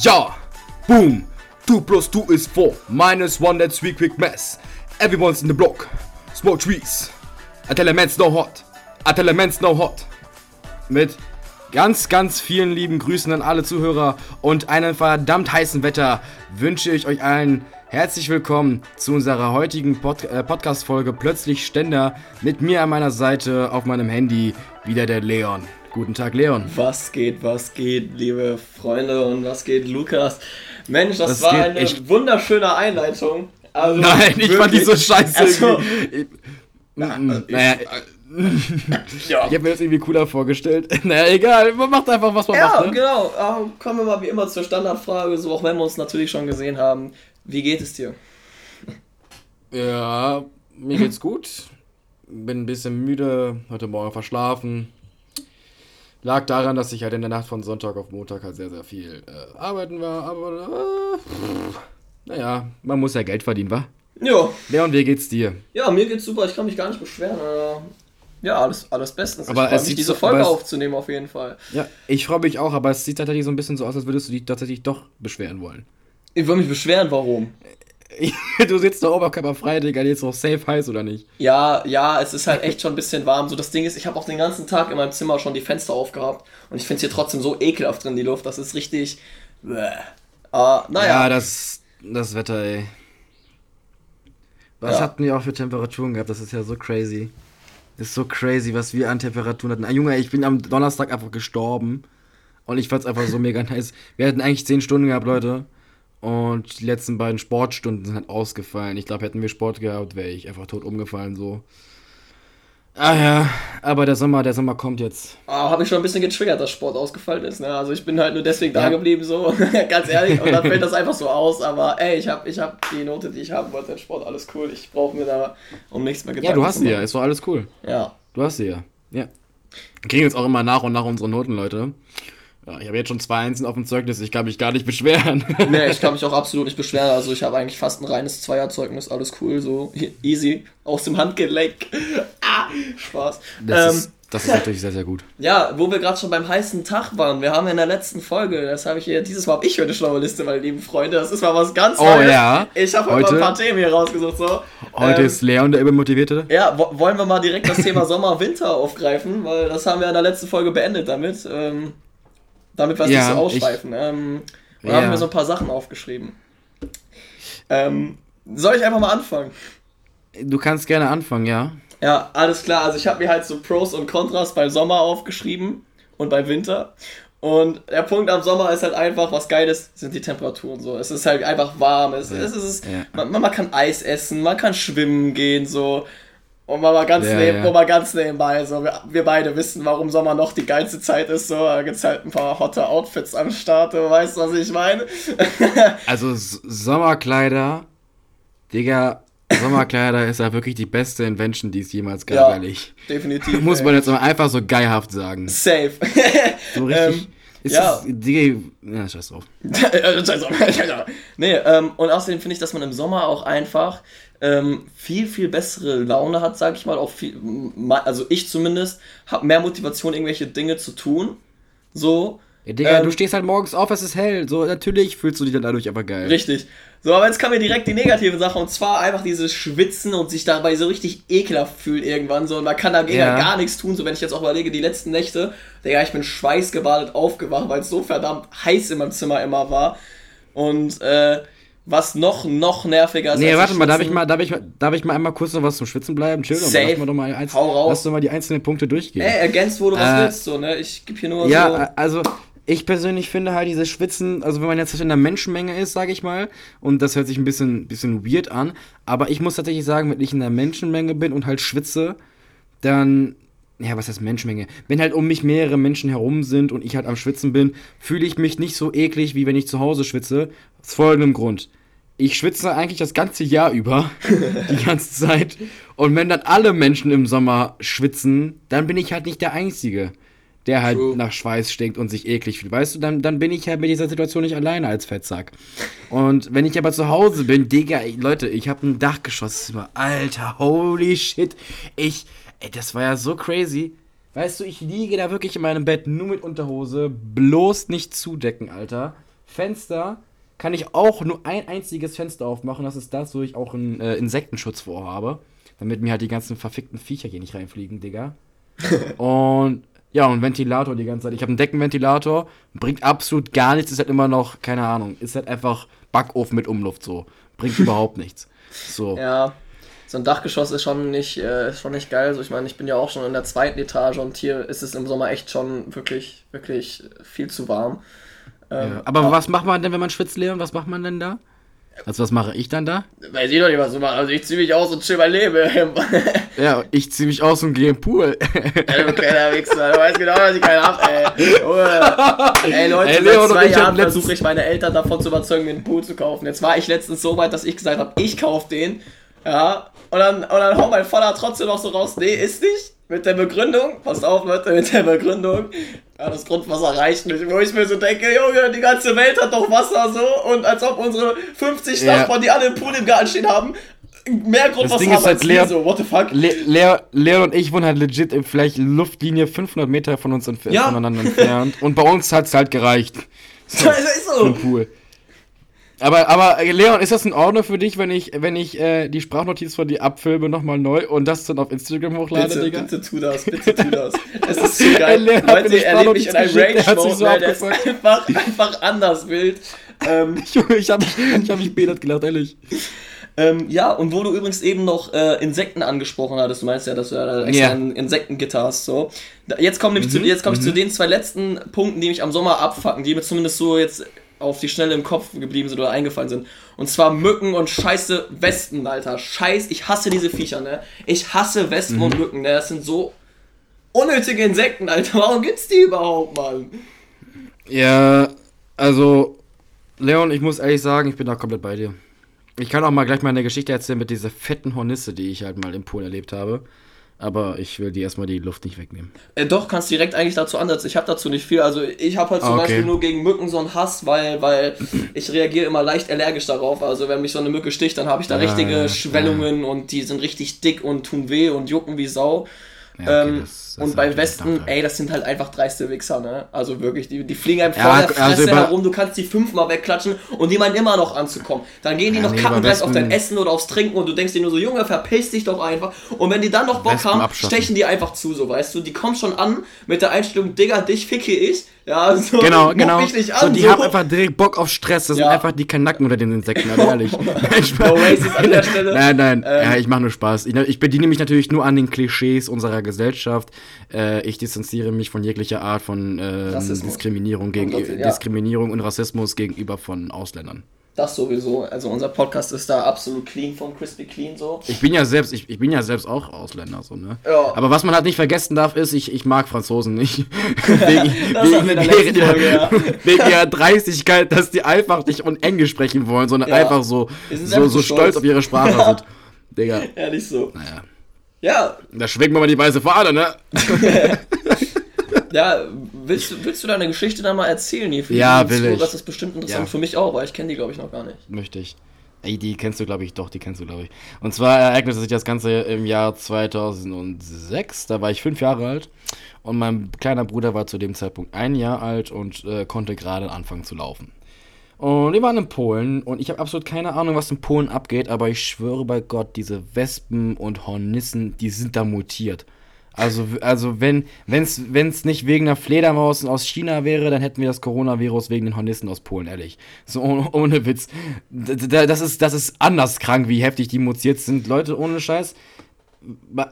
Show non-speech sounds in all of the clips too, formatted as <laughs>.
Ja! Boom! 2 plus 2 is 4. Minus 1, that's 3 quick mass. Everyone's in the block. Smoke trees. I tell man's no hot. I tell man's no hot. Mit ganz, ganz vielen lieben Grüßen an alle Zuhörer und einem verdammt heißen Wetter wünsche ich euch allen herzlich willkommen zu unserer heutigen Pod äh, Podcast-Folge Plötzlich Ständer. Mit mir an meiner Seite auf meinem Handy wieder der Leon. Guten Tag, Leon. Was geht, was geht, liebe Freunde und was geht, Lukas? Mensch, das Was war eine Ich- wunderschöne Einleitung. Also, Nein, ich fand die so scheiße. Also, irgendwie. Ich- naja, <laughs> ja. ich habe mir das irgendwie cooler vorgestellt. <laughs> Naja, egal, man macht einfach, was man Ja, macht. Ne? genau. Ähm, kommen wir mal wie immer zur Standardfrage, so auch wenn wir uns natürlich schon gesehen haben. Wie geht es dir? Ja, mir geht's gut. Bin ein bisschen müde, heute Morgen verschlafen. Lag daran, dass ich halt in der Nacht von Sonntag auf Montag halt sehr, sehr viel äh, arbeiten war. Aber, äh, naja, man muss ja Geld verdienen, wa? Ja, Leon, wie geht's dir? ja, mir geht's super, ich kann mich gar nicht beschweren. Äh, ja, alles, alles bestens. Aber ich freue es mich, diese so- Folge aufzunehmen auf jeden Fall. Ja, ich freue mich auch, aber es sieht tatsächlich so ein bisschen so aus, als würdest du dich tatsächlich doch beschweren wollen. Ich will mich beschweren, warum? <laughs> du sitzt da oberkörperfrei, Digga, jetzt noch safe heiß oder nicht? Ja, ja, es ist halt echt schon ein bisschen warm. So das Ding ist, ich habe auch den ganzen Tag in meinem Zimmer schon die Fenster aufgehabt und ich finde es hier trotzdem so ekelhaft drin, die Luft. Das ist richtig. Bäh. Ah, naja. Ja, das, das Wetter, ey. Was Ja. hatten wir auch für Temperaturen gehabt? Das ist ja so crazy. Das ist so crazy, was wir an Temperaturen hatten. Ah, Junge, ich bin am Donnerstag einfach gestorben. Und ich fand's einfach so mega <laughs> nice. Wir hatten eigentlich 10 Stunden gehabt, Leute. Und die letzten beiden Sportstunden sind halt ausgefallen. Ich glaube, hätten wir Sport gehabt, wäre ich einfach tot umgefallen, so. Ah ja, aber der Sommer, der Sommer kommt jetzt. Ah, habe ich schon ein bisschen getriggert, dass Sport ausgefallen ist. Ne? Also ich bin halt nur deswegen da Ja. geblieben, so <laughs> ganz ehrlich. Und dann <laughs> fällt das einfach so aus. Aber ey, ich habe ich hab die Note, die ich haben wollte in Sport, alles cool. Ich brauche mir da um nichts mehr Ja, Gedanken du hast sie ja, ist doch alles cool. Ja. Du hast sie ja. Ja. Wir kriegen jetzt auch immer nach und nach unsere Noten, Leute. Ja, ich habe jetzt schon zwei Einsen auf dem Zeugnis, ich kann mich gar nicht beschweren. <laughs> Nee, ich kann mich <laughs> auch absolut nicht beschweren. Also ich habe eigentlich fast ein reines Zweierzeugnis, alles cool, so easy, aus dem Handgelenk. <laughs> Ah, Spaß. Das, ähm, ist, das ist natürlich sehr, sehr gut. ja, wo wir gerade schon beim heißen Tag waren, wir haben in der letzten Folge, das habe ich hier, dieses Mal habe ich heute schlaue Liste, meine lieben Freunde, das ist mal was ganz Oh, Neues. ja. Ich habe heute mal ein paar Themen hier rausgesucht, so. Heute Ähm, ist Leon der übermotivierte. ja, wo, wollen wir mal direkt das Thema Sommer-Winter aufgreifen, weil das haben wir in der letzten Folge beendet damit, ähm, damit wir es Ja, nicht so ich- ausschweifen. Ähm, da Ja. haben wir so ein paar Sachen aufgeschrieben. Ähm, soll ich einfach mal anfangen? Du kannst gerne anfangen, ja. Ja, alles klar. Also ich habe mir halt so Pros und Kontras beim Sommer aufgeschrieben und beim Winter. Und der Punkt am Sommer ist halt einfach, was geil ist, sind die Temperaturen so. Es ist halt einfach warm. Es, Ja, es ist, ja. man, man kann Eis essen, man kann schwimmen gehen so. Und mal, mal ganz, Ja, neben, ja. mal ganz nebenbei, so, wir, wir beide wissen, warum Sommer noch die geilste Zeit ist, so, da gibt's halt ein paar hotte Outfits am Start, du weißt, was ich meine? <laughs> Also Sommerkleider, Digga, Sommerkleider ist ja wirklich die beste Invention, die es jemals gab, Ja. ehrlich. Definitiv. <laughs> Muss ey. man jetzt mal einfach so geilhaft sagen. Safe. <laughs> So richtig. Ähm, ist ja. Digga, ja, scheiß drauf. <laughs> <laughs> nee, ähm, und außerdem finde ich, dass man im Sommer auch einfach ähm, viel, viel bessere Laune hat, sag ich mal. Auch viel, also ich zumindest, habe mehr Motivation, irgendwelche Dinge zu tun. So. Ja, Digga, Ähm, du stehst halt morgens auf, es ist hell. So, natürlich fühlst du dich dann dadurch aber geil. Richtig. So, aber jetzt kam mir direkt die negative Sache und zwar einfach dieses Schwitzen und sich dabei so richtig ekelhaft fühlt irgendwann so und man kann dagegen Ja. gar nichts tun. So, wenn ich jetzt auch überlege, die letzten Nächte, Digga, ich bin schweißgebadet aufgewacht, weil es so verdammt heiß in meinem Zimmer immer war. Und äh, was noch, noch nerviger ist. Nee, warte mal, darf ich mal, darf ich, mal- darf ich mal einmal kurz noch was zum Schwitzen bleiben? Chill, doch mal, lass mal doch mal, eins, Hau raus. lass doch mal die einzelnen Punkte durchgehen. Ey, ergänzt, wo du was Äh, willst, so, ne? Ich gebe hier nur Ja, so. äh, also ich persönlich finde halt dieses Schwitzen, also wenn man jetzt in der Menschenmenge ist, sage ich mal, und das hört sich ein bisschen, bisschen weird an, aber ich muss tatsächlich sagen, wenn ich in der Menschenmenge bin und halt schwitze, dann, ja, was heißt Menschenmenge? Wenn halt um mich mehrere Menschen herum sind und ich halt am Schwitzen bin, fühle ich mich nicht so eklig, wie wenn ich zu Hause schwitze. Aus folgendem Grund. Ich schwitze eigentlich das ganze Jahr über, <laughs> die ganze Zeit. Und wenn dann alle Menschen im Sommer schwitzen, dann bin ich halt nicht der Einzige der halt True. nach Schweiß stinkt und sich eklig fühlt. Weißt du, dann, dann bin ich halt mit dieser Situation nicht alleine als Fettsack. Und wenn ich aber zu Hause bin, Digga, ey, Leute, ich habe ein Dachgeschosszimmer. Alter, holy shit. Ich, ey, das war ja so crazy. Weißt du, ich liege da wirklich in meinem Bett nur mit Unterhose, bloß nicht zudecken, Alter. Fenster kann ich auch nur ein einziges Fenster aufmachen. Das ist das, wo ich auch einen äh, Insektenschutz vorhabe. Damit mir halt die ganzen verfickten Viecher hier nicht reinfliegen, Digga. <laughs> und ja, und Ventilator die ganze Zeit. Ich habe einen Deckenventilator, bringt absolut gar nichts, ist halt immer noch, keine Ahnung, ist halt einfach Backofen mit Umluft so. Bringt überhaupt <laughs> nichts. So. Ja. So ein Dachgeschoss ist schon nicht, äh, schon nicht geil. So, ich meine, ich bin ja auch schon in der zweiten Etage und hier ist es im Sommer echt schon wirklich, wirklich viel zu warm. Ähm, ja, aber was macht man denn, wenn man schwitzt, Leon? Was macht man denn da? Also was mache ich dann da? Weiß ich doch nicht, was du machst. Also ich zieh mich aus und chill mein Leben. <laughs> ja, ich zieh mich aus und gehe im Pool. ja, du kleiner Wichser, du weißt genau, dass ich keinen hab, ey. ey Leute, ey, Leon, seit zwei Jahren versuche ich meine Eltern davon zu überzeugen, mir einen Pool zu kaufen. Jetzt war ich letztens so weit, dass ich gesagt habe, ich kaufe den. Ja, und dann, und dann haut mein Vater trotzdem noch so raus, nee, ist nicht. Mit der Begründung, passt auf Leute, mit der Begründung, ja, das Grundwasser reicht nicht. Wo ich mir so denke, Junge, die ganze Welt hat doch Wasser so und als ob unsere 50 ja. Nachbarn, die alle einen Pool im Garten stehen haben, mehr Grundwasser haben halt als Leon, so, what the fuck? Le und ich wohnen halt legit in vielleicht Luftlinie 500 Meter von uns entf ja. voneinander entfernt und bei uns hat es halt gereicht. <laughs> So, das ist so. Für Pool. Aber, aber äh, Leon, ist das in Ordnung für dich, wenn ich, wenn ich äh, die Sprachnotiz von dir abfilme nochmal neu und das dann auf Instagram hochlade, bitte, Digga? Bitte tu das, bitte tu das. Es ist so <laughs> geil. Leon Leute, er lebt mich in einem Rage-Mode, so der ist einfach, einfach anders wild. Ähm, <laughs> Junge, ich hab, ich hab mich behindert gelacht, ehrlich. Ähm, ja, und wo du übrigens eben noch äh, Insekten angesprochen hattest, du meinst ja, dass du ja extra yeah. ein Insektengitter hast, so. Jetzt komme mhm. jetzt komm ich mhm. zu den zwei letzten Punkten, die mich am Sommer abfacken, die mir zumindest so jetzt auf die Schnelle im Kopf geblieben sind oder eingefallen sind. Und zwar Mücken und scheiße Wespen, Alter. Scheiß, ich hasse diese Viecher, ne? Ich hasse Wespen mhm. und Mücken, ne? Das sind so unnötige Insekten, Alter. Warum gibt's die überhaupt, Mann? Ja, also, Leon, ich muss ehrlich sagen, ich bin da komplett bei dir. Ich kann auch mal gleich mal eine Geschichte erzählen mit dieser fetten Hornisse, die ich halt mal im Pool erlebt habe. Aber ich will dir erstmal die Luft nicht wegnehmen. Äh, doch, kannst direkt eigentlich dazu ansetzen. Ich habe dazu nicht viel. Also ich habe halt zum okay. Beispiel nur gegen Mücken so einen Hass, weil, weil ich reagiere immer leicht allergisch darauf. Also wenn mich so eine Mücke sticht, dann habe ich da ja, richtige ja, Schwellungen ja. und die sind richtig dick und tun weh und jucken wie Sau. Ja, okay, ähm, das, das und bei Westen, ey, das sind halt einfach dreiste Wichser, ne? Also wirklich, die, die fliegen einem vor ja, der Fresse also herum, du kannst die fünfmal wegklatschen und die meinen immer noch anzukommen. Dann gehen die ja, noch nee, kackendreist auf dein Essen oder aufs Trinken und du denkst dir nur so, Junge, verpiss dich doch einfach. Und wenn die dann noch Bock Westen haben, stechen die einfach zu, so, weißt du? Die kommen schon an mit der Einstellung, Digga, dich ficke ich. Ja, <laughs> so, genau, genau. Mich nicht an, so, die so. haben einfach direkt Bock auf Stress. Das ja. sind einfach die Kanacken unter den Insekten, also ehrlich. <laughs> <laughs> no racist an der Stelle. Nein, nein, ähm. ja, ich mache nur Spaß. Ich, ich, bediene mich natürlich nur an den Klischees unserer Gesellschaft. Äh, ich distanziere mich von jeglicher Art von äh, Diskriminierung, gegen, und, ja. Diskriminierung und Rassismus gegenüber von Ausländern. Das sowieso. Also unser Podcast ist da absolut clean von Crispy Clean so. Ich bin ja selbst, ich, ich bin ja selbst auch Ausländer so, ne? Ja. Aber was man halt nicht vergessen darf, ist, ich, ich mag Franzosen nicht. <laughs> <laughs> wegen, wegen, wegen, Folge, ja. <laughs> wegen ihrer Dreistigkeit, dass die einfach nicht on Englisch sprechen wollen, sondern ja. einfach so, so, so stolz auf ihre Sprache sind. Digga. Ehrlich so. Naja. Ja. Da schwenken wir mal die weiße Fahne, ne? Ja, willst du, willst du deine Geschichte dann mal erzählen hier? Für ja, will ich. Das ist bestimmt interessant ja. für mich auch, weil ich kenne die, glaube ich, noch gar nicht. Möchte ich. Ey, die kennst du, glaube ich, doch, die kennst du, glaube ich. Und zwar ereignete sich das Ganze im Jahr 2006. Da war ich fünf Jahre alt und mein kleiner Bruder war zu dem Zeitpunkt ein Jahr alt und äh, konnte gerade anfangen zu laufen. Und wir waren in Polen und ich habe absolut keine Ahnung, was in Polen abgeht, aber ich schwöre bei Gott, diese Wespen und Hornissen, die sind da mutiert. Also, also wenn es nicht wegen einer Fledermaus aus China wäre, dann hätten wir das Coronavirus wegen den Hornissen aus Polen, ehrlich. So ohne, ohne Witz. Das ist, das ist anders krank, wie heftig die mutiert sind. Leute, ohne Scheiß.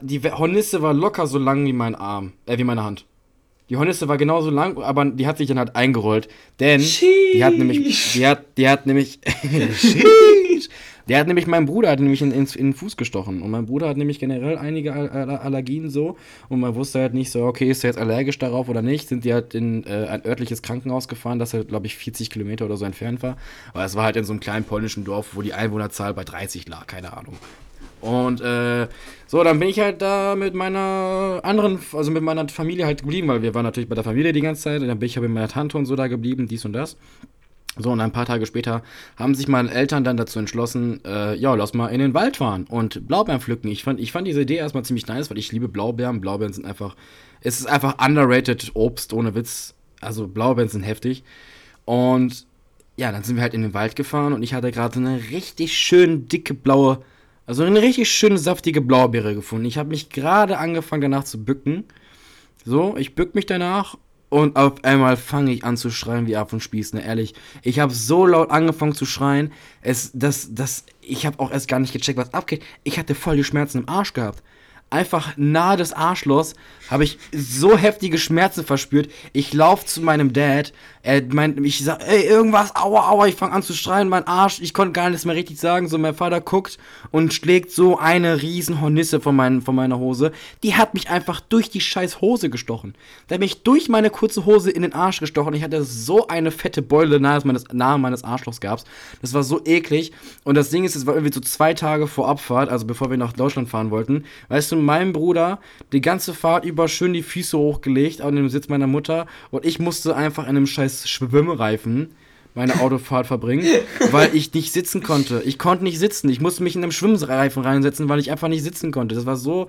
Die Hornisse war locker so lang wie mein Arm, äh, wie meine Hand. Die Hornisse war genauso lang, aber die hat sich dann halt eingerollt. Denn Sheesh. die hat nämlich, die hat, die hat nämlich, <laughs> Der hat nämlich, mein Bruder hat nämlich in, in, in, den Fuß gestochen. Und mein Bruder hat nämlich generell einige Allergien so. Und man wusste halt nicht so, okay, ist er jetzt allergisch darauf oder nicht. Sind die halt in äh, ein örtliches Krankenhaus gefahren, das halt, glaube ich, 40 Kilometer oder so entfernt war. Aber es war halt in so einem kleinen polnischen Dorf, wo die Einwohnerzahl bei 30 lag, keine Ahnung. Und äh, so, dann bin ich halt da mit meiner anderen, also mit meiner Familie halt geblieben, weil wir waren natürlich bei der Familie die ganze Zeit. Und dann bin ich halt mit meiner Tante und so da geblieben, dies und das. So, und ein paar Tage später haben sich meine Eltern dann dazu entschlossen, äh, ja, lass mal in den Wald fahren und Blaubeeren pflücken. Ich fand, ich fand diese Idee erstmal ziemlich nice, weil ich liebe Blaubeeren. Blaubeeren sind einfach, es ist einfach underrated Obst, ohne Witz. Also Blaubeeren sind heftig. Und ja, dann sind wir halt in den Wald gefahren und ich hatte gerade eine richtig schön dicke blaue, also eine richtig schöne saftige Blaubeere gefunden. Ich habe mich gerade angefangen danach zu bücken. So, ich bück mich danach und auf einmal fange ich an zu schreien wie ab ne, ehrlich. Ich habe so laut angefangen zu schreien, es, das, das, ich habe auch erst gar nicht gecheckt, was abgeht. Ich hatte voll die Schmerzen im Arsch gehabt einfach nahe des Arschlochs habe ich so heftige Schmerzen verspürt. Ich laufe zu meinem Dad. Er meint, ich sag, ey, irgendwas, aua, aua, ich fange an zu schreien, mein Arsch, ich konnte gar nichts mehr richtig sagen. So, mein Vater guckt und schlägt so eine riesen Hornisse von, mein, von meiner Hose. Die hat mich einfach durch die scheiß Hose gestochen. Der hat mich durch meine kurze Hose in den Arsch gestochen. Ich hatte so eine fette Beule nahe meines, nahe meines Arschlochs gehabt. Das war so eklig. Und das Ding ist, es war irgendwie so zwei Tage vor Abfahrt, also bevor wir nach Deutschland fahren wollten. Weißt du, meinem Bruder die ganze Fahrt über schön die Füße hochgelegt an dem Sitz meiner Mutter und ich musste einfach in einem scheiß Schwimmreifen meine Autofahrt verbringen, <laughs> weil ich nicht sitzen konnte. Ich konnte nicht sitzen. Ich musste mich in einem Schwimmreifen reinsetzen, weil ich einfach nicht sitzen konnte. Das war so.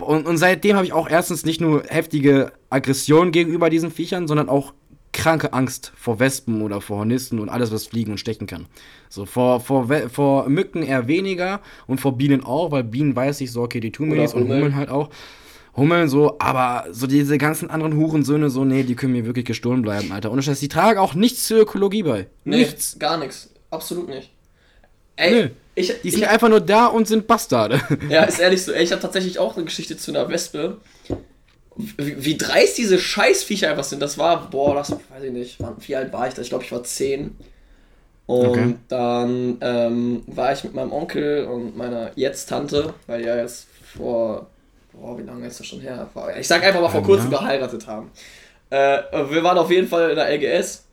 Und, und seitdem habe ich auch erstens nicht nur heftige Aggression gegenüber diesen Viechern, sondern auch kranke Angst vor Wespen oder vor Hornissen und alles, was fliegen und stechen kann. So, vor, vor, vor Mücken eher weniger und vor Bienen auch, weil Bienen weiß ich so, okay, die tun mir nichts und Hummeln halt auch. Hummeln so, aber so diese ganzen anderen Hurensöhne, so, nee, die können mir wirklich gestohlen bleiben, Alter. Und das, die tragen auch nichts zur Ökologie bei. Nee, nichts. Gar nichts. Absolut nicht. Ey, Nö. Ich, die sind ich, einfach nur da und sind Bastarde. Ja, ist ehrlich so. Ey, ich habe tatsächlich auch eine Geschichte zu einer Wespe wie, wie dreist diese Scheißviecher einfach sind. Das war, boah, das weiß ich nicht. Wie alt war ich da? Ich glaube, ich war zehn. Und okay. dann ähm, war ich mit meinem Onkel und meiner Jetzt-Tante, weil die ja jetzt vor, boah, wie lange ist das schon her? Ich sag einfach mal vor kurzem ja. geheiratet haben. Äh, wir waren auf jeden Fall in der LGS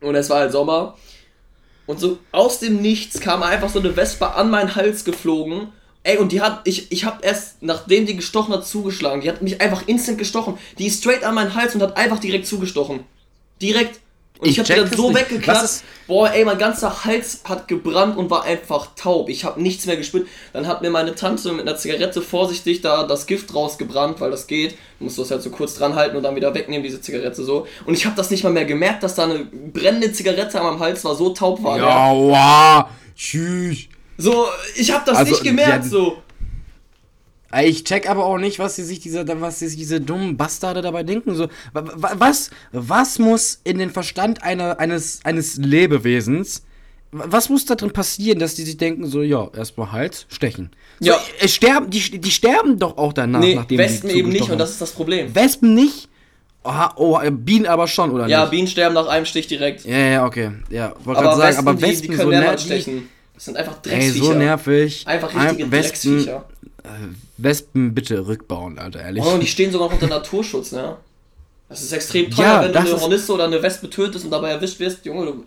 und es war halt Sommer. Und so aus dem Nichts kam einfach so eine Wespe an meinen Hals geflogen Ey, und die hat, ich, ich hab erst, nachdem die gestochen hat, zugeschlagen. Die hat mich einfach instant gestochen. Die ist straight an meinen Hals und hat einfach direkt zugestochen. Direkt. Und ich, ich hab die dann so weggeklatscht. Boah, ey, mein ganzer Hals hat gebrannt und war einfach taub. Ich hab nichts mehr gespürt. Dann hat mir meine Tante mit einer Zigarette vorsichtig da das Gift rausgebrannt, weil das geht. Du musst das halt so kurz dran halten und dann wieder wegnehmen, diese Zigarette so. Und ich hab das nicht mal mehr gemerkt, dass da eine brennende Zigarette an meinem Hals war, so taub war. Ja, wow. Tschüss. So, ich habe das also, nicht gemerkt, so. Ich check aber auch nicht, was sie sich diese, was sich diese dummen Bastarde dabei denken. So, was, was muss in den Verstand einer, eines, eines Lebewesens, was muss da drin passieren, dass die sich denken, so, ja, erstmal Hals, stechen. So, ja. Es sterben, die, die sterben doch auch danach, nee, nachdem Wespen eben nicht, und das ist das Problem. Wespen nicht? Oha, oh, Bienen aber schon, oder ja, nicht? Ja, Bienen sterben nach einem Stich direkt. Ja, ja, okay. Ja, wollte gerade sagen, aber Wespen, die, die können so mehrmals stechen. Das sind einfach Drecksviecher. Ey, so nervig. Einfach richtige Wespen, Drecksviecher. Äh, Wespen bitte rückbauen, Alter, ehrlich. Oh, und die stehen sogar noch unter Naturschutz, ne? Das ist extrem teuer, ja, wenn du eine Hornisse oder eine Wespe tötest und dabei erwischt wirst. Junge, du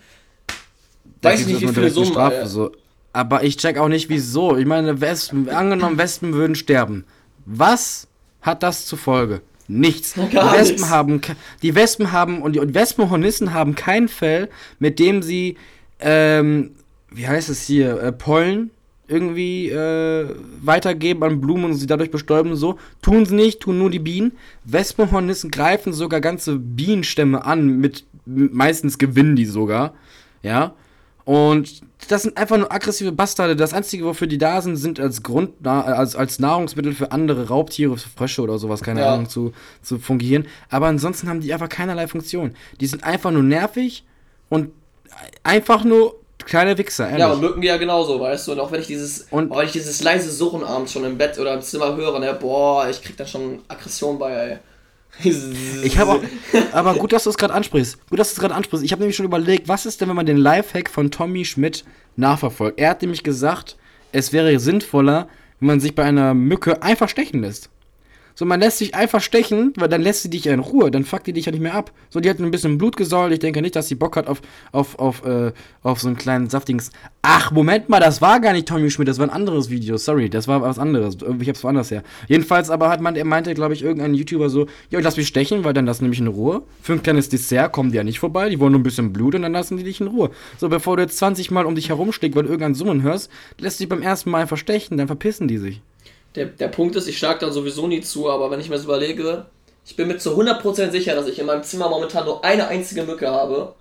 weißt nicht, wie viele Summen. Strafe, so. Aber ich check auch nicht, wieso. Ich meine, Wespen, angenommen, Wespen würden sterben. Was hat das zur Folge? Nichts. die Wespen nichts. haben, die Wespen haben und die Wespenhornissen haben kein Fell, mit dem sie ähm, wie heißt es hier, äh, Pollen irgendwie äh, weitergeben an Blumen und sie dadurch bestäuben und so. Tun sie nicht, tun nur die Bienen. Wespenhornissen greifen sogar ganze Bienenstämme an, mit meistens gewinnen die sogar. Ja. Und das sind einfach nur aggressive Bastarde. Das Einzige, wofür die da sind, sind als Grund, als, als Nahrungsmittel für andere Raubtiere, Frösche oder sowas, keine ja. Ahnung, zu, zu fungieren. Aber ansonsten haben die einfach keinerlei Funktion. Die sind einfach nur nervig und einfach nur kleine Wichser, ehrlich. Ja, und Mücken ja genauso, weißt du. Und auch wenn ich dieses, und wenn ich dieses leise Suchen abends schon im Bett oder im Zimmer höre, ne, boah, ich krieg da schon Aggression bei, ey. <laughs> Ich habe auch, aber gut, dass du es gerade ansprichst. Gut, dass du es gerade ansprichst. Ich habe nämlich schon überlegt, was ist denn, wenn man den Lifehack von Tommy Schmidt nachverfolgt? Er hat nämlich gesagt, es wäre sinnvoller, wenn man sich bei einer Mücke einfach stechen lässt. So, man lässt sich einfach stechen, weil dann lässt sie dich ja in Ruhe, dann fuckt die dich ja nicht mehr ab. So, die hat ein bisschen Blut gesäult. Ich denke nicht, dass sie Bock hat auf, auf, auf, äh, auf so einen kleinen saftigen. Ach, Moment mal, das war gar nicht Tommy Schmidt, das war ein anderes Video. Sorry, das war was anderes. Ich hab's woanders her. Jedenfalls aber hat man, er meinte, glaube ich, irgendein YouTuber so, ja, lass mich stechen, weil dann lassen die mich in Ruhe. Für ein kleines Dessert kommen die ja nicht vorbei, die wollen nur ein bisschen Blut und dann lassen die dich in Ruhe. So, bevor du jetzt 20 Mal um dich herumstickst, weil du irgendein Summen hörst, lässt dich beim ersten Mal einfach stechen, dann verpissen die sich der, der Punkt ist, ich schlage dann sowieso nie zu, aber wenn ich mir das überlege, ich bin mir zu 100% sicher, dass ich in meinem Zimmer momentan nur eine einzige Mücke habe.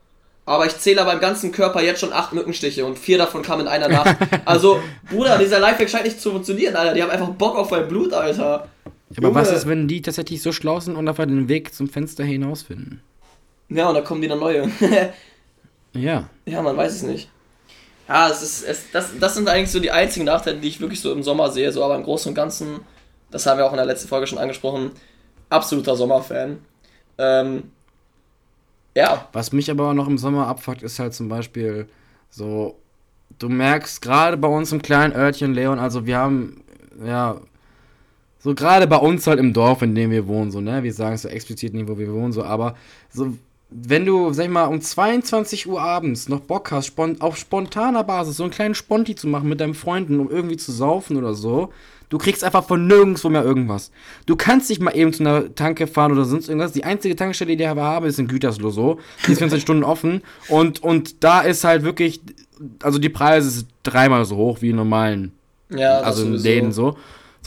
aber ich zähle beim ganzen Körper jetzt schon acht Mückenstiche und vier davon kamen in einer Nacht. <laughs> Also, Bruder, dieser Lifehack scheint nicht zu funktionieren, Alter. Die haben einfach Bock auf mein Blut, Alter. Aber was ist, wenn die tatsächlich so schlau sind und einfach den Weg zum Fenster hinausfinden? Ja, und da kommen wieder neue. <laughs> ja. Ja, man weiß es nicht. Ja, es ist, es, das, das sind eigentlich so die einzigen Nachteile, die ich wirklich so im Sommer sehe. So, aber im Großen und Ganzen, das haben wir auch in der letzten Folge schon angesprochen, absoluter Sommerfan. Ähm, ja. Was mich aber auch noch im Sommer abfuckt, ist halt zum Beispiel so, du merkst gerade bei uns im kleinen Örtchen Leon, also wir haben, ja, so gerade bei uns halt im Dorf, in dem wir wohnen, so, ne, wir sagen es so explizit nicht, wo wir wohnen, so, aber so, wenn du, sag ich mal, um 22 Uhr abends noch Bock hast, spont auf spontaner Basis so einen kleinen Sponti zu machen mit deinen Freunden, um irgendwie zu saufen oder so, du kriegst einfach von nirgendwo mehr irgendwas. Du kannst nicht mal eben zu einer Tanke fahren oder sonst irgendwas. Die einzige Tankstelle, die ich aber habe, ist in Gütersloh so. Die ist 24 <laughs> Stunden offen und, und da ist halt wirklich, also die Preise sind dreimal so hoch wie in normalen, ja, also in Läden so. So,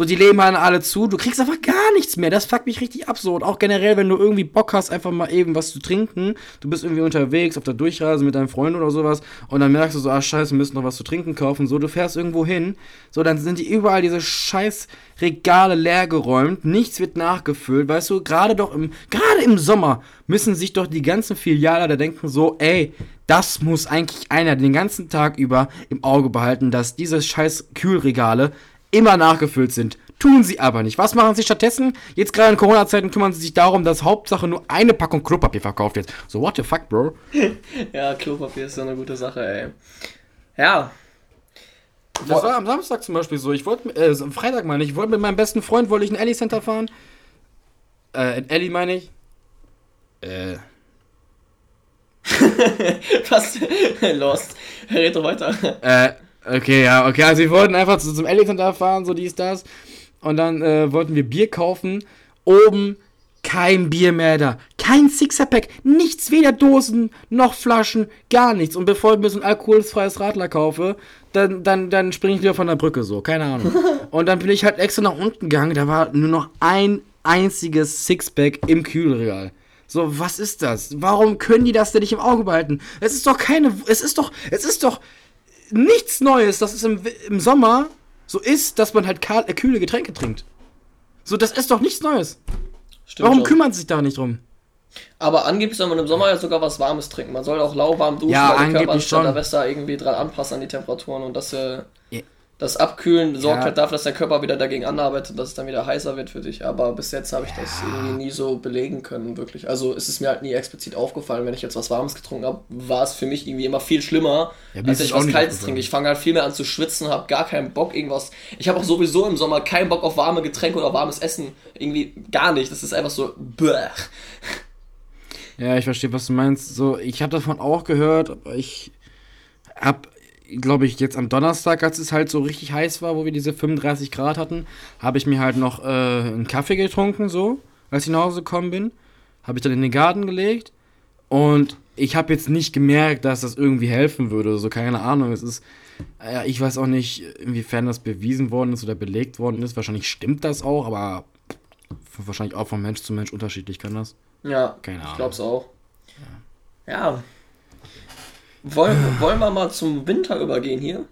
die leben halt alle zu. Du kriegst einfach gar nichts mehr. Das fuckt mich richtig ab so. Und auch generell, wenn du irgendwie Bock hast, einfach mal eben was zu trinken. Du bist irgendwie unterwegs auf der Durchreise mit deinem Freund oder sowas. Und dann merkst du so, ah, scheiße, wir müssen noch was zu trinken kaufen. So, du fährst irgendwo hin. So, dann sind die überall diese scheiß Regale leergeräumt. Nichts wird nachgefüllt. Weißt du, gerade doch im, gerade im Sommer müssen sich doch die ganzen Filiale da denken so, ey, das muss eigentlich einer den ganzen Tag über im Auge behalten, dass diese scheiß Kühlregale immer nachgefüllt sind. Tun sie aber nicht. Was machen sie stattdessen? Jetzt gerade in Corona-Zeiten kümmern sie sich darum, dass Hauptsache nur eine Packung Klopapier verkauft wird. So, what the fuck, Bro? <laughs> ja, Klopapier ist so eine gute Sache, ey. Ja. Das war am Samstag zum Beispiel so. Ich wollte, äh, Freitag meine ich, ich wollte mit meinem besten Freund, wollte ich in Ellie Center fahren. Äh, in Ellie meine ich. Äh. <laughs> Was? <laughs> Lost. Red doch weiter. Äh. Okay, ja, okay. Also wir wollten einfach zu, zum Alexander fahren, so dies, das. Und dann äh, wollten wir Bier kaufen. Oben kein Bier mehr da. Kein Sixer-Pack. Nichts, weder Dosen noch Flaschen, gar nichts. Und bevor ich mir so ein alkoholfreies Radler kaufe, dann, dann, dann springe ich wieder von der Brücke so. Keine Ahnung. <laughs> Und dann bin ich halt extra nach unten gegangen. Da war nur noch ein einziges Sixpack im Kühlregal. So, was ist das? Warum können die das denn nicht im Auge behalten? Es ist doch keine. Es ist doch. Es ist doch nichts Neues, dass es im, im Sommer so ist, dass man halt äh, kühle Getränke trinkt. So, das ist doch nichts Neues. Stimmt Warum schon. kümmern sie sich da nicht drum? Aber angeblich soll man im Sommer ja sogar was Warmes trinken. Man soll auch lauwarm duschen, ja, weil der Körper schon. da besser irgendwie dran anpassen an die Temperaturen und das äh, das Abkühlen sorgt ja. halt dafür, dass der Körper wieder dagegen anarbeitet, dass es dann wieder heißer wird für dich. Aber bis jetzt habe ich ja. das irgendwie nie so belegen können, wirklich. Also ist es mir halt nie explizit aufgefallen, wenn ich jetzt was Warmes getrunken habe, war es für mich irgendwie immer viel schlimmer, ja, als ich was Kaltes trinke. Ich fange halt viel mehr an zu schwitzen, habe gar keinen Bock irgendwas. Ich habe auch sowieso im Sommer keinen Bock auf warme Getränke oder warmes Essen. Irgendwie gar nicht. Das ist einfach so. Bäh. Ja, ich verstehe, was du meinst. So, ich habe davon auch gehört, aber ich habe glaube ich, jetzt am Donnerstag, als es halt so richtig heiß war, wo wir diese 35 Grad hatten, habe ich mir halt noch äh, einen Kaffee getrunken, so, als ich nach Hause gekommen bin. Habe ich dann in den Garten gelegt. Und ich habe jetzt nicht gemerkt, dass das irgendwie helfen würde. So, keine Ahnung. Es ist, äh, ich weiß auch nicht, inwiefern das bewiesen worden ist oder belegt worden ist. Wahrscheinlich stimmt das auch, aber wahrscheinlich auch von Mensch zu Mensch unterschiedlich kann das. Ja, keine Ahnung. Ich glaube es auch. Ja. ja. Wollen, wollen wir mal zum Winter übergehen hier?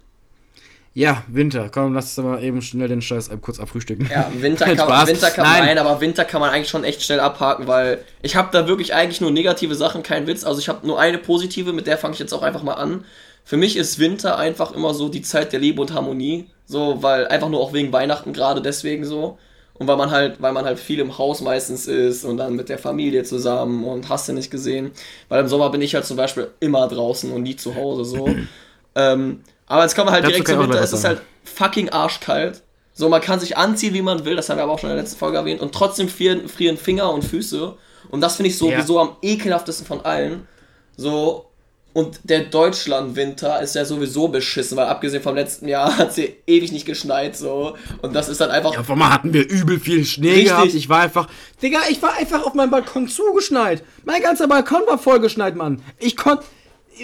Ja, Winter. Komm, lass uns mal eben schnell den Scheiß kurz abfrühstücken. Ja, Winter <laughs> kann, man, Winter kann nein. nein, aber Winter kann man eigentlich schon echt schnell abhaken, weil ich habe da wirklich eigentlich nur negative Sachen, kein Witz. Also ich habe nur eine positive, mit der fange ich jetzt auch einfach mal an. Für mich ist Winter einfach immer so die Zeit der Liebe und Harmonie. So, weil einfach nur auch wegen Weihnachten gerade deswegen so. Und weil man halt, weil man halt viel im Haus meistens ist und dann mit der Familie zusammen und hast du nicht gesehen. Weil im Sommer bin ich halt zum Beispiel immer draußen und nie zu Hause so. <clears throat> ähm, aber jetzt kommen wir halt Dazu direkt zum Winter, es ist halt fucking arschkalt. So, man kann sich anziehen, wie man will, das haben wir aber auch schon in der letzten Folge erwähnt, und trotzdem frieren, frieren Finger und Füße. Und das finde ich sowieso ja. am ekelhaftesten von allen. So, und der Deutschland-Winter ist ja sowieso beschissen, weil abgesehen vom letzten Jahr <laughs> hat es hier ewig nicht geschneit, so. Und das ist dann einfach. Ja, einmal hatten wir übel viel Schnee richtig. gehabt. Ich war einfach. Digga, ich war einfach auf meinem Balkon zugeschneit. Mein ganzer Balkon war vollgeschneit, Mann. Ich konnte.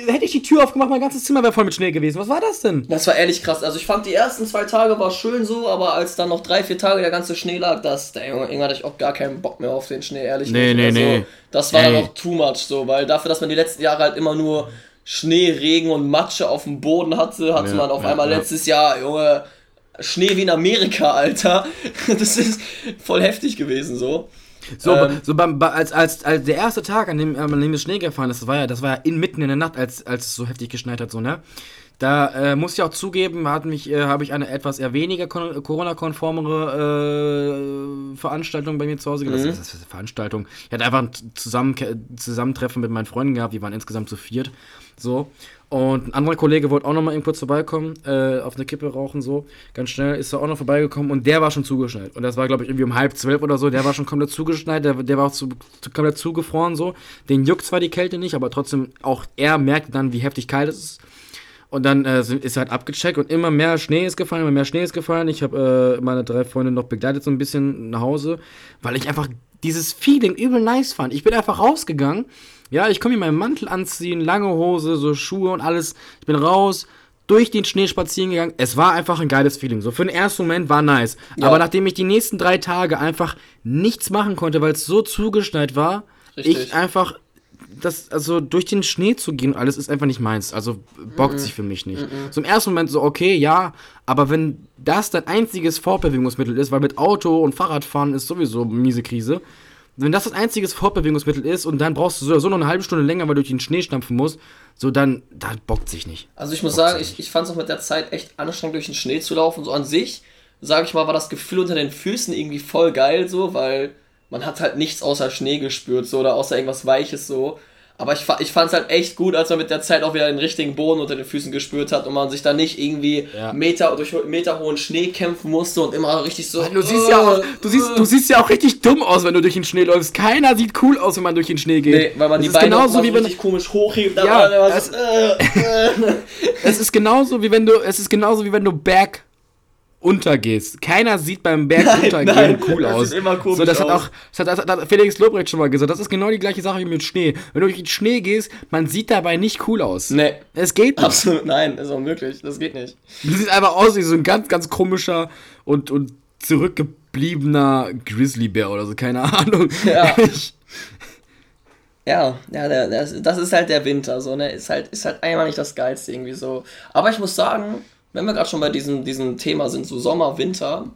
Hätte ich die Tür aufgemacht, mein ganzes Zimmer wäre voll mit Schnee gewesen. Was war das denn? Das war ehrlich krass. Also ich fand die ersten zwei Tage war schön so, aber als dann noch drei, vier Tage der ganze Schnee lag, das, der Junge, irgendwann hatte ich auch gar keinen Bock mehr auf den Schnee, ehrlich Nee, nicht. nee, also, nee. Das war dann auch too much so, weil dafür, dass man die letzten Jahre halt immer nur Schnee, Regen und Matsche auf dem Boden hatte, hatte Ja, man auf ja, einmal ja. letztes Jahr, Junge, Schnee wie in Amerika, <laughs> Alter. Das ist voll heftig gewesen so. So, Ähm. so beim, bei- als, als, als der erste Tag, an dem, an dem das Schnee gefahren ist, das war ja, das war ja in, mitten in der Nacht, als, als es so heftig geschneit hat, so, ne? Da äh, muss ich auch zugeben, hat mich, äh, habe ich eine etwas eher weniger kon- Corona-konformere äh, Veranstaltung bei mir zu Hause. Mhm. Das, ist, das ist eine Veranstaltung. Ich hatte einfach ein Zusammen Zusammentreffen mit meinen Freunden gehabt, die waren insgesamt zu viert. So. Und ein anderer Kollege wollte auch noch mal eben kurz vorbeikommen, äh, auf eine Kippe rauchen, so. Ganz schnell ist er auch noch vorbeigekommen und der war schon zugeschneit. Und das war, glaube ich, irgendwie um halb zwölf oder so. Der war schon komplett zugeschneit, der, der war auch zu, komplett zugefroren, so. Den juckt zwar die Kälte nicht, aber trotzdem auch er merkt dann, wie heftig kalt es ist. Und dann äh, ist er halt abgecheckt und immer mehr Schnee ist gefallen, immer mehr Schnee ist gefallen. Ich habe äh, meine drei Freunde noch begleitet so ein bisschen nach Hause, weil ich einfach dieses Feeling übel nice fand. Ich bin einfach rausgegangen. Ja, ich komme mir meinen Mantel anziehen, lange Hose, so Schuhe und alles. Ich bin raus, durch den Schnee spazieren gegangen. Es war einfach ein geiles Feeling. So für den ersten Moment war nice. Ja. Aber nachdem ich die nächsten drei Tage einfach nichts machen konnte, weil es so zugeschneit war, Richtig. ich einfach das, also durch den Schnee zu gehen, alles ist einfach nicht meins. Also bockt sich für mich nicht. So im ersten Moment so, okay, ja, aber wenn das dein einziges Fortbewegungsmittel ist, weil mit Auto und Fahrradfahren ist sowieso miese Krise, wenn das das einziges Fortbewegungsmittel ist und dann brauchst du so, so noch eine halbe Stunde länger, weil du durch den Schnee stampfen musst, so dann, da bockt sich nicht. Also ich muss sagen, ich, ich fand es auch mit der Zeit echt anstrengend, durch den Schnee zu laufen. So an sich, sage ich mal, war das Gefühl unter den Füßen irgendwie voll geil so, weil man hat halt nichts außer Schnee gespürt so oder außer irgendwas Weiches so. Aber ich, ich fand es halt echt gut, als man mit der Zeit auch wieder den richtigen Boden unter den Füßen gespürt hat und man sich da nicht irgendwie Ja. Meter durch Meter hohen Schnee kämpfen musste und immer richtig so. Du siehst ja auch, du siehst, äh, du siehst ja auch richtig dumm aus, wenn du durch den Schnee läufst. Keiner sieht cool aus, wenn man durch den Schnee geht. Nee, weil man Es die Beine genauso wie wenn richtig komisch hochhebt. Ja, es- so, äh, äh. <laughs> Es ist genauso wie wenn du, es ist genauso wie wenn du Berg untergehst. Keiner sieht beim Berg Nein, untergehen nein, cool das aus. sieht immer komisch so, das hat auch, das hat, das hat, das Felix Lobrecht schon mal gesagt. Das ist genau die gleiche Sache wie mit Schnee. Wenn du durch den Schnee gehst, man sieht dabei nicht cool aus. Nee. Es geht nicht. Absolut, nein, ist unmöglich, das geht nicht. Du siehst einfach aus wie so ein ganz, ganz komischer und, und zurückgebliebener Grizzlybär oder so, keine Ahnung. Ja. <laughs> Ich, Ja, ja, der, das ist halt der Winter, so, ne? Ist halt, ist halt einmal nicht das Geilste irgendwie so. Aber ich muss sagen, wenn wir gerade schon bei diesem, diesem Thema sind, so Sommer, Winter,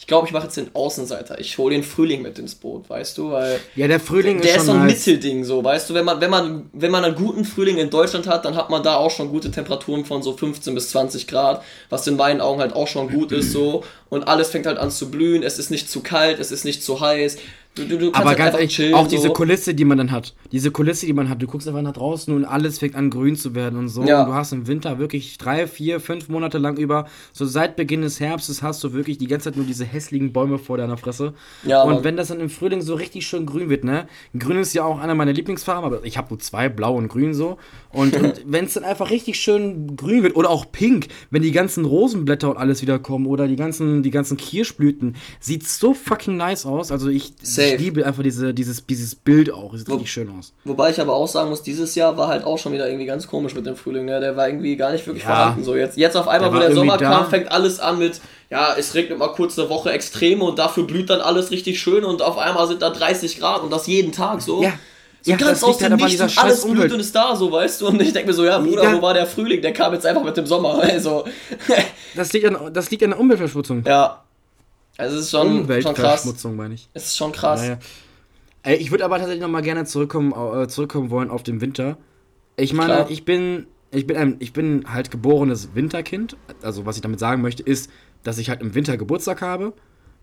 ich glaube, ich mache jetzt den Außenseiter. Ich hole den Frühling mit ins Boot, weißt du, weil ja, der Frühling der ist ist so ein nice. Mittelding, so, weißt du, wenn man, wenn man, wenn man einen guten Frühling in Deutschland hat, dann hat man da auch schon gute Temperaturen von so 15 bis 20 Grad, was in meinen Augen halt auch schon gut ist, so, und alles fängt halt an zu blühen, es ist nicht zu kalt, es ist nicht zu heiß, du, du, du Aber halt ganz ehrlich, chillen, auch diese so. Kulisse, die man dann hat. Diese Kulisse, die man hat. Du guckst einfach nach draußen und alles fängt an grün zu werden und so. Ja. Und du hast im Winter wirklich drei, vier, fünf Monate lang über, so seit Beginn des Herbstes hast du wirklich die ganze Zeit nur diese hässlichen Bäume vor deiner Fresse. Ja, und Mann. wenn das dann im Frühling so richtig schön grün wird, ne? Grün ist ja auch einer meiner Lieblingsfarben, aber ich habe nur zwei, blau und grün so. Und, und <laughs> wenn es dann einfach richtig schön grün wird oder auch pink, wenn die ganzen Rosenblätter und alles wieder kommen oder die ganzen, die ganzen Kirschblüten, sieht so fucking nice aus. Also ich, ich liebe einfach diese, dieses, dieses Bild auch. Es sieht richtig schön aus. Wobei ich aber auch sagen muss, dieses Jahr war halt auch schon wieder irgendwie ganz komisch mit dem Frühling. Ne? Der war irgendwie gar nicht wirklich Ja. vorhanden. So jetzt, jetzt auf einmal, Der wo der Sommer irgendwie kam, da. fängt alles an mit, ja, es regnet mal kurz eine Woche Extreme und dafür blüht dann alles richtig schön und auf einmal sind da 30 Grad und das jeden Tag so. Ja. So Ja, ganz das aus halt dem an Nichts alles scheiß blüht Umwelt. und ist da, so, weißt du? Und ich denke mir so, ja, Bruder, Ja. wo war der Frühling? Der kam jetzt einfach mit dem Sommer. <laughs> Also, Das liegt an, das liegt an der Umweltverschmutzung. ja. Also, es ist schon, schon krass. Umweltverschmutzung, meine ich. Es ist schon krass. Ja, ja. Ey, ich würde aber tatsächlich noch mal gerne zurückkommen, äh, zurückkommen wollen auf den Winter. Ich meine, Klar. ich bin, ich bin ein, ich bin halt geborenes Winterkind. Also was ich damit sagen möchte, ist, dass ich halt im Winter Geburtstag habe.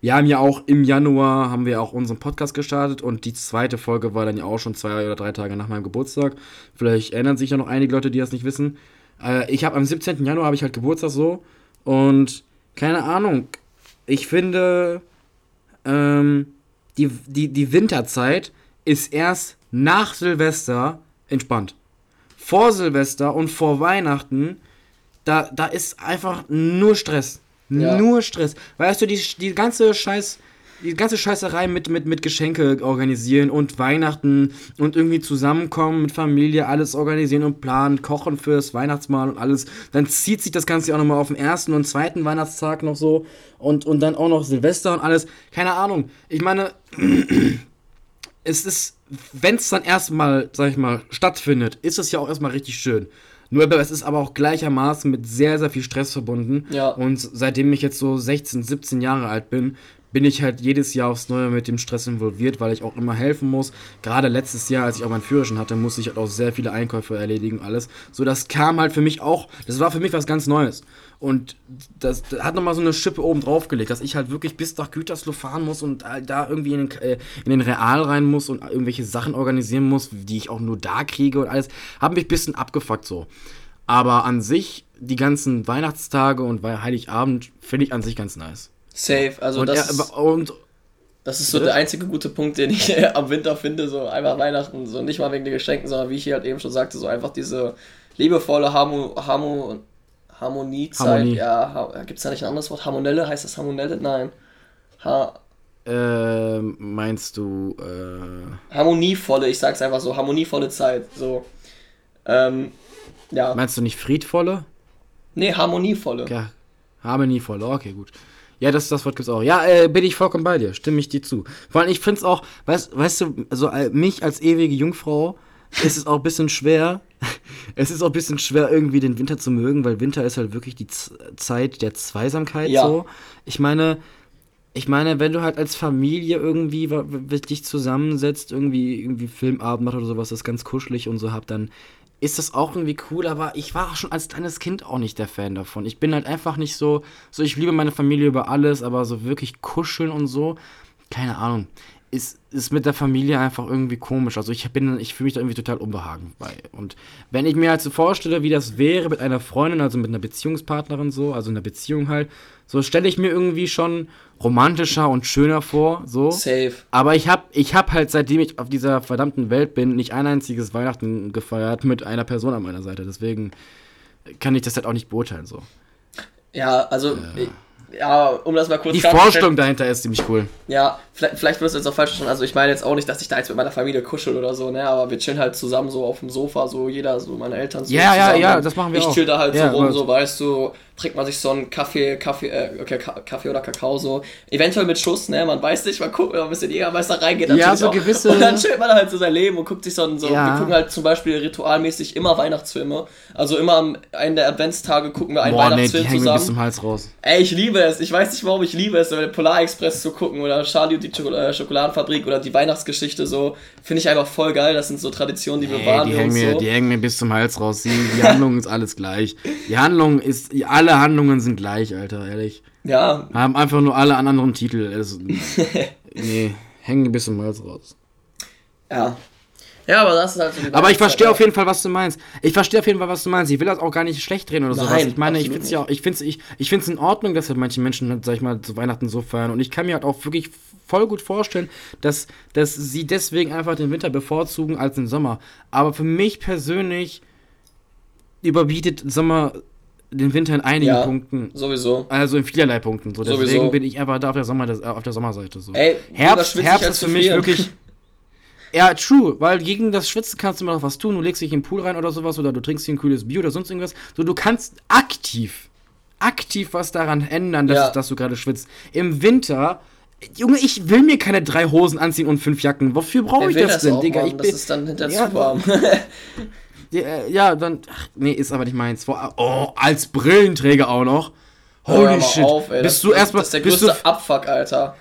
Wir haben ja auch im Januar haben wir auch unseren Podcast gestartet und die zweite Folge war dann ja auch schon zwei oder drei Tage nach meinem Geburtstag. Vielleicht erinnern sich ja noch einige Leute, die das nicht wissen. Äh, ich habe am 17. Januar habe ich halt Geburtstag so und keine Ahnung. Ich finde, ähm, die, die, die Winterzeit ist erst nach Silvester entspannt. Vor Silvester und vor Weihnachten, da, da ist einfach nur Stress. Ja. Nur Stress. Weißt du, die, die ganze scheiß die ganze Scheißerei mit, mit, mit Geschenke organisieren und Weihnachten und irgendwie zusammenkommen mit Familie, alles organisieren und planen, kochen fürs Weihnachtsmahl und alles. Dann zieht sich das Ganze auch nochmal auf den ersten und zweiten Weihnachtstag noch so und, und dann auch noch Silvester und alles. Keine Ahnung. Ich meine, <clears throat> es ist, wenn es dann erstmal, sag ich mal, stattfindet, ist es ja auch erstmal richtig schön. Nur es ist aber auch gleichermaßen mit sehr, sehr viel Stress verbunden. Ja. Und seitdem ich jetzt so 16, 17 Jahre alt bin, bin ich halt jedes Jahr aufs Neue mit dem Stress involviert, weil ich auch immer helfen muss. Gerade letztes Jahr, als ich auch meinen Führerschein hatte, musste ich halt auch sehr viele Einkäufe erledigen und alles. So, das kam halt für mich auch, das war für mich was ganz Neues. Und das, das hat nochmal so eine Schippe oben drauf gelegt, dass ich halt wirklich bis nach Gütersloh fahren muss und halt da irgendwie in den, äh, in den Real rein muss und irgendwelche Sachen organisieren muss, die ich auch nur da kriege und alles. Hat mich ein bisschen abgefuckt so. Aber an sich, die ganzen Weihnachtstage und Heiligabend finde ich an sich ganz nice. Safe, also Und, das, er, ist, und das ist so Bitte? der einzige gute Punkt, den ich am Winter finde, so einfach Weihnachten, so nicht mal wegen den Geschenken, sondern wie ich hier halt eben schon sagte, so einfach diese liebevolle Harmo, Harmo, Harmoniezeit. Harmonie. Ja, ha, gibt es da nicht ein anderes Wort? Harmonelle? Heißt das Harmonelle? Nein. Ha, äh, meinst du, äh, harmonievolle, ich sag's einfach so, harmonievolle Zeit. So. Ähm, ja. meinst du nicht friedvolle? Nee, harmonievolle. Ja, harmonievolle, okay, gut. Ja, das, das Wort gibt's auch. Ja, äh, bin ich vollkommen bei dir, stimme ich dir zu. Vor allem, ich find's auch, weißt, weißt du, also äh, mich als ewige Jungfrau ist es auch ein bisschen schwer. <laughs> es ist auch ein bisschen schwer, irgendwie den Winter zu mögen, weil Winter ist halt wirklich die Z Zeit der Zweisamkeit Ja. so. Ich meine, ich meine, wenn du halt als Familie irgendwie dich zusammensetzt, irgendwie, irgendwie Filmabend macht oder sowas, das ganz kuschelig und so habt, dann ist das auch irgendwie cool, aber ich war schon als kleines Kind auch nicht der Fan davon. Ich bin halt einfach nicht so, so ich liebe meine Familie über alles, aber so wirklich kuscheln und so, keine Ahnung, ist, ist mit der Familie einfach irgendwie komisch. Also ich bin, ich fühle mich da irgendwie total unbehagen bei. Und wenn ich mir halt so vorstelle, wie das wäre mit einer Freundin, also mit einer Beziehungspartnerin so, also in einer Beziehung halt, so stelle ich mir irgendwie schon romantischer und schöner vor, so. Safe. Aber ich hab, ich hab halt, seitdem ich auf dieser verdammten Welt bin, nicht ein einziges Weihnachten gefeiert mit einer Person an meiner Seite. Deswegen kann ich das halt auch nicht beurteilen, so. Ja, also, ich- ja, um das mal kurz Die Vorstellung dahinter ist ziemlich cool. Ja, vielleicht, vielleicht wirst du jetzt auch falsch verstanden. Also ich meine jetzt auch nicht, dass ich da jetzt mit meiner Familie kuschel oder so, ne? Aber wir chillen halt zusammen so auf dem Sofa, so jeder, so meine Eltern so Ja, ja, zusammen. ja, das machen wir ich auch. chill da halt Ja, so rum, aber- so weißt du, trinkt man sich so einen Kaffee, Kaffee, äh, Kaffee oder Kakao so. Eventuell mit Schuss, ne? Man weiß nicht, man guckt, wenn man ein bisschen Jägermeister reingeht. Ja, so auch. gewisse- Und dann chillt man halt so sein Leben und guckt sich so, ein- so Ja. wir gucken halt zum Beispiel ritualmäßig immer Weihnachtsfilme. Also immer am einen der Adventstage gucken wir einen Boah, nee, die Weihnachtsfilm hängen mir bis zusammen. zum Hals raus. Ey, ich liebe es. Ich weiß nicht, warum ich liebe es, den Polar Express zu gucken oder Charlie und die äh, Schokoladenfabrik oder die Weihnachtsgeschichte so. Finde ich einfach voll geil. Das sind so Traditionen, die wir Ey, wahren die, hängen mir, so. die hängen mir bis zum Hals raus. Die, die Handlung ist alles gleich. Die Handlung ist, alle Handlungen sind gleich, Alter, ehrlich. Ja, Haben einfach nur alle einen anderen Titel. Also, <laughs> nee, hängen mir bis zum Hals raus. ja. Ja, aber das ist halt so Aber ich verstehe auf jeden Fall, was du meinst. Ich verstehe auf jeden Fall, was du meinst. Ich will das auch gar nicht schlecht reden oder Nein, sowas. Ich meine, ich finde es ja auch, ich finde ich, ich find's in Ordnung, dass halt manche Menschen, sag ich mal, zu Weihnachten so feiern. Und ich kann mir halt auch wirklich voll gut vorstellen, dass, dass sie deswegen einfach den Winter bevorzugen als den Sommer. Aber für mich persönlich überbietet Sommer den Winter in einigen Ja. Punkten. Sowieso. Also in vielerlei Punkten. So. Deswegen Sowieso. bin ich einfach da auf der, Sommer, auf der Sommerseite. So. Ey, Herbst, Herbst als ist für mich wirklich. <laughs> Ja, true, weil gegen das Schwitzen kannst du immer noch was tun. Du legst dich in den Pool rein oder sowas oder du trinkst dir ein kühles Bier oder sonst irgendwas. So, du kannst aktiv, aktiv was daran ändern, dass, Ja. dass du gerade schwitzt. Im Winter, Junge, ich will mir keine drei Hosen anziehen und fünf Jacken. Wofür brauche ich das denn, auch, Digga? Ich das bin, ist dann hinter Ja, zu warm. <laughs> <laughs> ja, äh, ja, dann. Ach, nee, ist aber nicht meins. Oh, als Brillenträger auch noch. Holy shit. auf, ey. bist das, du erstmal. Das ist der bist du, größte Abfuck, Alter.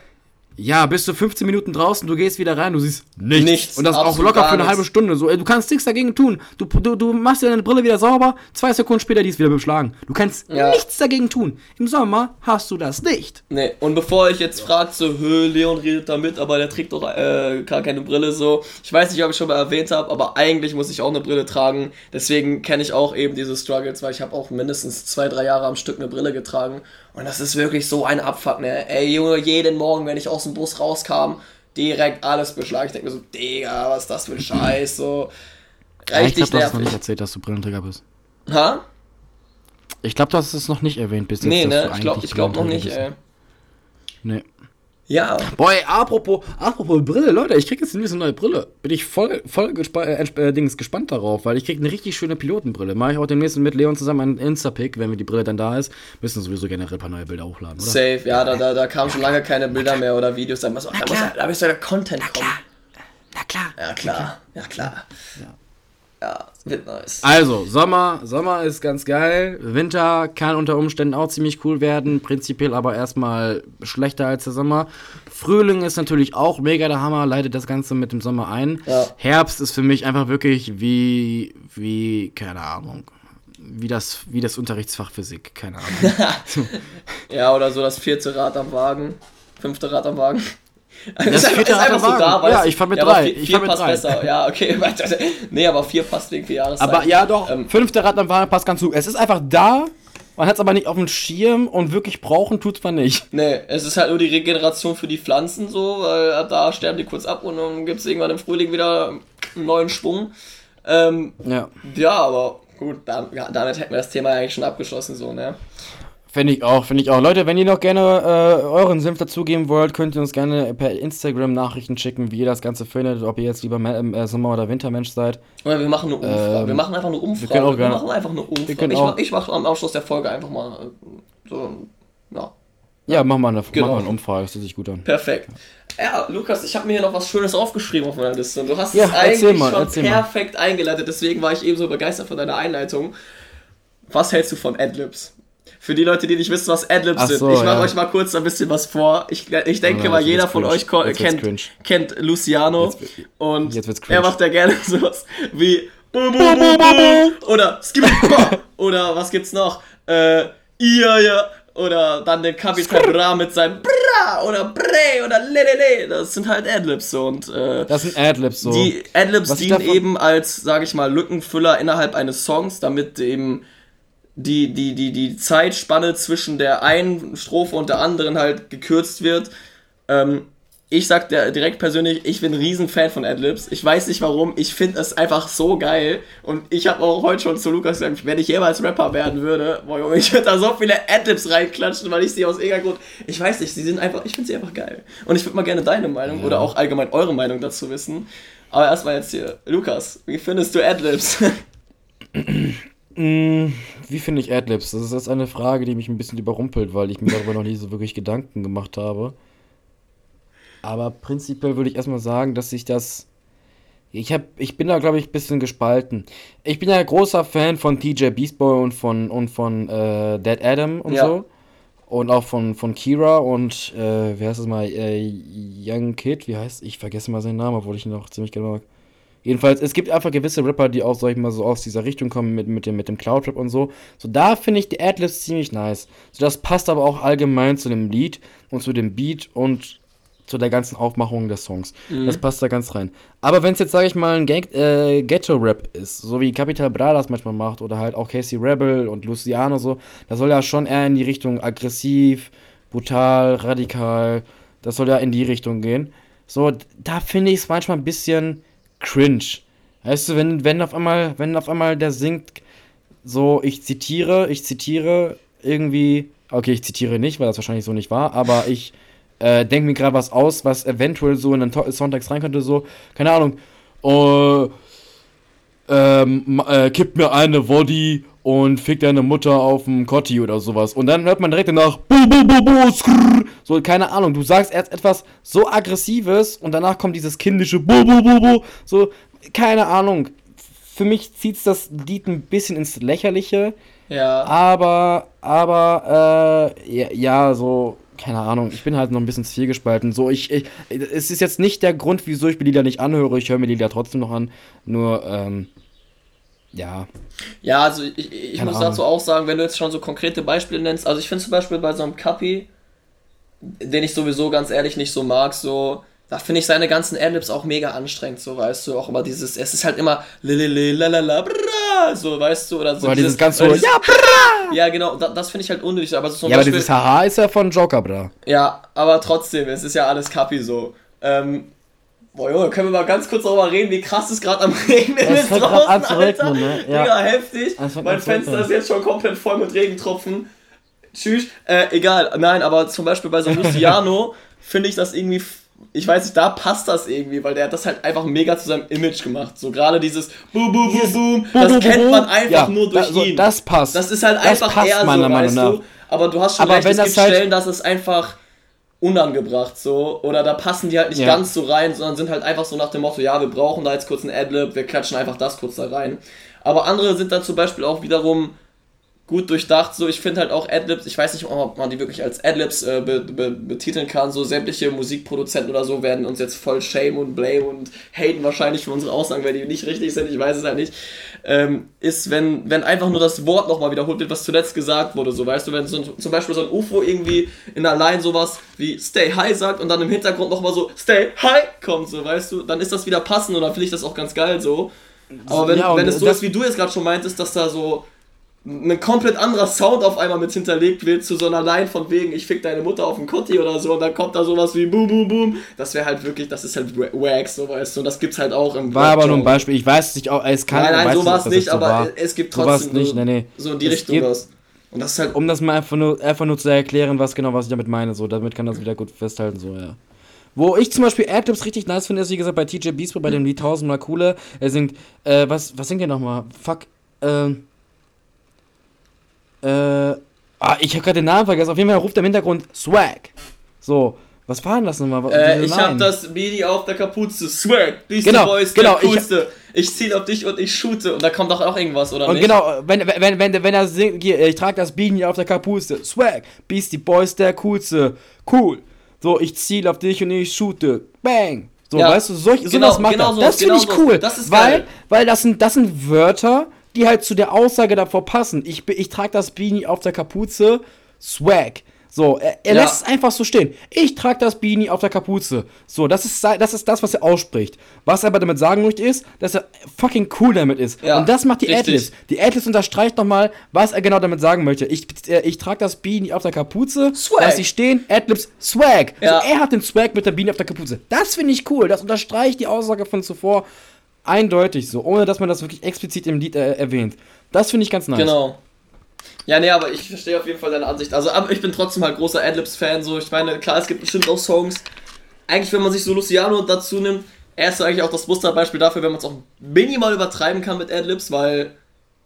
Ja, bist du 15 Minuten draußen, du gehst wieder rein, du siehst nichts. Nichts, Und das auch locker für eine halbe Stunde. So, du kannst nichts dagegen tun. Du, du, du machst dir deine Brille wieder sauber, zwei Sekunden später die ist wieder beschlagen. Du kannst Ja. nichts dagegen tun. Im Sommer hast du das nicht. Nee, und bevor ich jetzt fragt, so, hö, Leon redet da mit, aber der trägt doch äh, gar keine Brille, so. Ich weiß nicht, ob ich schon mal erwähnt habe, aber eigentlich muss ich auch eine Brille tragen. Deswegen kenne ich auch eben diese Struggles, weil ich habe auch mindestens zwei, drei Jahre am Stück eine Brille getragen. Und das ist wirklich so ein Abfuck, ne? Ey, Junge, jeden Morgen, wenn ich aus dem Bus rauskam, direkt alles beschlagen. Ich denke mir so, Digga, was ist das für ein <laughs> Scheiß, so. Ja, ich Richtig glaube, du hast noch nicht erzählt, dass du Brillenträger bist. Ha? Ich glaube, du hast es noch nicht erwähnt bis jetzt. Nee, ne? Ich glaube glaub noch nicht, bist. ey. Nee. Ja. Boah, ey, apropos, apropos Brille, Leute, ich krieg jetzt demnächst eine neue Brille. Bin ich voll, voll gespa äh, äh, Dings, gespannt darauf, weil ich krieg eine richtig schöne Pilotenbrille. Mache ich auch demnächst mit Leon zusammen einen Insta-Pick, wenn die Brille dann da ist. Müssen sowieso generell ein paar neue Bilder hochladen, oder? Safe, ja, da, da, da kamen schon lange keine Bilder mehr oder Videos. Da muss, da muss, klar. da muss der Content kommen. Na klar. Ja, klar. Ja, klar. Ja, wird nice. Also, Sommer, Sommer ist ganz geil. Winter kann unter Umständen auch ziemlich cool werden, prinzipiell aber erstmal schlechter als der Sommer. Frühling ist natürlich auch mega der Hammer, leitet das Ganze mit dem Sommer ein. Ja. Herbst ist für mich einfach wirklich wie, wie, keine Ahnung, wie das, wie das Unterrichtsfach Physik, keine Ahnung. <laughs> Ja, oder so das vierte Rad am Wagen. Fünfte Rad am Wagen. Das ist vierte Rad am Wagen. weißt Ja, ich fahr mit aber drei. Vier, Ich vier passt drei. besser. Ja, okay. <laughs> nee, aber vier passt wegen vier Jahreszeiten. aber ja, doch, Ähm, fünfte Rad am Wagen passt ganz gut. Es ist einfach da, man hat es aber nicht auf dem Schirm und wirklich brauchen tut's man nicht. Nee, es ist halt nur die Regeneration für die Pflanzen so, weil ab da sterben die kurz ab und dann gibt es irgendwann im Frühling wieder einen neuen Schwung. Ähm, Ja. ja, aber gut, da, ja, damit hätten wir das Thema eigentlich schon abgeschlossen, so, ne? Finde ich auch, finde ich auch. Leute, wenn ihr noch gerne äh, euren Senf dazugeben wollt, könnt ihr uns gerne per Instagram Nachrichten schicken, wie ihr das Ganze findet, ob ihr jetzt lieber äh, Sommer- oder Wintermensch seid. Oder wir machen eine Umfrage. Ähm, wir machen einfach eine Umfrage. können auch Wir, gerne- machen einfach eine Umfrage. Ich, auch- ich mache am Abschluss der Folge einfach mal äh, so, ja, Ja, mach mal eine, Genau. mach mal eine Umfrage, das hört sich gut an. perfekt. Ja, Lukas, ich habe mir hier noch was Schönes aufgeschrieben auf meiner Liste du hast Ja, es eigentlich mal, schon erzähl mal. perfekt eingeleitet, deswegen war ich eben so begeistert von deiner Einleitung. Was hältst du von Adlibs? Für die Leute, die nicht wissen, was Adlibs Ach sind, so, ich mache ja. euch mal kurz ein bisschen was vor. Ich, ich denke Oh nein, mal, jeder von cringe. euch kennt, cringe. kennt Luciano Jetzt und jetzt er macht ja gerne <laughs> sowas wie Bu, bu, bu, bu, oder <laughs> oder was gibt's noch? Äh, ja, ja. Oder dann den Capital Bra mit seinem Bra oder Bre oder Lelele. Das sind halt Adlibs so und äh, Das sind Adlibs so. die Adlibs dienen eben als, sage ich mal, Lückenfüller innerhalb eines Songs, damit eben die, die, die, die Zeitspanne zwischen der einen Strophe und der anderen halt gekürzt wird. Ähm, ich sag dir direkt persönlich, ich bin ein Riesenfan von Adlibs. Ich weiß nicht warum, ich finde es einfach so geil. Und ich habe auch heute schon zu Lukas gesagt, wenn ich jemals Rapper werden würde, boah, Junge, ich würde da so viele Adlibs reinklatschen, weil ich sie aus irgendeinem Grund, ich weiß nicht, sie sind einfach, ich finde sie einfach geil. Und ich würde mal gerne deine Meinung oder auch allgemein eure Meinung dazu wissen. Aber erstmal jetzt hier, Lukas, wie findest du Adlibs? <clears throat> Mm, Wie finde ich Adlibs? Das ist jetzt eine Frage, die mich ein bisschen überrumpelt, weil ich mir darüber noch nie so wirklich Gedanken gemacht habe. Aber prinzipiell würde ich erstmal sagen, dass ich das. Ich, hab, ich bin da, glaube ich, ein bisschen gespalten. Ich bin ja ein großer Fan von TJ Beast Boy und von, und von äh, Dead Adam und Ja. so. Und auch von, von Kira und, äh, wie heißt es mal, äh, Young Kid, wie heißt Ich vergesse mal seinen Namen, obwohl ich ihn noch ziemlich gerne mag. Jedenfalls, es gibt einfach gewisse Rapper, die auch, sag ich mal, so aus dieser Richtung kommen mit, mit dem, mit dem Cloud-Rap und so. So, da finde ich die Adlibs ziemlich nice. So, das passt aber auch allgemein zu dem Lied und zu dem Beat und zu der ganzen Aufmachung des Songs. Das passt da ganz rein. Aber wenn es jetzt, sage ich mal, ein Gang äh, Ghetto-Rap ist, so wie Capital Bra das manchmal macht, oder halt auch Casey Rebel und Luciano so, das soll ja schon eher in die Richtung aggressiv, brutal, radikal, das soll ja in die Richtung gehen. So, da finde ich es manchmal ein bisschen cringe. Weißt du, wenn, wenn auf einmal, wenn auf einmal der singt, so, ich zitiere, ich zitiere irgendwie, okay, ich zitiere nicht, weil das wahrscheinlich so nicht war, aber ich äh, denke mir gerade was aus, was eventuell so in den To- Songtext rein könnte, so, keine Ahnung, äh, ähm, äh, kipp mir eine Body und fick deine Mutter auf dem Kotti oder sowas. Und dann hört man direkt danach, bu, bu, bu, bu, skrrr. so, keine Ahnung, du sagst erst etwas so Aggressives und danach kommt dieses kindische bu, bu, bu, bu, so, keine Ahnung. Für mich zieht's das Lied ein bisschen ins Lächerliche, ja. aber, aber, äh, ja, ja, so, keine Ahnung, ich bin halt noch ein bisschen zwiegespalten. So, ich, ich, es ist jetzt nicht der Grund, wieso ich mir Lieder nicht anhöre, ich höre mir Lieder trotzdem noch an, nur, ähm, ja. Ja, also ich, ich muss Ahnung. dazu auch sagen, wenn du jetzt schon so konkrete Beispiele nennst, also ich finde zum Beispiel bei so einem Kapi, den ich sowieso ganz ehrlich nicht so mag, so, da finde ich seine ganzen Adlibs auch mega anstrengend, so, weißt du, auch immer dieses, es ist halt immer lilili, lalala, brrra, so, weißt du, oder so. Oder dieses ganz so, oder dieses- ja, Ja, genau, da, das finde ich halt unnötig, aber so zum Ja, aber Beispiel, dieses Haha ist ja von Joker, bra. ja, aber trotzdem, es ist ja alles Kapi so. Ähm, boah, Junge, können wir mal ganz kurz darüber reden, wie krass es gerade am Regnen Es ist draußen, Alter. regnen, ne? Ja. Digga, heftig. Mein regnen. Fenster ist jetzt schon komplett voll mit Regentropfen. Tschüss. Äh, egal, nein, aber zum Beispiel bei so einem Luciano <laughs> finde ich das irgendwie ich weiß nicht, da passt das irgendwie, weil der hat das halt einfach mega zu seinem Image gemacht. So gerade dieses Boom, Boom, Boom, Boom, das kennt man einfach ja, nur durch da, ihn. Das passt. Das ist halt einfach passt, eher so, weißt du. Aber du hast schon Aber recht, wenn es gibt halt Stellen, dass es einfach unangebracht so oder da passen die halt nicht ja. ganz so rein, sondern sind halt einfach so nach dem Motto, ja, wir brauchen da jetzt kurz ein Adlib, wir klatschen einfach das kurz da rein. Aber andere sind dann zum Beispiel auch wiederum gut durchdacht. So, ich finde halt auch Adlibs, ich weiß nicht, ob man die wirklich als Adlibs äh, be, be, betiteln kann. So sämtliche Musikproduzenten oder so werden uns jetzt voll shame und blame und haten wahrscheinlich für unsere Aussagen, weil die nicht richtig sind. Ich weiß es halt nicht. Ähm, ist, wenn, wenn einfach nur das Wort nochmal wiederholt wird, was zuletzt gesagt wurde. So, weißt du, wenn so zum Beispiel so ein UFO irgendwie in Line sowas wie Stay High sagt und dann im Hintergrund nochmal so Stay High kommt, so, weißt du, dann ist das wieder passend und dann finde ich das auch ganz geil so. Aber wenn, ja, wenn es so ist, wie du jetzt gerade schon meintest, dass da so ein komplett anderer Sound auf einmal mit hinterlegt wird zu so einer Line von wegen, ich fick deine Mutter auf den Kotti oder so und dann kommt da sowas wie Boom, Boom, Boom. Das wäre halt wirklich, das ist halt wack, so weißt du. Und das gibt's halt auch im War aber nur ein Beispiel, ich weiß nicht, es kann Nein, nein, so war es nicht, so aber war. es gibt trotzdem so, nicht, nee, nee. so in die es Richtung was. Und das ist halt. Um das mal einfach nur, einfach nur zu erklären, was genau, was ich damit meine, so, damit kann das wieder gut festhalten, so, ja. Wo ich zum Beispiel Adlibs richtig nice finde, ist wie gesagt bei TJ Beast bei dem Lied 1000 mal cooler. Er singt, äh, was, was singt er nochmal? Fuck, ähm, äh, ah, ich habe gerade den Namen vergessen. Auf jeden Fall ruft er im Hintergrund Swag. So, was war denn das nochmal? Äh, ich habe das Mini auf der Kapuze. Swag, Beastie genau, Boys, genau, der coolste. Ich, ich ziele auf dich und ich shoote. Und da kommt doch auch irgendwas, oder und nicht? genau, wenn, wenn, wenn, wenn er singt, hier, ich trage das Beanie auf der Kapuze. Swag, Beastie Boys, der coolste. Cool. So, ich ziele auf dich und ich shoote. Bang. So, ja, weißt du, solch, genau, sowas macht genau er. Das finde genau ich cool. Das ist weil, geil. weil das sind, das sind Wörter, die halt zu der Aussage davor passen. Ich, ich trage das Beanie auf der Kapuze, Swag. So, er, er ja. lässt es einfach so stehen. Ich trage das Beanie auf der Kapuze. So, das ist, das ist das, was er ausspricht. Was er aber damit sagen möchte, ist, dass er fucking cool damit ist. Ja, Und das macht die Atlas. Die Atlas unterstreicht nochmal, was er genau damit sagen möchte. Ich, äh, ich trage das Beanie auf der Kapuze, Swag. lass sie stehen, Atlas Swag. Ja. So, er hat den Swag mit der Beanie auf der Kapuze. Das finde ich cool. Das unterstreicht die Aussage von zuvor eindeutig so, ohne dass man das wirklich explizit im Lied äh, erwähnt. Das finde ich ganz nice. Genau. Ja, nee, aber ich verstehe auf jeden Fall deine Ansicht. Also, aber ich bin trotzdem halt großer Adlibs-Fan. So, ich meine, klar, es gibt bestimmt auch Songs. Eigentlich, wenn man sich so Luciano dazu nimmt, er ist eigentlich auch das Musterbeispiel dafür, wenn man es auch minimal übertreiben kann mit Adlibs, weil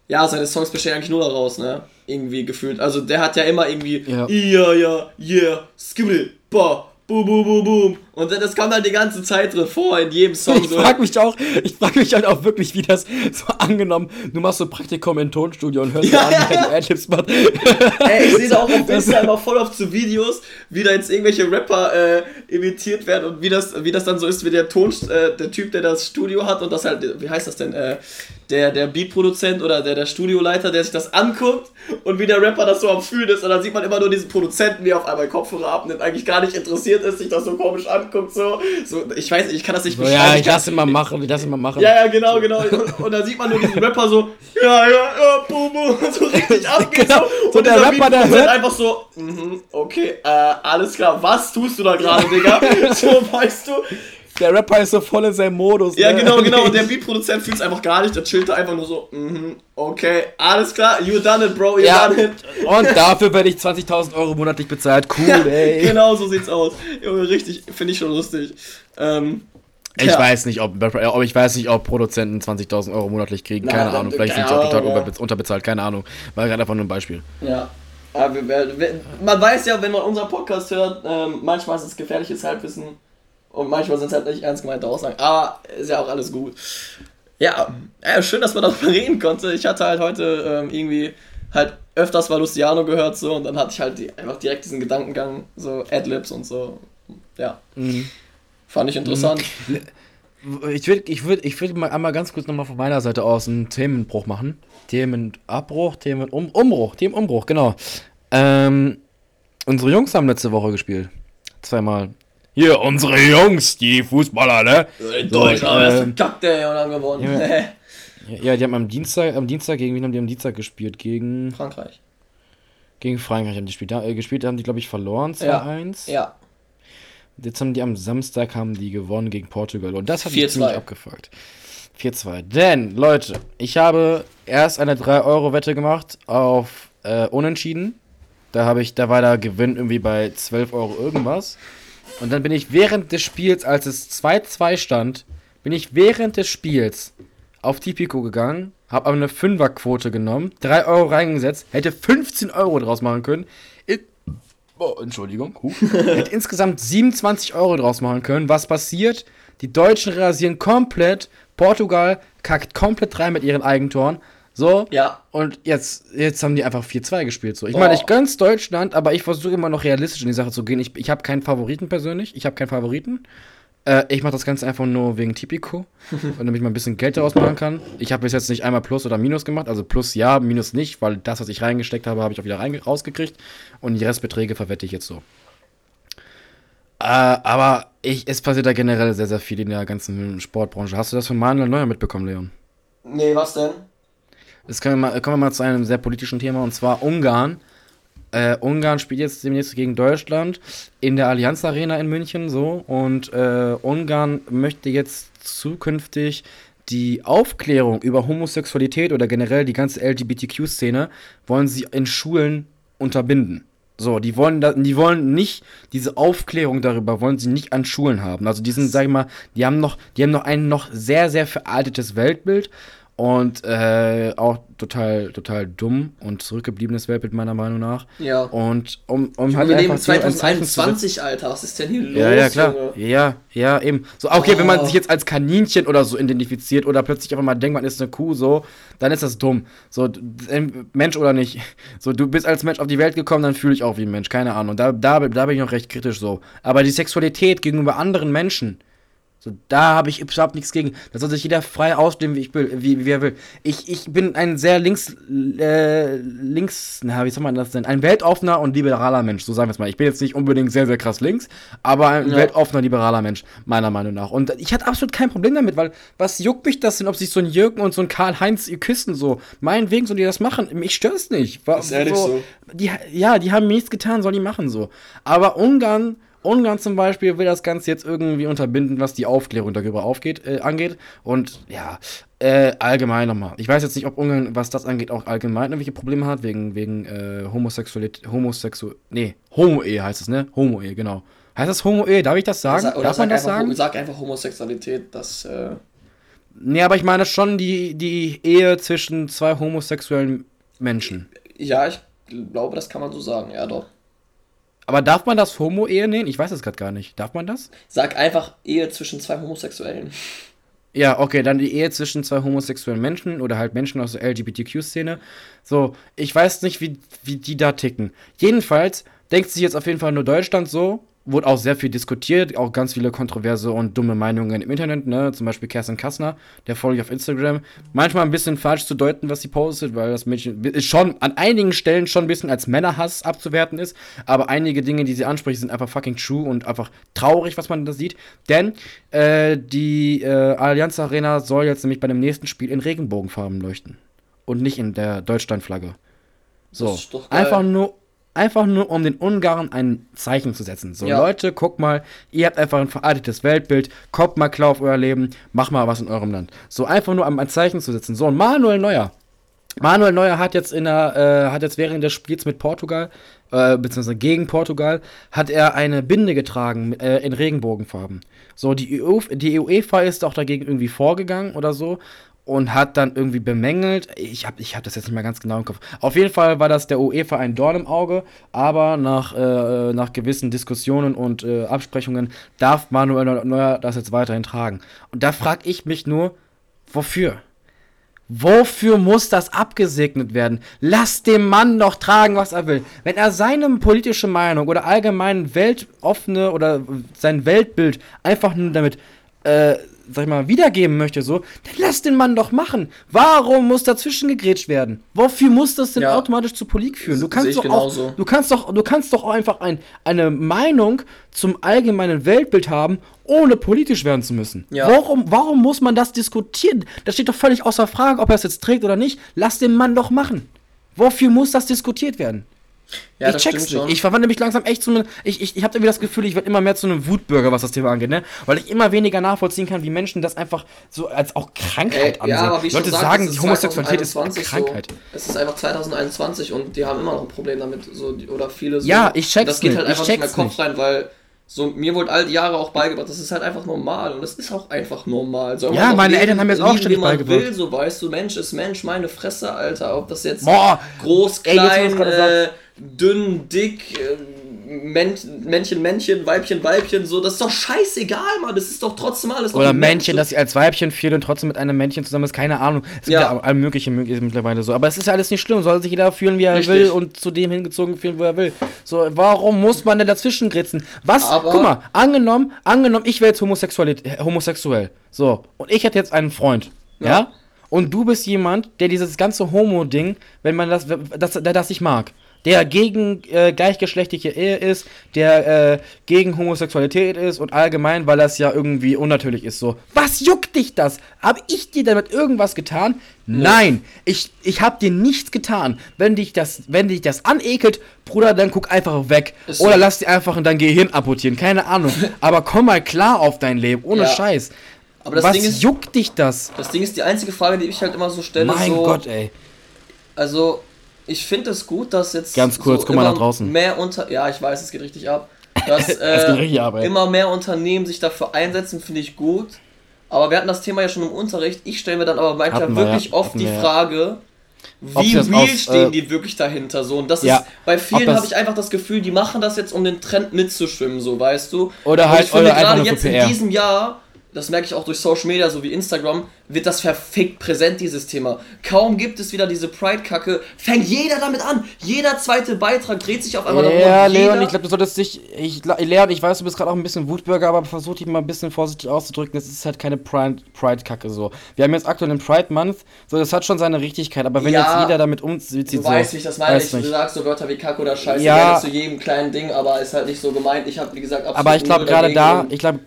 ja, seine Songs bestehen eigentlich nur daraus, ne? Irgendwie gefühlt. Also der hat ja immer irgendwie ja, ja, ja, yeah, skibble, ba, boom, boom, boom, boom. Und das kam halt die ganze Zeit drin vor, in jedem Song. Ich frag mich auch, ich frag mich halt auch wirklich, wie das so angenommen, du machst so Praktikum im Tonstudio und hörst ja, an, ja, ja. Adlibs macht. Ey, ich sehe da auch auf Insta immer voll oft zu Videos, wie da jetzt irgendwelche Rapper äh, imitiert werden und wie das, wie das dann so ist, wie der Ton, äh, der Typ, der das Studio hat und das halt, wie heißt das denn, äh, der, der Beatproduzent oder der, der Studioleiter, der sich das anguckt und wie der Rapper das so am Fühlen ist und dann sieht man immer nur diesen Produzenten, wie er auf einmal Kopfhörer abnimmt, eigentlich gar nicht interessiert ist, sich das so komisch anguckt, so. so ich weiß ich kann das nicht so, beschreiben. Ja, ich lass immer machen, ich lass immer machen. Ja, ja, genau, genau. Und, und dann sieht man nur diesen Rapper so, ja, ja, ja, boom, boom, so richtig <laughs> abgeht. genau. so. Und der Rapper, der hört einfach so, mm okay, äh, alles klar, was tust du da gerade, <laughs> Digga? so, weißt du, der Rapper ist so voll in seinem Modus. Ja, ne? genau, genau. Und der <laughs> Beatproduzent fühlt es einfach gar nicht. Der chillt da einfach nur so, mhm, okay, alles klar, you done it, bro, you ja. done it. Und <laughs> dafür werde ich 20.000 Euro monatlich bezahlt. Cool, ey. genau so sieht's aus. Junge, richtig, finde ich schon lustig. Ähm, ich ja. weiß nicht, ob, ob ich weiß nicht, ob Produzenten 20.000 Euro monatlich kriegen. Keine Na, Ahnung. Vielleicht sind sie auch total ja. unterbezahlt. Keine Ahnung. War gerade einfach nur ein Beispiel. Ja. Aber man weiß ja, wenn man unseren Podcast hört, ähm, manchmal ist es gefährliches Halbwissen. Und manchmal sind es halt nicht ernst gemeinte Aussagen. Aber ist ja auch alles gut. Ja, ja schön, dass man darüber <laughs> reden konnte. Ich hatte halt heute ähm, irgendwie halt öfters mal Luciano gehört so und dann hatte ich halt die, einfach direkt diesen Gedankengang, so Adlibs und so. Ja. Mhm. Fand ich interessant. Mhm. Ich würde ich würd, ich würd mal einmal ganz kurz nochmal von meiner Seite aus einen Themenbruch machen. Themenabbruch, Themenumbruch, Themenumbruch, genau. Ähm, unsere Jungs haben letzte Woche gespielt. Zweimal. Hier, unsere Jungs, die Fußballer, ne? In Deutschland so, äh, verkackt, ey, und dann gewonnen. Ja, <laughs> ja, die haben am Dienstag, am Dienstag, gegen wen haben die am Dienstag gespielt? Gegen. Frankreich. Gegen Frankreich haben die gespielt. Da, äh, gespielt haben die, glaube ich, verloren, 2-1. Ja. ja. Jetzt haben die am Samstag haben die gewonnen gegen Portugal. Und das hat mich ziemlich abgefuckt. 4-2. Denn, Leute, ich habe erst eine 3-Euro-Wette gemacht auf äh, Unentschieden. Da habe ich, da war der Gewinn irgendwie bei 12 Euro irgendwas. Und dann bin ich während des Spiels, als es 2-2 stand, bin ich während des Spiels auf Tipico gegangen, habe aber eine Fünferquote genommen, 3 Euro reingesetzt, hätte 15 Euro draus machen können. In, oh, Entschuldigung. Huh. <laughs> hätte insgesamt 27 Euro draus machen können. Was passiert? Die Deutschen rasieren komplett. Portugal kackt komplett rein mit ihren Eigentoren. So. Ja. Und jetzt, jetzt haben die einfach 4-2 gespielt. So. Ich meine, ich gönn's Deutschland, aber ich versuche immer noch realistisch in die Sache zu gehen. Ich, ich habe keinen Favoriten persönlich. Ich habe keinen Favoriten. Äh, ich mache das Ganze einfach nur wegen Tipico. <laughs> und damit ich mal ein bisschen Geld daraus machen kann. Ich habe bis jetzt nicht einmal Plus oder Minus gemacht. Also Plus ja, Minus nicht, weil das, was ich reingesteckt habe, habe ich auch wieder rausgekriegt. Und die Restbeträge verwette ich jetzt so. Äh, aber ich, es passiert da generell sehr, sehr viel in der ganzen Sportbranche. Hast du das von Manuel Neuer mitbekommen, Leon? Nee, was denn? Jetzt kommen wir, mal, kommen wir mal zu einem sehr politischen Thema und zwar Ungarn. Äh, Ungarn spielt jetzt demnächst gegen Deutschland in der Allianz Arena in München so und äh, Ungarn möchte jetzt zukünftig die Aufklärung über Homosexualität oder generell die ganze LGBTQ-Szene wollen sie in Schulen unterbinden. So, die wollen da, die wollen nicht diese Aufklärung darüber wollen sie nicht an Schulen haben. Also die sind, sag ich mal, die haben noch, die haben noch ein noch sehr sehr veraltetes Weltbild und äh, auch total, total dumm und zurückgebliebenes Weltbild meiner Meinung nach. Ja. Und um, um halt wir leben 2021, Alter, was ist denn hier los? Ja, ja, klar. Junge? Ja, ja, eben. So, okay, oh. wenn man oh. sich jetzt als Kaninchen oder so identifiziert oder plötzlich einfach mal denkt, man ist eine Kuh, so, dann ist das dumm. So, Mensch oder nicht. So, du bist als Mensch auf die Welt gekommen, dann fühle ich auch wie ein Mensch, keine Ahnung. Da, da, da bin ich noch recht kritisch so. Aber die Sexualität gegenüber anderen Menschen, so, da habe ich überhaupt nichts gegen. Da soll sich jeder frei ausleben, wie ich will, wie, wie er will. Ich, ich bin ein sehr links, äh, links, na, wie soll man das denn? Ein weltoffener und liberaler Mensch, so sagen wir es mal. Ich bin jetzt nicht unbedingt sehr, sehr krass links, aber ein ja. weltoffener, liberaler Mensch, meiner Meinung nach. Und ich hatte absolut kein Problem damit, weil was juckt mich das denn, ob sich so ein Jürgen und so ein Karl-Heinz ihr küssen, so. Meinetwegen sollen die das machen. Mich stört es nicht. War, ist ehrlich so, so. Die, ja, die haben mir nichts getan, sollen die machen, so. Aber Ungarn Ungarn zum Beispiel will das Ganze jetzt irgendwie unterbinden, was die Aufklärung darüber aufgeht, äh, angeht. Und ja, äh, allgemein nochmal. Ich weiß jetzt nicht, ob Ungarn, was das angeht, auch allgemein irgendwelche Probleme hat, wegen, wegen äh, Homosexualität, Homosexual, nee, Homo-Ehe heißt es, ne? Homo-Ehe, genau. Heißt das Homo-Ehe? Darf ich das sagen? Oder Darf man das sagen? Sag einfach Homosexualität, das, äh Nee, aber ich meine schon die, die Ehe zwischen zwei homosexuellen Menschen. Ja, ich glaube, das kann man so sagen, ja doch. Aber darf man das Homo-Ehe nennen? Ich weiß es gerade gar nicht. Darf man das? Sag einfach Ehe zwischen zwei Homosexuellen. Ja, okay, dann die Ehe zwischen zwei homosexuellen Menschen oder halt Menschen aus der LGBTQ-Szene. So, ich weiß nicht, wie, wie die da ticken. Jedenfalls denkt sich jetzt auf jeden Fall nur Deutschland so, wurde auch sehr viel diskutiert, auch ganz viele kontroverse und dumme Meinungen im Internet, ne? Zum Beispiel Kerstin Kassner, der folge ich auf Instagram. Manchmal ein bisschen falsch zu deuten, was sie postet, weil das Mädchen ist schon an einigen Stellen schon ein bisschen als Männerhass abzuwerten ist, aber einige Dinge, die sie anspricht, sind einfach fucking true und einfach traurig, was man da sieht. Denn äh, die äh, Allianz Arena soll jetzt nämlich bei dem nächsten Spiel in Regenbogenfarben leuchten. Und nicht in der Deutschlandflagge. So. Einfach nur Einfach nur, um den Ungarn ein Zeichen zu setzen. So, ja. Leute, guck mal, ihr habt einfach ein veraltetes Weltbild, kommt mal klar auf euer Leben, macht mal was in eurem Land. So, einfach nur, um ein Zeichen zu setzen. So, und Manuel Neuer. Manuel Neuer hat jetzt in der, äh, hat jetzt während des Spiels mit Portugal, äh, beziehungsweise gegen Portugal, hat er eine Binde getragen äh, in Regenbogenfarben. So, die, EU, die UEFA ist auch dagegen irgendwie vorgegangen oder so und hat dann irgendwie bemängelt, ich habe ich hab das jetzt nicht mehr ganz genau im Kopf. Auf jeden Fall war das der UEFA ein Dorn im Auge, aber nach, äh, nach gewissen Diskussionen und äh, Absprechungen darf Manuel Neuer das jetzt weiterhin tragen. Und da frage ich mich nur, wofür? Wofür muss das abgesegnet werden? Lass dem Mann doch tragen, was er will. Wenn er seine politische Meinung oder allgemein weltoffene oder sein Weltbild einfach nur damit äh, sag ich mal, wiedergeben möchte, so, dann lass den Mann doch machen. Warum muss dazwischen gegrätscht werden? Wofür muss das denn ja. automatisch zu Politik führen? Du kannst doch auch, du kannst doch, du kannst doch auch einfach ein, eine Meinung zum allgemeinen Weltbild haben, ohne politisch werden zu müssen. Ja. Warum, warum muss man das diskutieren? Das steht doch völlig außer Frage, ob er es jetzt trägt oder nicht. Lass den Mann doch machen. Wofür muss das diskutiert werden? Ja, ich check's nicht. Ich verwandle mich langsam echt zu einem. Ich, ich, ich habe irgendwie das Gefühl, ich werde immer mehr zu einem Wutbürger, was das Thema angeht, ne? Weil ich immer weniger nachvollziehen kann, wie Menschen das einfach so als auch Krankheit Ey, ansehen. Ja, aber wie Leute sag, sagen, die Homosexualität ist eine Krankheit. So, es ist einfach 2021 und die haben immer noch ein Problem damit. So, oder viele so. Ja, ich check's Das geht nicht. halt einfach nicht in meinen Kopf rein, weil So, mir wurde all die Jahre auch beigebracht, das ist halt einfach normal und das ist auch einfach normal. Soll Ja, meine leben, Eltern haben mir das auch ständig beigebracht. Will, so weißt du, Mensch ist Mensch, meine Fresse, Alter. Ob das jetzt Boah, groß, Ey, jetzt, klein, du's gerade äh, dünn, dick, äh, Männ- Männchen, Männchen, Weibchen, Weibchen, so, das ist doch scheißegal, Mann. Das ist doch trotzdem alles noch Oder Männchen, Mensch. das sie als Weibchen führt und trotzdem mit einem Männchen zusammen ist, keine Ahnung. Es gibt Ja. ja all mögliche mögliche mittlerweile so. Aber es ist ja alles nicht schlimm, soll sich jeder fühlen, wie er Richtig. will und zu dem hingezogen fühlen, wo er will. So, warum muss man denn dazwischen gritzen? Was? Aber- Guck mal, angenommen, angenommen, ich wäre jetzt homosexuell. So, und ich hätte jetzt einen Freund. Ja? Ja. Und du bist jemand, der dieses ganze Homo-Ding, wenn man das, das, der das nicht mag. Der gegen äh, gleichgeschlechtliche Ehe ist, der äh, gegen Homosexualität ist und allgemein, weil das ja irgendwie unnatürlich ist. So, was juckt dich das? Habe ich dir damit irgendwas getan? Nein, ich, ich habe dir nichts getan. Wenn dich das, wenn dich das anekelt, Bruder, dann guck einfach weg. Ist so. Oder lass dir einfach in dein Gehirn amputieren, keine Ahnung. <laughs> Aber komm mal klar auf dein Leben, ohne Ja. Scheiß. Aber das was Ding ist, juckt dich das? das Ding ist die einzige Frage, die ich halt immer so stelle, Mein so, Gott, ey. Also, ich finde es gut, dass jetzt. Ganz kurz, guck mal nach draußen. Mehr unter. Ja, ich weiß, es geht richtig ab. Dass <laughs> Es äh, geht richtig ab, immer mehr Unternehmen sich dafür einsetzen, finde ich gut. Aber wir hatten das Thema ja schon im Unterricht. Ich stelle mir dann aber manchmal wir, wirklich ja. oft Hatten die wir. Frage, wie real aus, stehen äh, die wirklich dahinter so. Und das Ja, ist bei vielen habe ich einfach das Gefühl, die machen das jetzt, um den Trend mitzuschwimmen, so weißt du. Oder Und halt- ich finde gerade jetzt in diesem Jahr, das merke ich auch durch Social Media, so wie Instagram, wird das verfickt präsent, dieses Thema. Kaum gibt es wieder diese Pride-Kacke, fängt jeder damit an. Jeder zweite Beitrag dreht sich auf einmal. Ja, und jeder- Leon, ich glaube, du solltest dich. Ich, Leon, ich weiß, du bist gerade auch ein bisschen Wutbürger, aber versuch dich mal ein bisschen vorsichtig auszudrücken. Das ist halt keine Pride- Pride-Kacke so. Wir haben jetzt aktuell den Pride Month, so das hat schon seine Richtigkeit, aber wenn Ja, jetzt jeder damit umzieht, Du so, weißt, wie ich das meine. weiß Ich, du sagst so Wörter wie Kacke oder Scheiße Ja. zu jedem kleinen Ding, aber ist halt nicht so gemeint. Ich habe, wie gesagt, absolut Aber ich glaube gerade da, ich glaube,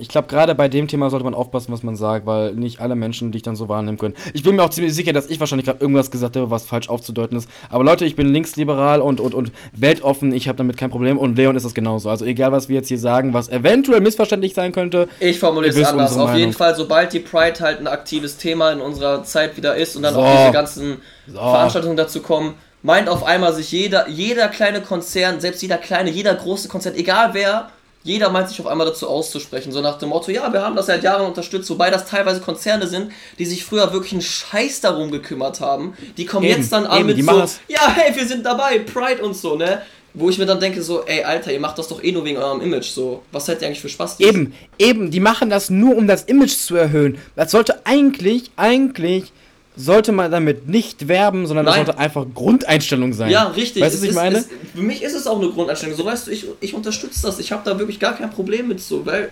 ich glaube gerade bei dem Thema sollte man aufpassen, was man sagt, weil nicht alle Menschen dich dann so wahrnehmen können. Ich bin mir auch ziemlich sicher, dass ich wahrscheinlich gerade irgendwas gesagt habe, was falsch aufzudeuten ist. Aber Leute, ich bin linksliberal und, und, und weltoffen, ich habe damit kein Problem und Leon ist das genauso. Also egal, was wir jetzt hier sagen, was eventuell missverständlich sein könnte. Ich formuliere es anders. Auf jeden. Fall, sobald die Pride halt ein aktives Thema in unserer Zeit wieder ist und dann So. auch diese ganzen So. Veranstaltungen dazu kommen, meint auf einmal sich jeder, jeder kleine Konzern, selbst jeder kleine, jeder große Konzern, egal wer, jeder meint sich auf einmal dazu auszusprechen. So nach dem Motto, ja, wir haben das seit Jahren unterstützt, wobei das teilweise Konzerne sind, die sich früher wirklich einen Scheiß darum gekümmert haben. Die kommen Eben, jetzt dann an eben, mit so, ja, hey, wir sind dabei, Pride und so, ne? Wo ich mir dann denke, so, ey, Alter, ihr macht das doch eh nur wegen eurem Image, so. Was seid ihr eigentlich für Spaß? Eben, eben, die machen das nur, um das Image zu erhöhen. Das sollte eigentlich, eigentlich, sollte man damit nicht werben, sondern das Nein. sollte einfach Grundeinstellung sein. Ja, richtig. Weißt du, was ich ist- meine? Es, für mich ist es auch eine Grundeinstellung. So weißt du, ich, ich unterstütze das. Ich habe da wirklich gar kein Problem mit so, weil,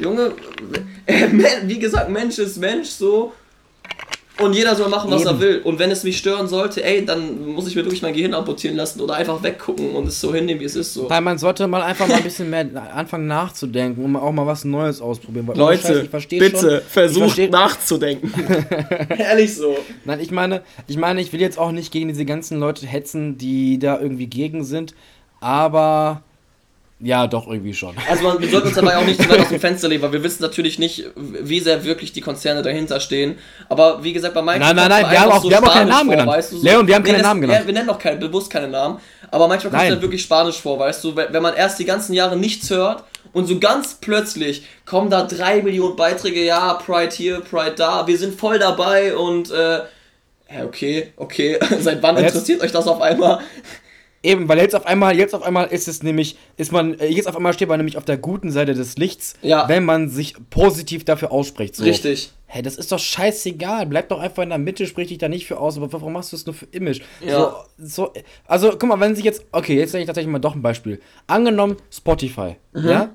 Junge, <laughs> äh, wie gesagt, Mensch ist Mensch so. Und jeder soll machen, was Eben. er will. Und wenn es mich stören sollte, ey, dann muss ich mir wirklich mein Gehirn amputieren lassen oder einfach weggucken und es so hinnehmen, wie es ist. So. Weil man sollte mal einfach mal ein bisschen mehr anfangen nachzudenken und auch mal was Neues ausprobieren. Weil ohne Scheiß, ich verstehe schon, ich versteh- nachzudenken. <laughs> Ehrlich so. Nein, ich meine, ich meine, ich will jetzt auch nicht gegen diese ganzen Leute hetzen, die da irgendwie gegen sind, aber ja, doch irgendwie schon. Also man, wir sollten uns dabei auch nicht zu weit aus dem Fenster legen, weil wir wissen natürlich nicht, wie sehr wirklich die Konzerne dahinter stehen. Aber wie gesagt, bei manchen Nein, nein, nein, wir haben auch- wir haben auch keinen Namen genannt. Weißt du, so. Leon, wir haben keine das- Namen genannt. Ja, wir nennen auch keine, bewusst keine Namen. Aber manchmal kommt es dann wirklich spanisch vor, weißt du, wenn man erst die ganzen Jahre nichts hört und so ganz plötzlich kommen da drei Millionen Beiträge, ja, Pride hier, Pride da, wir sind voll dabei und äh, ja, okay, okay, <laughs> seit wann interessiert euch das auf einmal? Eben, weil jetzt auf einmal, jetzt auf einmal ist es nämlich, ist man, äh, jetzt auf einmal steht man nämlich auf der guten Seite des Lichts, Ja. wenn man sich positiv dafür ausspricht. So. Richtig. Hey, das ist doch scheißegal. Bleib doch einfach in der Mitte, sprich dich da nicht für aus. Aber warum machst du es nur für Image? Ja. So, so, also, guck mal, wenn sich jetzt. Okay, jetzt sage ich tatsächlich mal doch ein Beispiel. Angenommen, Spotify. Mhm. Ja?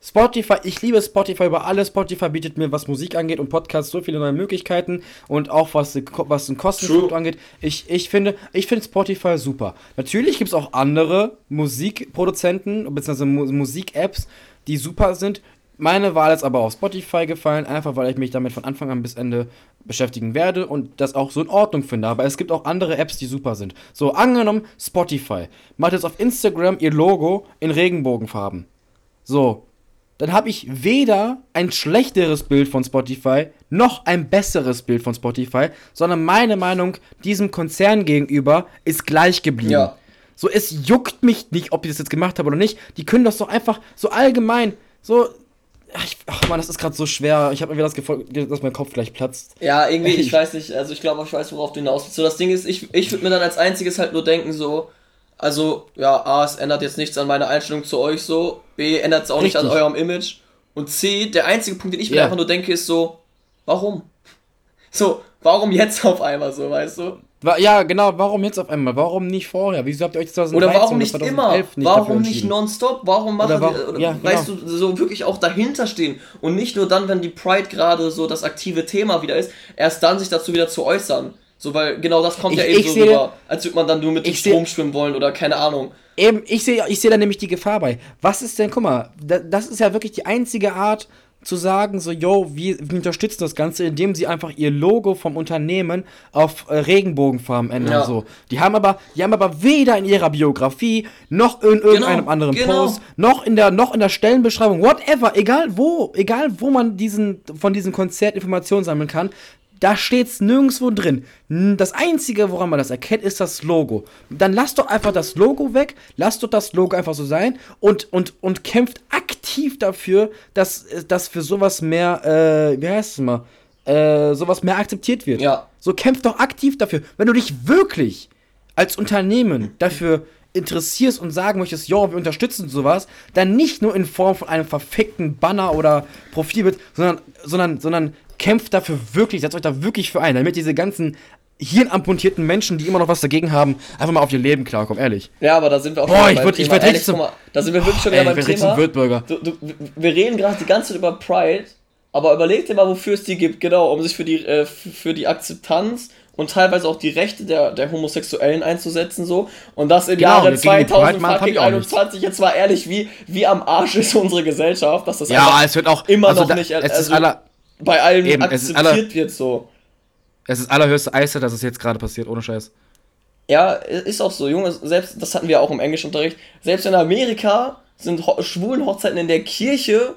Spotify, ich liebe Spotify über alles. Spotify bietet mir, was Musik angeht und Podcasts, so viele neue Möglichkeiten und auch was, was den Kostenpunkt angeht. Ich, ich finde, ich finde Spotify super. Natürlich gibt es auch andere Musikproduzenten bzw. Mu Musik-Apps, die super sind. Meine Wahl ist aber auf Spotify gefallen, einfach weil ich mich damit von Anfang an bis Ende beschäftigen werde und das auch so in Ordnung finde. Aber es gibt auch andere Apps, die super sind. So, angenommen, Spotify macht jetzt auf Instagram ihr Logo in Regenbogenfarben. So, dann habe ich weder ein schlechteres Bild von Spotify noch ein besseres Bild von Spotify, sondern meine Meinung diesem Konzern gegenüber ist gleich geblieben. Ja. So, es juckt mich nicht, ob die das jetzt gemacht haben oder nicht. Die können das doch einfach so allgemein, so. Ach, ich, ach man, das ist gerade so schwer. Ich habe mir das Gefühl, dass mein Kopf gleich platzt. Ja, irgendwie, ich <laughs> weiß nicht. Also, ich glaube, ich weiß, worauf du hinaus willst. So, das Ding ist, ich, ich würde mir dann als einziges halt nur denken, so. Also, ja, A, es ändert jetzt nichts an meiner Einstellung zu euch so. B, ändert es auch Richtig. nicht an eurem Image. Und C, der einzige Punkt, den ich mir einfach nur denke, ist so, warum? <laughs> So, warum jetzt auf einmal so, weißt du? Ja, genau, warum jetzt auf einmal? Warum nicht vorher? Wieso habt ihr euch 2013 Oder warum nicht immer? Nicht warum nicht nonstop? Warum machen oder, oder, ja, weißt genau. du, so wirklich auch dahinter stehen und nicht nur dann, wenn die Pride gerade so das aktive Thema wieder ist, erst dann sich dazu wieder zu äußern. So, weil genau das kommt ich, ja eben so sehe, rüber, als würde man dann nur mit dem Strom seh, schwimmen wollen oder keine Ahnung. Eben, ich sehe ich seh da nämlich die Gefahr bei. Was ist denn, guck mal, das ist ja wirklich die einzige Art, zu sagen, so, yo, wir, wir, unterstützen das Ganze, indem sie einfach ihr Logo vom Unternehmen auf äh, Regenbogenfarben ändern. Ja. So. Die haben aber, die haben aber weder in ihrer Biografie, noch in irgendeinem genau, anderen genau. Post, noch in der, noch in der Stellenbeschreibung, whatever, egal wo, egal wo man diesen, von diesem Konzert Informationen sammeln kann, da steht's nirgendwo drin. Das Einzige, woran man das erkennt, ist das Logo. Dann lasst doch einfach das Logo weg, lasst doch das Logo einfach so sein und, und, und kämpft aktiv dafür, dass, dass für sowas mehr, äh, wie heißt es mal, äh, sowas mehr akzeptiert wird. Ja. So kämpft doch aktiv dafür. Wenn du dich wirklich als Unternehmen dafür interessierst und sagen möchtest, jo, wir unterstützen sowas, dann nicht nur in Form von einem verfickten Banner oder Profilbild, sondern, sondern, sondern kämpft dafür wirklich, setzt euch da wirklich für ein, damit diese ganzen hirnamputierten Menschen, die immer noch was dagegen haben, einfach mal auf ihr Leben klarkommen, ehrlich. Ja, aber da sind wir auch Boah, ich würd, ich richtig zum, mal, Da sind wir wirklich schon oh, wieder beim Thema. Du, du, wir reden gerade die ganze Zeit über Pride, aber überleg dir mal, wofür es die gibt, genau, um sich für die, äh, für die Akzeptanz und teilweise auch die Rechte der, der Homosexuellen einzusetzen, so. Und das im genau, Jahre 2021, jetzt mal ehrlich, wie, wie am Arsch ist <laughs> unsere Gesellschaft, dass das ja, es wird auch, immer also noch da, nicht, es also, ist aller, bei allen eben, akzeptiert aller, wird so. Es ist allerhöchste Eise, dass es jetzt gerade passiert, ohne Scheiß. Ja, ist auch so, Junge, selbst, das hatten wir auch im Englischunterricht, selbst in Amerika sind Ho schwulen Hochzeiten in der Kirche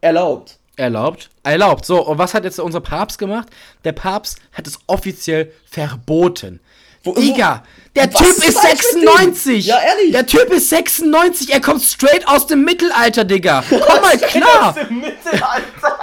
erlaubt. Erlaubt? Erlaubt. So, und was hat jetzt unser Papst gemacht? Der Papst hat es offiziell verboten. Wo, Digga, der Typ ist 96. Ja, ehrlich. Der Typ ist 96. Er kommt straight aus dem Mittelalter, Digga. <laughs> Komm mal klar. Aus dem Mittelalter.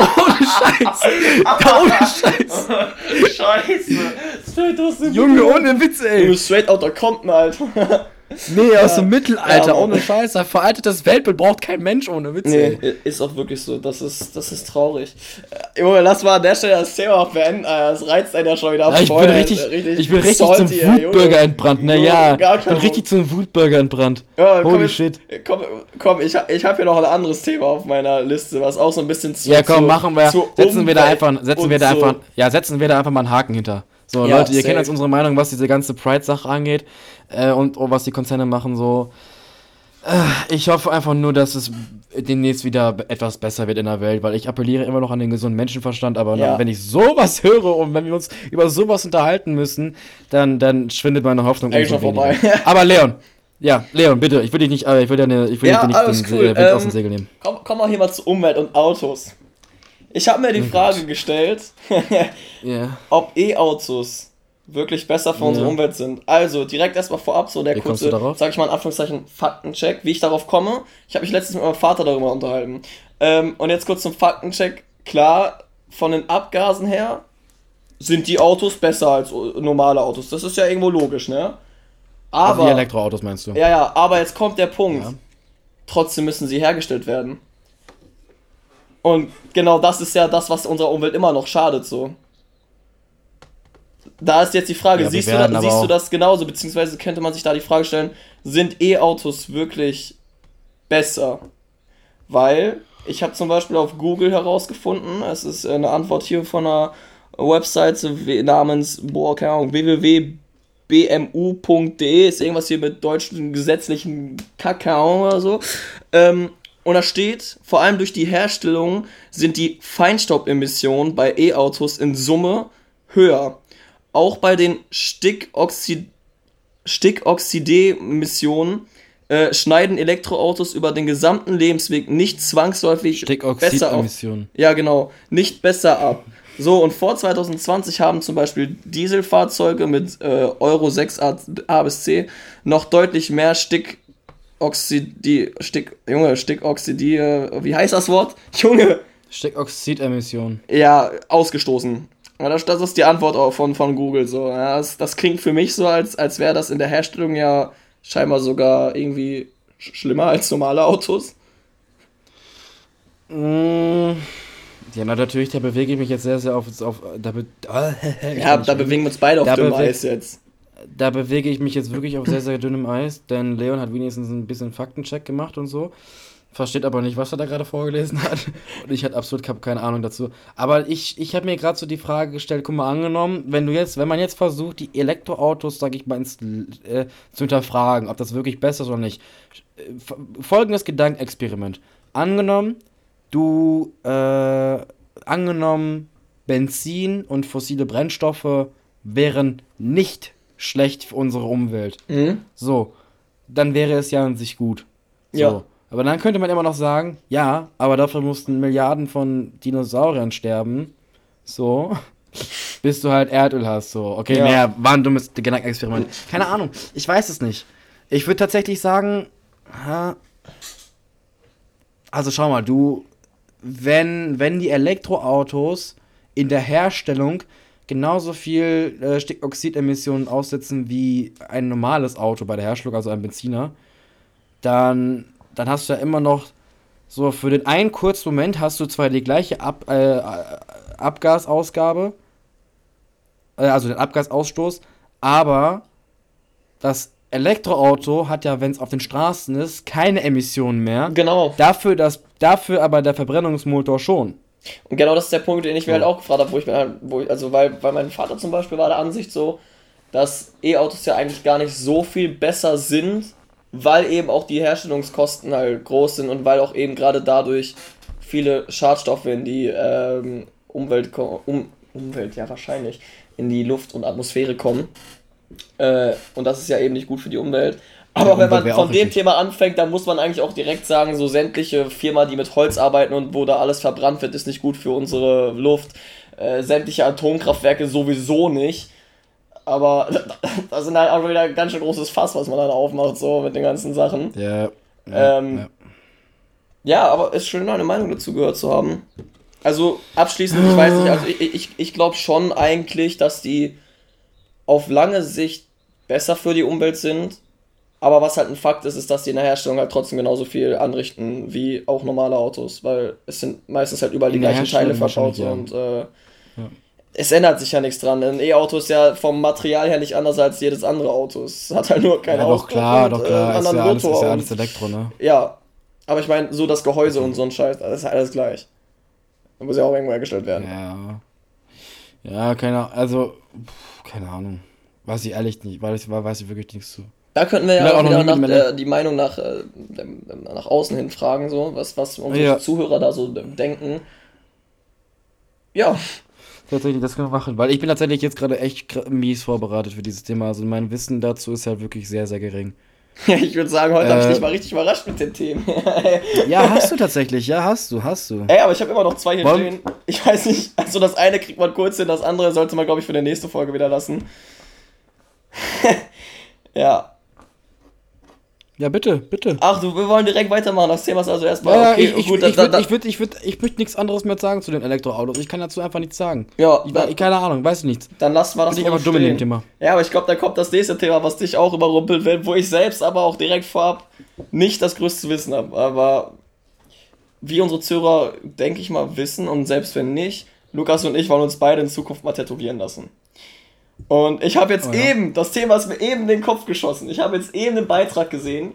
Ohne Scheiß. Da ohne <laughs> Scheiß. Scheiße. Straight aus dem Junge, ohne Witz, ey. Du straight out der Compton, Alter. Nee, aus dem Mittelalter, ja, ohne Scheiß. Ein veraltetes Weltbild braucht kein Mensch ohne Witz. Nee, ey. ist auch wirklich so. Das ist, das ist traurig. Äh, Junge, lass mal an der Stelle das Thema auch beenden. Das reizt einen ja schon wieder ja, ich bin richtig, richtig, ich bin richtig salty, zum Wutbürger entbrannt. Naja, ich bin richtig zum Wutbürger entbrannt. Ja, Holy komm, shit. Komm, komm ich, ich habe hier noch ein anderes Thema auf meiner Liste, was auch so ein bisschen zu. Ja, komm, zu, machen wir. Setzen wir da einfach, setzen wir da einfach, ja, setzen wir da einfach mal einen Haken hinter. So, ja, Leute, ihr safe. kennt jetzt unsere Meinung, was diese ganze Pride-Sache angeht äh, und oh, was die Konzerne machen, so. Äh, ich hoffe einfach nur, dass es demnächst wieder etwas besser wird in der Welt, weil ich appelliere immer noch an den gesunden Menschenverstand, aber ja. wenn ich sowas <laughs> höre und wenn wir uns über sowas unterhalten müssen, dann, dann schwindet meine Hoffnung. Ey, schon vorbei. <laughs> aber Leon, ja, Leon, bitte, ich will dich nicht, äh, ich will dir, eine, ich will ja, nicht den cool. Wind ähm, aus dem Segel nehmen. Komm, komm mal hier mal zu Umwelt und Autos. Ich habe mir die oh Frage Gott. gestellt, <laughs> yeah. ob E-Autos wirklich besser für yeah. unsere Umwelt sind. Also direkt erstmal vorab so der wie kurze, sag ich mal in Anführungszeichen, Faktencheck, wie ich darauf komme. Ich habe mich letztens mit meinem Vater darüber unterhalten. Ähm, und jetzt kurz zum Faktencheck. Klar, von den Abgasen her sind die Autos besser als normale Autos. Das ist ja irgendwo logisch, ne? Aber. Also die Elektroautos meinst du? Ja, ja, aber jetzt kommt der Punkt. Ja. Trotzdem müssen sie hergestellt werden. Und genau das ist ja das, was unserer Umwelt immer noch schadet, so. Da ist jetzt die Frage, ja, siehst, du, da, siehst du das genauso, beziehungsweise könnte man sich da die Frage stellen, sind E-Autos wirklich besser? Weil ich habe zum Beispiel auf Google herausgefunden, es ist eine Antwort hier von einer Webseite namens, boah, keine Ahnung, www.bmu.de, ist irgendwas hier mit deutschen gesetzlichen Kakao oder so. Ähm, und da steht, vor allem durch die Herstellung sind die Feinstaubemissionen bei E-Autos in Summe höher. Auch bei den Stickoxid Stickoxide-Emissionen äh, schneiden Elektroautos über den gesamten Lebensweg nicht zwangsläufig besser ab. Ja, genau, nicht besser ab. So, und vor 2020 haben zum Beispiel Dieselfahrzeuge mit äh, Euro 6 A, A bis C noch deutlich mehr Stickoxidi, Stick, Junge, Stickoxidi, äh, wie heißt das Wort? <laughs> Junge! Stickoxidemission. Ja, ausgestoßen. Ja, das, das ist die Antwort von, von Google. So. Ja, das, das klingt für mich so, als, als wäre das in der Herstellung ja scheinbar sogar irgendwie sch schlimmer als normale Autos. Mmh. Ja, na, natürlich, da bewege ich mich jetzt sehr, sehr auf. auf da be <laughs> ja, da bewegen wir uns beide auf dünnem Eis jetzt. Da bewege ich mich jetzt wirklich auf sehr, sehr dünnem Eis, denn Leon hat wenigstens ein bisschen Faktencheck gemacht und so. Versteht aber nicht, was er da gerade vorgelesen hat. Und ich hatte absolut keine Ahnung dazu. Aber ich, ich habe mir gerade so die Frage gestellt, guck mal, angenommen, wenn du jetzt, wenn man jetzt versucht, die Elektroautos, sag ich mal, ins, äh, zu hinterfragen, ob das wirklich besser ist oder nicht. Folgendes Gedankenexperiment. Angenommen, du, äh, angenommen, Benzin und fossile Brennstoffe wären nicht schlecht für unsere Umwelt. Mhm. So, dann wäre es ja an sich gut. So. Ja. Aber dann könnte man immer noch sagen, ja, aber dafür mussten Milliarden von Dinosauriern sterben. So. <laughs> bis du halt Erdöl hast. So. Okay, ja. naja, war ein dummes Gedankenexperiment. Keine Ahnung. Ich weiß es nicht. Ich würde tatsächlich sagen, also schau mal, du wenn, wenn die Elektroautos in der Herstellung genauso viel äh, Stickoxidemissionen aussetzen wie ein normales Auto bei der Herstellung, also ein Benziner, dann, dann hast du ja immer noch so für den einen kurzen Moment hast du zwar die gleiche Ab, äh, Abgasausgabe, äh, also den Abgasausstoß, aber das Elektroauto hat ja, wenn es auf den Straßen ist, keine Emissionen mehr. Genau. Dafür, dass, dafür aber der Verbrennungsmotor schon. Und genau das ist der Punkt, den ich mir halt ja. halt auch gefragt habe, wo ich mir halt, wo ich, also weil, weil mein Vater zum Beispiel war der Ansicht so, dass E-Autos ja eigentlich gar nicht so viel besser sind, weil eben auch die Herstellungskosten halt groß sind und weil auch eben gerade dadurch viele Schadstoffe in die ähm, Umwelt, um, Umwelt, ja wahrscheinlich, in die Luft und Atmosphäre kommen. Äh, und das ist ja eben nicht gut für die Umwelt. Aber wenn man von dem Thema anfängt, dann muss man eigentlich auch direkt sagen, so sämtliche Firmen, die mit Holz arbeiten und wo da alles verbrannt wird, ist nicht gut für unsere Luft. Äh, sämtliche Atomkraftwerke sowieso nicht. Aber <laughs> das sind halt auch wieder ein ganz schön großes Fass, was man dann aufmacht, so mit den ganzen Sachen. Ja. Ja, ähm, ja. ja aber es ist schön, eine Meinung dazu gehört zu haben. Also abschließend, ich weiß nicht, also ich, ich, ich glaube schon eigentlich, dass die auf lange Sicht besser für die Umwelt sind. Aber was halt ein Fakt ist, ist, dass die in der Herstellung halt trotzdem genauso viel anrichten wie auch normale Autos, weil es sind meistens halt überall die gleichen Teile verbaut ja. und äh, ja. es ändert sich ja nichts dran. Ein E-Auto ist ja vom Material her nicht anders als jedes andere Auto. Es hat halt nur kein ja, Doch klar, und, doch klar, äh, ist, ja alles, ist ja alles Elektro, ne? Ja, aber ich meine, so das Gehäuse und so ein Scheiß, das ist alles gleich. Da muss ja auch irgendwo hergestellt werden. Ja. Ja, keine Ahnung, also keine Ahnung. Weiß ich ehrlich nicht, weiß, weiß ich wirklich nichts zu. Da könnten wir ja auch, auch wieder nach, äh, die Meinung nach, äh, nach außen hin fragen, so, was, was unsere ja. Zuhörer da so denken. Ja. Tatsächlich, das können wir machen, weil ich bin tatsächlich jetzt gerade echt mies vorbereitet für dieses Thema. Also mein Wissen dazu ist halt wirklich sehr, sehr gering. Ja, <laughs> ich würde sagen, heute äh, habe ich dich mal richtig überrascht mit den Themen. <laughs> ja, hast du tatsächlich, ja, hast du, hast du. Ey, aber ich habe immer noch zwei hier Warum? stehen. Ich weiß nicht, also das eine kriegt man kurz hin, das andere sollte man, glaube ich, für die nächste Folge wieder lassen. <laughs> ja. Ja, bitte, bitte. Ach, du, wir wollen direkt weitermachen. Das Thema ist also erstmal. Ja, okay, ich, ich, gut, ich, würde ich, würd, ich, würd, ich möchte nichts anderes mehr sagen zu den Elektroautos. Ich kann dazu einfach nichts sagen. Ja. Ich, dann, keine Ahnung, weiß nichts. Dann lassen wir das Bin ich einfach dumm in dem Thema. Ja, aber ich glaube, da kommt das nächste Thema, was dich auch überrumpelt wird, wo ich selbst aber auch direkt vorab nicht das größte Wissen habe. Aber wie unsere Zuhörer, denke ich mal, wissen und selbst wenn nicht, Lukas und ich wollen uns beide in Zukunft mal tätowieren lassen. Und ich habe jetzt oh ja. eben, das Thema ist mir eben in den Kopf geschossen. Ich habe jetzt eben einen Beitrag gesehen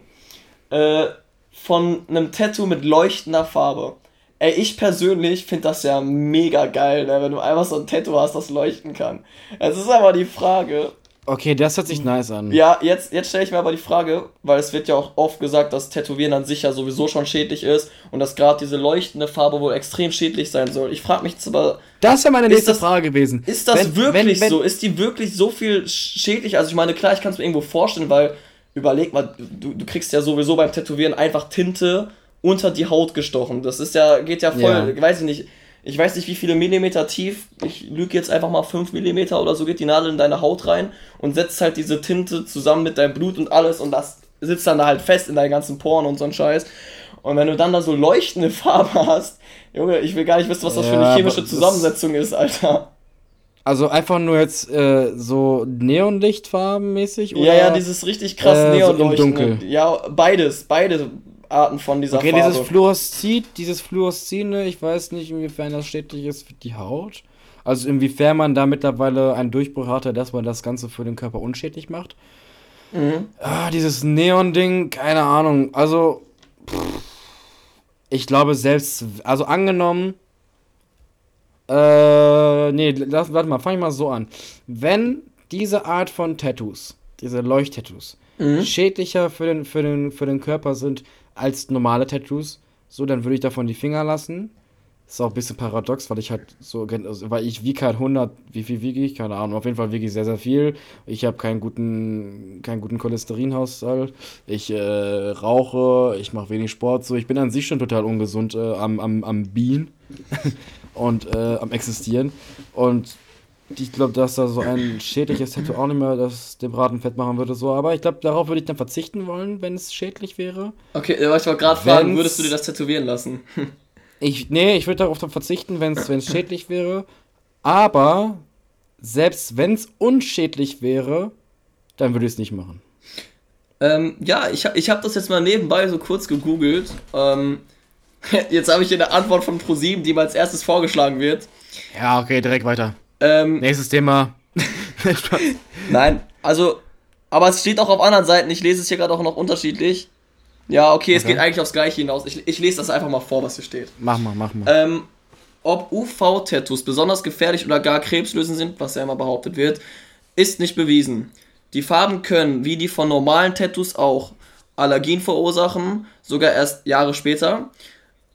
äh, von einem Tattoo mit leuchtender Farbe. Ey, ich persönlich finde das ja mega geil, ne, wenn du einfach so ein Tattoo hast, das leuchten kann. Es ist aber die Frage. Okay, das hört sich nice an. Ja, jetzt, jetzt stelle ich mir aber die Frage, weil es wird ja auch oft gesagt, dass Tätowieren an sich ja sowieso schon schädlich ist und dass gerade diese leuchtende Farbe wohl extrem schädlich sein soll. Ich frage mich jetzt aber. Das wäre meine nächste das, Frage gewesen. Ist das wenn, wirklich wenn, wenn, so? Ist die wirklich so viel schädlich? Also ich meine, klar, ich kann es mir irgendwo vorstellen, weil überleg mal, du, du kriegst ja sowieso beim Tätowieren einfach Tinte unter die Haut gestochen. Das ist ja, geht ja voll, ja. weiß ich nicht. Ich weiß nicht wie viele Millimeter tief, ich lüge jetzt einfach mal 5 Millimeter oder so, geht die Nadel in deine Haut rein und setzt halt diese Tinte zusammen mit deinem Blut und alles und das sitzt dann da halt fest in deinen ganzen Poren und so ein Scheiß. Und wenn du dann da so leuchtende <laughs> Farbe hast, Junge, ich will gar nicht wissen, was das ja, für eine chemische Zusammensetzung ist, Alter. Also einfach nur jetzt äh, so Neonlichtfarbenmäßig? Ja, ja, dieses richtig krass äh, Neonleuchten. So dunkel. Ja, beides, beide Arten von dieser okay, Farbe. Okay, dieses Fluoreszid, dieses Fluoreszine, ich weiß nicht, inwiefern das schädlich ist für die Haut. Also inwiefern man da mittlerweile einen Durchbruch hatte, dass man das Ganze für den Körper unschädlich macht. Mhm. Ah, dieses Neon-Ding, keine Ahnung. Also, pff, ich glaube selbst, also angenommen, äh, nee, lass, warte mal, fang ich mal so an. Wenn diese Art von Tattoos, diese Leuchttattoos, mhm. schädlicher für den, für, den, für den Körper sind als normale Tattoos, so, dann würde ich davon die Finger lassen. Ist auch ein bisschen paradox, weil ich halt so, also, weil ich wiege halt 100, wie viel wiege ich? Keine Ahnung, auf jeden Fall wiege ich sehr, sehr viel. Ich habe keinen guten, keinen guten Cholesterinhaushalt. Ich äh, rauche, ich mache wenig Sport, so. Ich bin an sich schon total ungesund äh, am, am, am Bienen <laughs> und äh, am Existieren. Und ich glaube, dass da so ein schädliches Tattoo auch nicht mehr das dem Braten fett machen würde. So. Aber ich glaube, darauf würde ich dann verzichten wollen, wenn es schädlich wäre. Okay, ich wollte gerade fragen, würdest du dir das tätowieren lassen? <laughs> ich, nee, ich würde darauf verzichten, wenn es schädlich wäre. Aber selbst wenn es unschädlich wäre, dann würde ich es nicht machen. Ähm, ja, ich, ich habe das jetzt mal nebenbei so kurz gegoogelt. Ähm, <laughs> jetzt habe ich hier eine Antwort von ProSieben, die mir als erstes vorgeschlagen wird. Ja, okay, direkt weiter. Ähm, Nächstes Thema. <laughs> Nein, also, aber es steht auch auf anderen Seiten. Ich lese es hier gerade auch noch unterschiedlich. Ja, okay, es okay. geht eigentlich aufs Gleiche hinaus. Ich, ich lese das einfach mal vor, was hier steht. Mach mal, mach mal. Ähm, ob UV-Tattoos besonders gefährlich oder gar krebslösend sind, was ja immer behauptet wird, ist nicht bewiesen. Die Farben können, wie die von normalen Tattoos auch, Allergien verursachen, sogar erst Jahre später.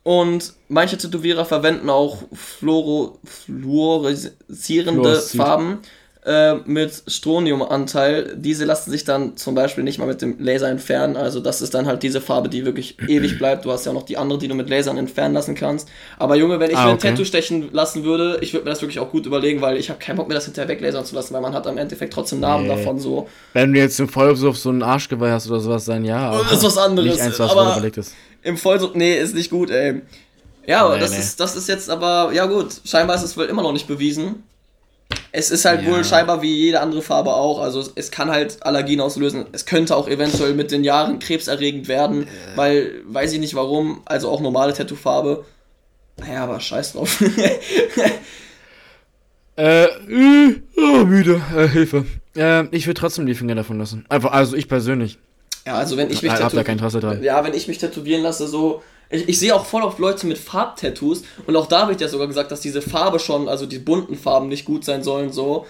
Und manche Tätowierer verwenden auch fluoro, fluoreszierende Farben äh, mit Stroniumanteil. Diese lassen sich dann zum Beispiel nicht mal mit dem Laser entfernen. Also das ist dann halt diese Farbe, die wirklich <clears throat> ewig bleibt. Du hast ja auch noch die andere, die du mit Lasern entfernen lassen kannst. Aber Junge, wenn ich ah, mir ein Tattoo stechen lassen würde, ich würde mir das wirklich auch gut überlegen, weil ich habe keinen Bock mir das hinterher weglasern zu lassen, weil man hat am Endeffekt trotzdem Namen nee. davon so. Wenn du jetzt im Vollsuff so einen Arschgeweih hast oder sowas, dann ja. Aber das ist was anderes. Nicht eins, was aber überlegt ist im Vollsucht, nee, ist nicht gut, ey. Ja, nee, das, nee. Ist, das ist jetzt aber, ja gut, scheinbar ist es wohl immer noch nicht bewiesen. Es ist halt ja. wohl scheinbar wie jede andere Farbe auch. Also es, es, kann halt Allergien auslösen. Es könnte auch eventuell mit den Jahren krebserregend werden, äh. weil, weiß ich nicht warum, also auch normale Tattoo-Farbe. Naja, aber scheiß drauf. <laughs> äh, oh, müde, äh, Hilfe. Äh, ich würde trotzdem die Finger davon lassen. Einfach, also ich persönlich. Ja, also wenn ich mich tätowieren, da kein Interesse dran. Ja, wenn ich mich tätowieren lasse, so ich, ich sehe auch voll oft Leute mit Farbtattoos und auch da wird ja sogar gesagt, dass diese Farbe schon, also die bunten Farben nicht gut sein sollen, so.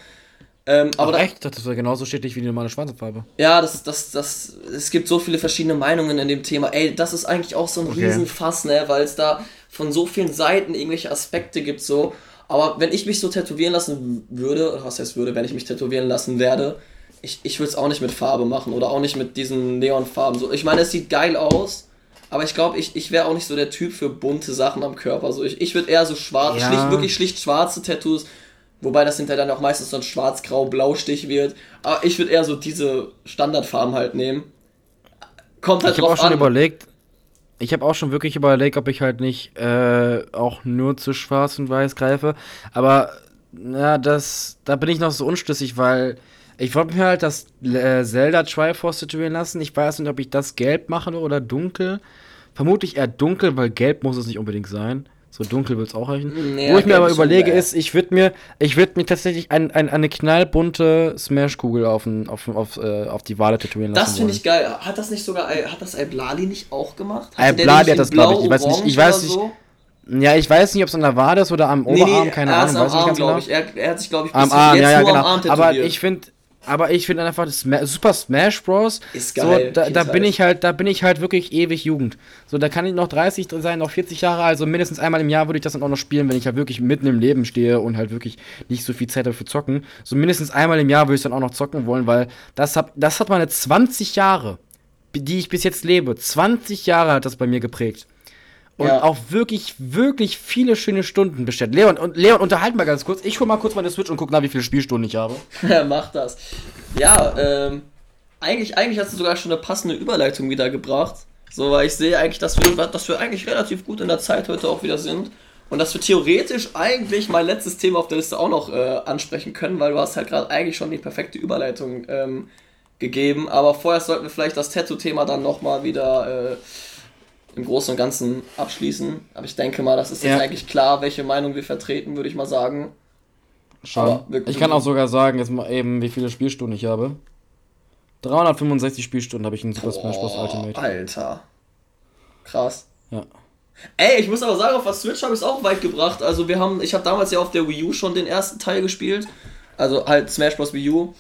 Ähm, aber Ach, echt? Das ist ja genauso schädlich wie die normale schwarze Farbe. Ja, das, das, das, es gibt so viele verschiedene Meinungen in dem Thema. Ey, das ist eigentlich auch so ein okay. Riesenfass, ne, weil es da von so vielen Seiten irgendwelche Aspekte gibt, so. Aber wenn ich mich so tätowieren lassen würde, oder was heißt würde, wenn ich mich tätowieren lassen werde, ich, ich würde es auch nicht mit Farbe machen oder auch nicht mit diesen Neonfarben. So, ich meine, es sieht geil aus, aber ich glaube, ich, ich wäre auch nicht so der Typ für bunte Sachen am Körper. So, ich, ich würde eher so schwarz, ja. schlicht, wirklich schlicht schwarze Tattoos, wobei das hinterher dann auch meistens so ein schwarz-grau-blau-Stich wird. Aber ich würde eher so diese Standardfarben halt nehmen. Kommt halt ich drauf auch schon an. überlegt, ich habe auch schon wirklich überlegt, ob ich halt nicht äh, auch nur zu schwarz und weiß greife. Aber ja, das, da bin ich noch so unschlüssig, weil ich wollte mir halt das äh, Zelda Triforce tätowieren lassen. Ich weiß nicht, ob ich das gelb mache oder dunkel. Vermutlich eher dunkel, weil gelb muss es nicht unbedingt sein. So dunkel wird es auch reichen. Nee, Wo ich mir aber überlege, ist, ich würde mir, ich würde mir tatsächlich ein, ein, eine knallbunte Smash-Kugel auf, auf, auf, äh, auf die Wade tätowieren lassen. Das finde ich geil. Hat das nicht sogar, hat das Alblali nicht auch gemacht? Alblali hat das, glaube ich. Ich weiß nicht, ich weiß nicht. So? Ja, ich weiß nicht, ob es an der Wade ist oder am Oberarm, nee, nee, keine Ahnung. Weiß Arm, glaube genau. ich. Er, er, hat sich, glaube ich, bis am Arm, ja, ja, genau. Aber ich finde, aber ich finde einfach das Super Smash Bros. Ist geil. So, da, da bin ich halt, da bin ich halt wirklich ewig Jugend. So, da kann ich noch 30 sein, noch 40 Jahre, also mindestens einmal im Jahr würde ich das dann auch noch spielen, wenn ich halt wirklich mitten im Leben stehe und halt wirklich nicht so viel Zeit dafür zocken. So mindestens einmal im Jahr würde ich dann auch noch zocken wollen, weil das hat, das hat meine 20 Jahre, die ich bis jetzt lebe. 20 Jahre hat das bei mir geprägt. Und ja. auch wirklich, wirklich viele schöne Stunden bestellt. Leon, und Leon, unterhalten mal ganz kurz. Ich hol mal kurz meine Switch und guck nach, wie viele Spielstunden ich habe. Ja, <laughs> mach das. Ja, ähm, eigentlich, eigentlich hast du sogar schon eine passende Überleitung wieder gebracht. So, weil ich sehe eigentlich, dass wir, dass wir eigentlich relativ gut in der Zeit heute auch wieder sind. Und dass wir theoretisch eigentlich mein letztes Thema auf der Liste auch noch äh, ansprechen können, weil du hast halt gerade eigentlich schon die perfekte Überleitung ähm, gegeben. Aber vorher sollten wir vielleicht das Tattoo-Thema dann nochmal wieder äh, im Großen und Ganzen abschließen. Aber ich denke mal, das ist jetzt eigentlich klar, welche Meinung wir vertreten, würde ich mal sagen. Schon. Ich kann auch sogar sagen, jetzt mal eben, wie viele Spielstunden ich habe. 365 Spielstunden habe ich in Super Boah, Smash Bros. Ultimate. Alter. Krass. Ja. Ey, ich muss aber sagen, auf der Switch habe ich es auch weit gebracht. Also wir haben, ich habe damals ja auf der Wii U schon den ersten Teil gespielt. Also halt Smash Bros. Wii U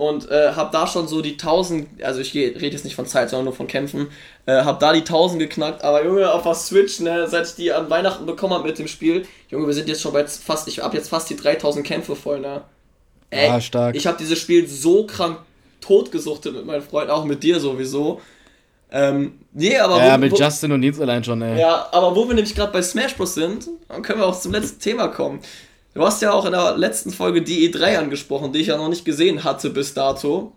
und äh, habe da schon so die 1000, also ich rede jetzt nicht von Zeit, sondern nur von Kämpfen, äh, habe da die 1000 geknackt, aber Junge, auf der Switch, ne, seit ich die an Weihnachten bekommen habe mit dem Spiel, Junge, wir sind jetzt schon bei fast, ich habe jetzt fast die 3000 Kämpfe voll, ne. Ey, ja, stark. Ich habe dieses Spiel so krank totgesuchtet mit meinen Freunden, auch mit dir sowieso. Ähm, nee, aber. Ja, wo, mit wo, Justin und Nils allein schon, ey. Ja, aber wo wir nämlich gerade bei Smash Bros. sind, dann können wir auch zum letzten Thema kommen. Du hast ja auch in der letzten Folge die E3 angesprochen, die ich ja noch nicht gesehen hatte bis dato.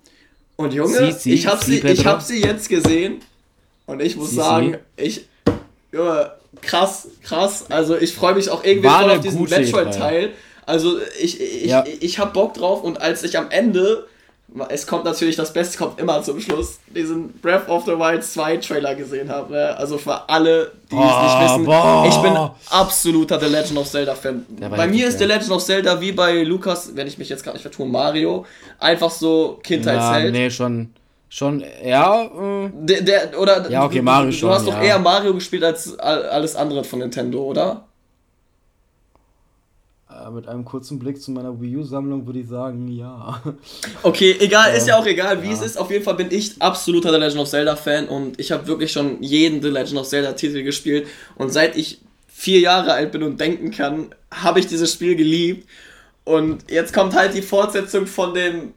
Und Junge, sie, sie, ich habe sie, ich hab sie jetzt gesehen und ich muss sie, sagen, ich, Junge, krass, krass. Also ich freue mich auch irgendwie voll auf diesen Metroid-Teil. Also ich, ich, ja. ich, ich habe Bock drauf und als ich am Ende es kommt natürlich, das Beste kommt immer zum Schluss, diesen Breath of the Wild 2 Trailer gesehen habe. Ne? Also für alle, die oh, es nicht wissen, boah. ich bin absoluter The Legend of Zelda Fan. Bei mir ist The Legend of Zelda wie bei Lukas, wenn ich mich jetzt gerade nicht vertue, Mario, einfach so Kindheitsheld. Ja, nee, schon. Schon, ja. Äh, der, der, oder, ja, okay, Mario du, schon. Du hast ja. doch eher Mario gespielt als alles andere von Nintendo, oder? Äh, mit einem kurzen Blick zu meiner Wii U-Sammlung würde ich sagen, ja. <laughs> Okay, egal, ist ja auch egal, wie ja. es ist. Auf jeden Fall bin ich absoluter The Legend of Zelda-Fan und ich habe wirklich schon jeden The Legend of Zelda-Titel gespielt. Und seit ich vier Jahre alt bin und denken kann, habe ich dieses Spiel geliebt. Und jetzt kommt halt die Fortsetzung von dem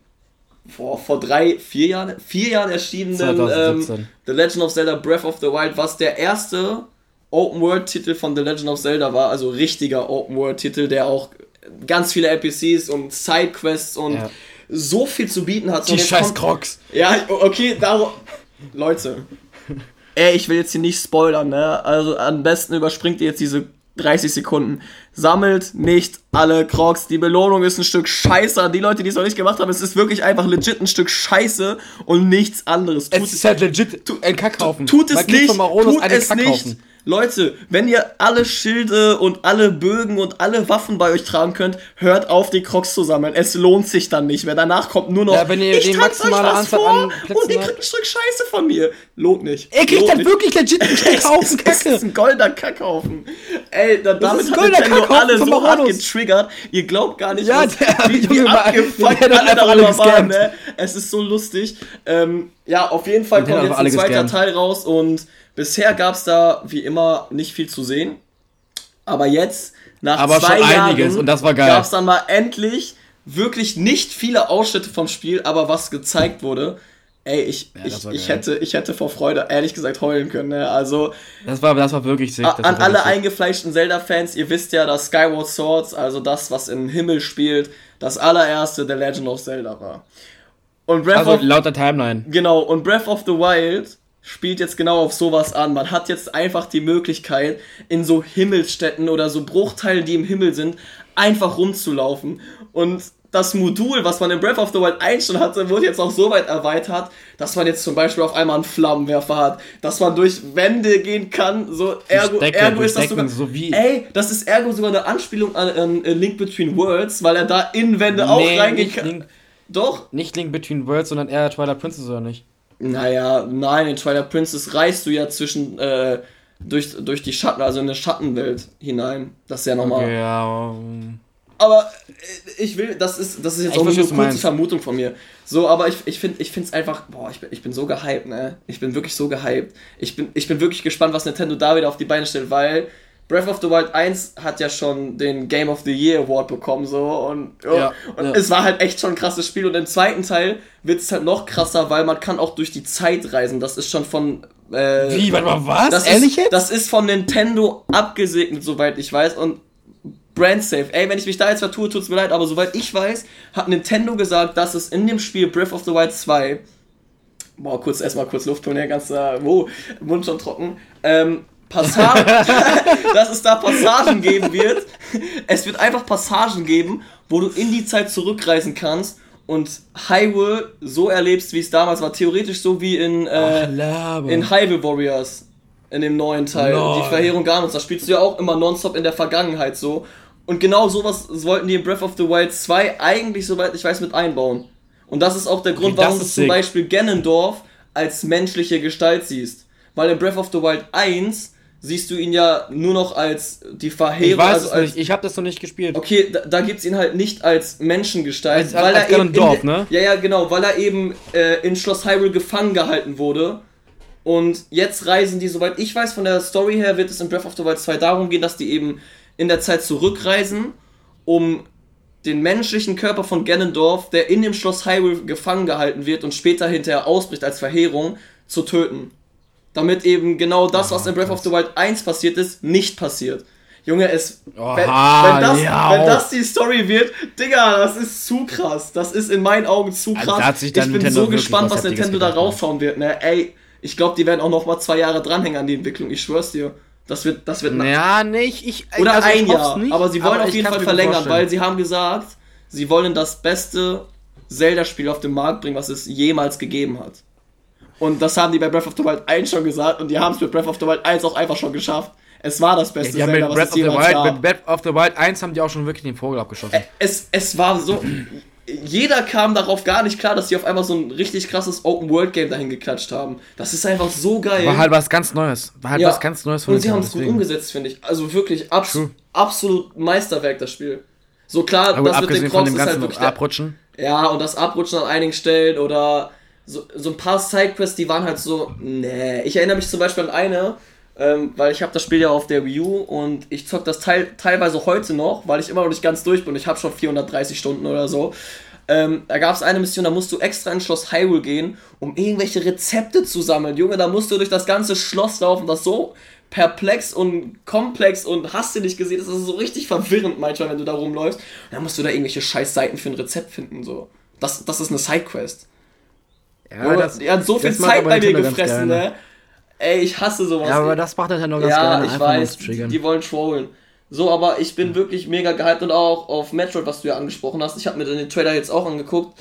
vor, vor drei, vier Jahren, vier Jahren erschienenen ähm, The Legend of Zelda Breath of the Wild, was der erste Open-World-Titel von The Legend of Zelda war, also richtiger Open-World-Titel, der auch ganz viele NPCs und Sidequests und ja. so viel zu bieten hat. Die scheiß Crocs. Ja, okay, darum. Leute. <laughs> Ey, ich will jetzt hier nicht spoilern, ne? Also am besten überspringt ihr jetzt diese 30 Sekunden. Sammelt nicht alle Crocs. Die Belohnung ist ein Stück Scheiße. An die Leute, die es noch nicht gemacht haben, es ist wirklich einfach legit ein Stück Scheiße und nichts anderes. Tut, es ist halt legit ein Kackhaufen. Tut es nicht. Tut es nicht. Leute, wenn ihr alle Schilde und alle Bögen und alle Waffen bei euch tragen könnt, hört auf, die Crocs zu sammeln. Es lohnt sich dann nicht mehr. Danach kommt nur noch. Ja, wenn ihr ich die maximale Anzahl vor an Plätzen und ihr kriegt ein Stück Scheiße von mir. Lohnt nicht. Ihr kriegt dann wirklich legit ein <laughs> Stück Haufen Kacke. Das ist ein goldener Kackhaufen. Ey, da, damit hat Nintendo alle so hart getriggert. Ihr glaubt gar nicht, ja, was, der, wie, wie abgefuckt alle darüber waren. Ne? Es ist so lustig. Ähm, ja, auf jeden Fall kommt jetzt ein zweiter Teil raus und Bisher gab es da wie immer nicht viel zu sehen. Aber jetzt, nach Aber zwei Jahren, gab es dann mal endlich wirklich nicht viele Ausschnitte vom Spiel, aber was gezeigt wurde. Ey, ich, ja, ich, ich, hätte, ich hätte vor Freude ehrlich gesagt heulen können. Ne? Also, das war, das war wirklich sick. An wirklich alle sick. eingefleischten Zelda-Fans, ihr wisst ja, dass Skyward Swords, also das, was im Himmel spielt, das allererste The Legend of Zelda war. Und Breath also of, laut der Timeline. Genau, und Breath of the Wild spielt jetzt genau auf sowas an. Man hat jetzt einfach die Möglichkeit, in so Himmelsstätten oder so Bruchteilen, die im Himmel sind, einfach rumzulaufen. Und das Modul, was man in Breath of the Wild 1 schon hatte, wurde jetzt auch so weit erweitert, dass man jetzt zum Beispiel auf einmal einen Flammenwerfer hat, dass man durch Wände gehen kann. So ergo, Decke, ergo ist das sogar. So ey, das ist ergo sogar eine Anspielung an, an Link Between Worlds, weil er da in Wände nee, auch reingehen kann. Link, Doch. Nicht Link Between Worlds, sondern eher Twilight Princess oder nicht? Naja, nein, in Twilight Princess reist du ja zwischen äh, durch, durch die Schatten, also in eine Schattenwelt hinein. Das ist ja nochmal. Okay, ja. Aber äh, ich will, das ist, das ist jetzt ich auch nur eine kurze Vermutung von mir. So, aber ich, ich finde es einfach, boah, ich bin, ich bin so gehypt, ne? Ich bin wirklich so gehypt. Ich bin, ich bin wirklich gespannt, was Nintendo da wieder auf die Beine stellt, weil Breath of the Wild 1 hat ja schon den Game of the Year Award bekommen, so und, ja, und ja. es war halt echt schon ein krasses Spiel. Und im zweiten Teil wird es halt noch krasser, weil man kann auch durch die Zeit reisen. Das ist schon von Äh, Wie, warte mal, was? Das Ehrlich ist, jetzt? Das ist von Nintendo abgesegnet, soweit ich weiß. Und brand safe. Ey, wenn ich mich da jetzt vertue, tut's mir leid, aber soweit ich weiß, hat Nintendo gesagt, dass es in dem Spiel Breath of the Wild 2 Boah, kurz erstmal kurz Luft holen, ja, ganz äh, wo, Mund schon trocken. Ähm, Passagen, <laughs> dass es da Passagen geben wird. Es wird einfach Passagen geben, wo du in die Zeit zurückreisen kannst und Hyrule so erlebst, wie es damals war. Theoretisch so wie in, äh, in Hyrule Warriors. In dem neuen Teil. Lol. Die Verheerung Garnons. Da spielst du ja auch immer nonstop in der Vergangenheit so. Und genau sowas wollten die in Breath of the Wild 2 eigentlich, soweit ich weiß, mit einbauen. Und das ist auch der Grund, Okay, warum du ist zum sick. Beispiel Ganondorf als menschliche Gestalt siehst. Weil in Breath of the Wild 1 siehst du ihn ja nur noch als die ich Verheerung. weiß also es als, nicht, ich habe das noch nicht gespielt. Okay, da, da gibt's ihn halt nicht als Menschengestalt, Als- weil als er eben in Ganondorf, de- ne? Ja, ja, genau, weil er eben äh, in Schloss Hyrule gefangen gehalten wurde. Und jetzt reisen die, soweit ich weiß, von der Story her wird es in Breath of the Wild 2 darum gehen, dass die eben in der Zeit zurückreisen, um den menschlichen Körper von Ganondorf, der in dem Schloss Hyrule gefangen gehalten wird und später hinterher ausbricht als Verheerung, zu töten. Damit eben genau das, was in Breath of the Wild 1 passiert ist, nicht passiert. Junge, es. Oha, wenn, wenn, das, ja. wenn das die Story wird, Digga, das ist zu krass. Das ist in meinen Augen zu Also krass. sich ich bin Nintendo so gespannt, was was Nintendo da ne? raushauen wird, ne? Ey, ich glaube, die werden auch noch mal zwei Jahre dranhängen an die Entwicklung. Ich schwör's dir. Das wird, das wird Ja, nicht. Ich, oder also ein Jahr. Nicht, aber sie wollen auf ich jeden Fall verlängern, vorstellen. weil sie haben gesagt, sie wollen das beste Zelda-Spiel auf den Markt bringen, was es jemals gegeben hat. Und das haben die bei Breath of the Wild 1 schon gesagt und die haben es mit Breath of the Wild 1 auch einfach schon geschafft. Es war das Ja, beste die haben mit Zelda, was Breath es of the jemals Wild, gab. mit Breath of the Wild 1 haben die auch schon wirklich den Vogel abgeschossen. es, es war so. Jeder kam darauf gar nicht klar, dass sie auf einmal so ein richtig krasses Open-World-Game dahin geklatscht haben. Das ist einfach so geil. War halt was ganz Neues. War halt Ja. was ganz Neues von Und sie haben es gut umgesetzt, finde ich. Also wirklich abs True. absolut Meisterwerk, das Spiel. So klar, gut, das mit den dem ist halt wirklich der, Abrutschen. Ja, und das Abrutschen an einigen Stellen oder so, so ein paar Sidequests, die waren halt so, nee. Ich erinnere mich zum Beispiel an eine, ähm, weil ich habe das Spiel ja auf der Wii U und ich zock das teil, teilweise heute noch, weil ich immer noch nicht ganz durch bin. Ich habe schon 430 Stunden oder so. Ähm, da gab es eine Mission, da musst du extra ins Schloss Hyrule gehen, um irgendwelche Rezepte zu sammeln. Junge, da musst du durch das ganze Schloss laufen, das so perplex und komplex und hast du nicht gesehen, das ist so richtig verwirrend manchmal, wenn du da rumläufst. Dann musst du da irgendwelche scheiß Seiten für ein Rezept finden, so. Das, das ist eine Sidequest. Ja, Junge, das, die hat so viel Zeit bei mir gefressen, ne? Ey, ich hasse sowas. ja, aber das macht Nintendo ganz ja, gerne. ich einfach nur weiß, die, die wollen trollen. So, aber ich bin wirklich mega gehypt und auch auf Metroid, was du ja angesprochen hast. Ich habe mir den Trailer jetzt auch angeguckt.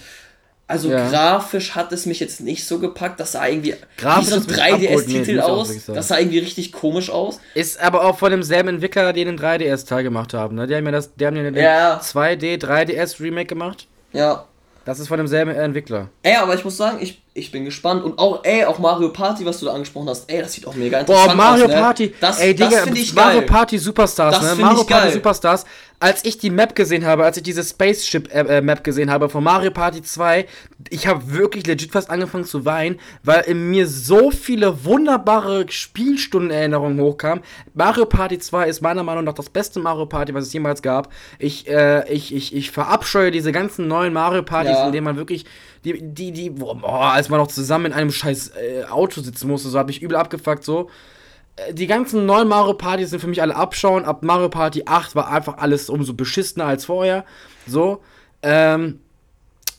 Also Ja. grafisch hat es mich jetzt nicht so gepackt. Das sah irgendwie Grafisch wie so hat's mich abgeholt, nee,3DS-Titel muss ich auch aus. Das sah irgendwie richtig komisch aus. Ist aber auch von demselben Entwickler, die den 3DS-Teil gemacht haben. Ne? Die haben ja das, die haben ja den Ja. 2D, 3DS-Remake gemacht. Ja. Das ist von demselben Entwickler. Ey, aber ich muss sagen, ich, ich bin gespannt. Und auch, ey, auch Mario Party, was du da angesprochen hast. Ey, das sieht auch mega interessant Boah, Mario aus. ne? Party. Das, Ey, das Digga, finde ich Mario geil. Party Superstars, Das ne? Mario ich Party geil. Superstars. Als ich die Map gesehen habe, als ich diese Spaceship äh, äh, Map gesehen habe von Mario Party 2, ich habe wirklich legit fast angefangen zu weinen, weil in mir so viele wunderbare Spielstundenerinnerungen hochkamen. Mario Party 2 ist meiner Meinung nach das beste Mario Party, was es jemals gab. Ich, äh, ich, ich, ich verabscheue diese ganzen neuen Mario Partys, Ja. in denen man wirklich die, die, die, boah, als man noch zusammen in einem scheiß äh, Auto sitzen musste, so habe ich übel abgefuckt, so die ganzen neuen Mario Partys sind für mich alle abschauen. Ab Mario Party 8 war einfach alles umso beschissener als vorher. So. Ähm,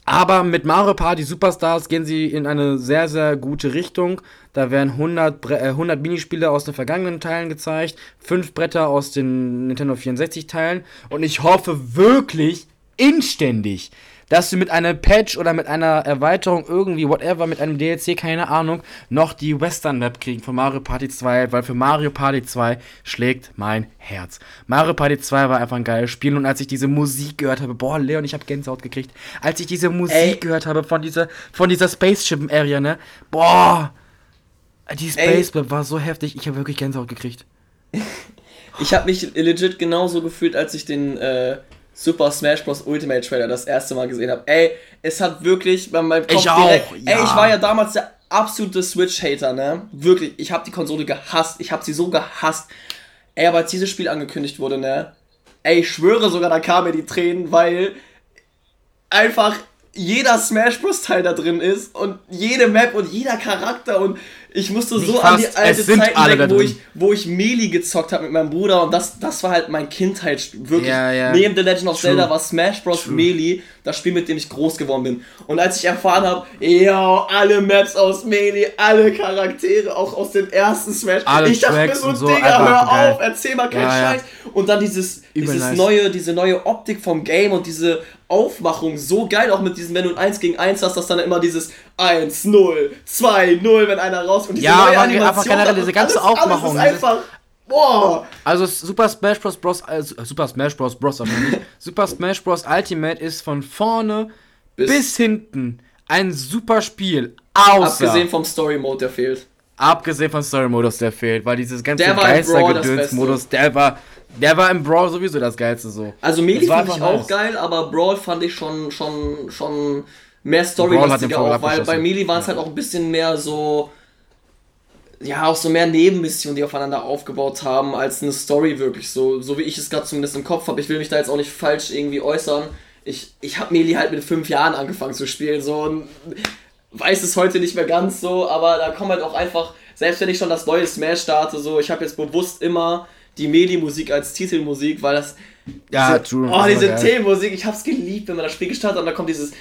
aber mit Mario Party Superstars gehen sie in eine sehr, sehr gute Richtung. Da werden 100, Bre äh, 100 Minispiele aus den vergangenen Teilen gezeigt, 5 Bretter aus den Nintendo 64 Teilen. Und ich hoffe wirklich inständig, dass wir mit einem Patch oder mit einer Erweiterung irgendwie, whatever, mit einem DLC, keine Ahnung, noch die Western Map kriegen von Mario Party 2, weil für Mario Party 2 schlägt mein Herz. Mario Party 2 war einfach ein geiles Spiel und als ich diese Musik gehört habe, boah, Leon, ich habe Gänsehaut gekriegt, als ich diese Musik Ey. gehört habe von dieser, von dieser Spaceship Area, ne, boah, die Space Map war so heftig, ich habe wirklich Gänsehaut gekriegt. <laughs> Ich habe mich legit genauso gefühlt, als ich den äh, Super Smash Bros. Ultimate Trailer das erste Mal gesehen habe. Ey, es hat wirklich bei meinem Kopf Ich auch, Ey, ja. ich war ja damals der absolute Switch-Hater, ne? Wirklich, ich habe die Konsole gehasst. Ich habe sie so gehasst. Ey, aber als dieses Spiel angekündigt wurde, ne? Ey, ich schwöre sogar, da kamen mir die Tränen, weil einfach jeder Smash Bros. Teil da drin ist und jede Map und jeder Charakter und ich musste Nicht so an die alte Zeit denken, wo ich, wo ich Melee gezockt habe mit meinem Bruder und das, das war halt mein Kindheitsspiel. Wirklich. Ja, ja. Neben The Legend of True. Zelda war Smash Bros. Melee das Spiel, mit dem ich groß geworden bin. Und als ich erfahren habe, ja, alle Maps aus Melee, alle Charaktere, auch aus dem ersten Smash, Alle ich dachte mir so, und so, Digga, hör geil. auf, erzähl mal keinen Ja, ja. Scheiß. Und dann dieses, Übel dieses nice. neue, diese neue Optik vom Game und diese Aufmachung, so geil, auch mit diesem, wenn du ein 1 gegen 1 hast, dass dann immer dieses 1, 0, 2, 0, wenn einer raus und diese Ja, neue aber Animation. einfach generell diese ganze alles, Aufmachung, Alles ist einfach, boah. Also Super Smash Bros. Bros. Äh, Super Smash Bros. Bros. aber nicht. <laughs> Super Smash Bros. Ultimate ist von vorne bis, Bis- hinten ein super Spiel. Außer Abgesehen vom Story Mode, der fehlt. abgesehen von Story Modus, der fehlt, weil dieses ganze war Geistergedöns-Modus, der war, der war im Brawl sowieso das geilste so. Also Melee war fand ich auch nice. geil, aber Brawl fand ich schon, schon, schon mehr Story-lastiger auch, weil bei. Melee waren es halt auch ein bisschen mehr so, ja, auch so mehr Nebenmissionen, die aufeinander aufgebaut haben, als eine Story wirklich so, so wie ich es gerade zumindest im Kopf habe. Ich will mich da jetzt auch nicht falsch irgendwie äußern. Ich, ich habe Melee halt mit fünf Jahren angefangen zu spielen, so weiß es heute nicht mehr ganz so, aber da kommt halt auch einfach, selbst wenn ich schon das neue Smash starte, so, ich habe jetzt bewusst immer die Melee-Musik als Titelmusik, weil das Ja, diese, true. Oh, diese geil. Themenmusik, ich hab's geliebt, wenn man das Spiel gestartet hat und da kommt dieses.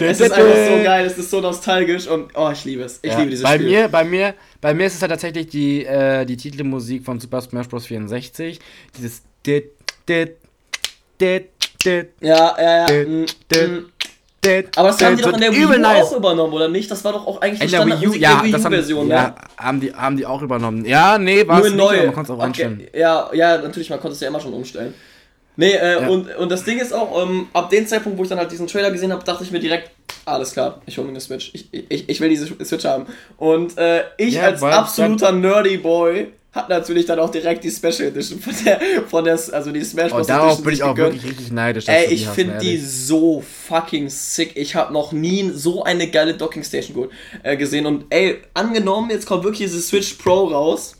Es ist einfach so geil, es ist so nostalgisch und oh, ich liebe es. Ich Ja, liebe dieses bei Spiel. Mir, bei, mir, bei mir ist es halt tatsächlich die, äh, die Titelmusik von Super Smash Bros. 64. Dieses. Ja, ja, ja. Aber das haben die doch in der Wii U nice. auch übernommen, oder nicht? Das war doch auch eigentlich die Standardmusik ja, der Wii haben, U-Version, ja, ne? haben, die, haben die auch übernommen. Ja, nee, war es nicht, neu. man konnte es auch. Okay, ja, ja, natürlich, man konnte es ja immer schon umstellen. Nee, äh, Ja. und, und das Ding ist auch, ähm, ab dem Zeitpunkt, wo ich dann halt diesen Trailer gesehen habe, dachte ich mir direkt, alles klar, ich hole mir eine Switch. Ich, ich, ich will diese Switch haben. Und äh, ich Ja, als absoluter nerdy Boy hat natürlich dann auch direkt die Special Edition von der, von der also die Smash Oh, Bros. darauf Edition bin ich auch gegönnt. wirklich richtig neidisch. Ey, ich finde die so fucking sick. Ich habe noch nie so eine geile Docking Station gut, äh, gesehen. Und ey, angenommen, jetzt kommt wirklich diese Switch Pro raus.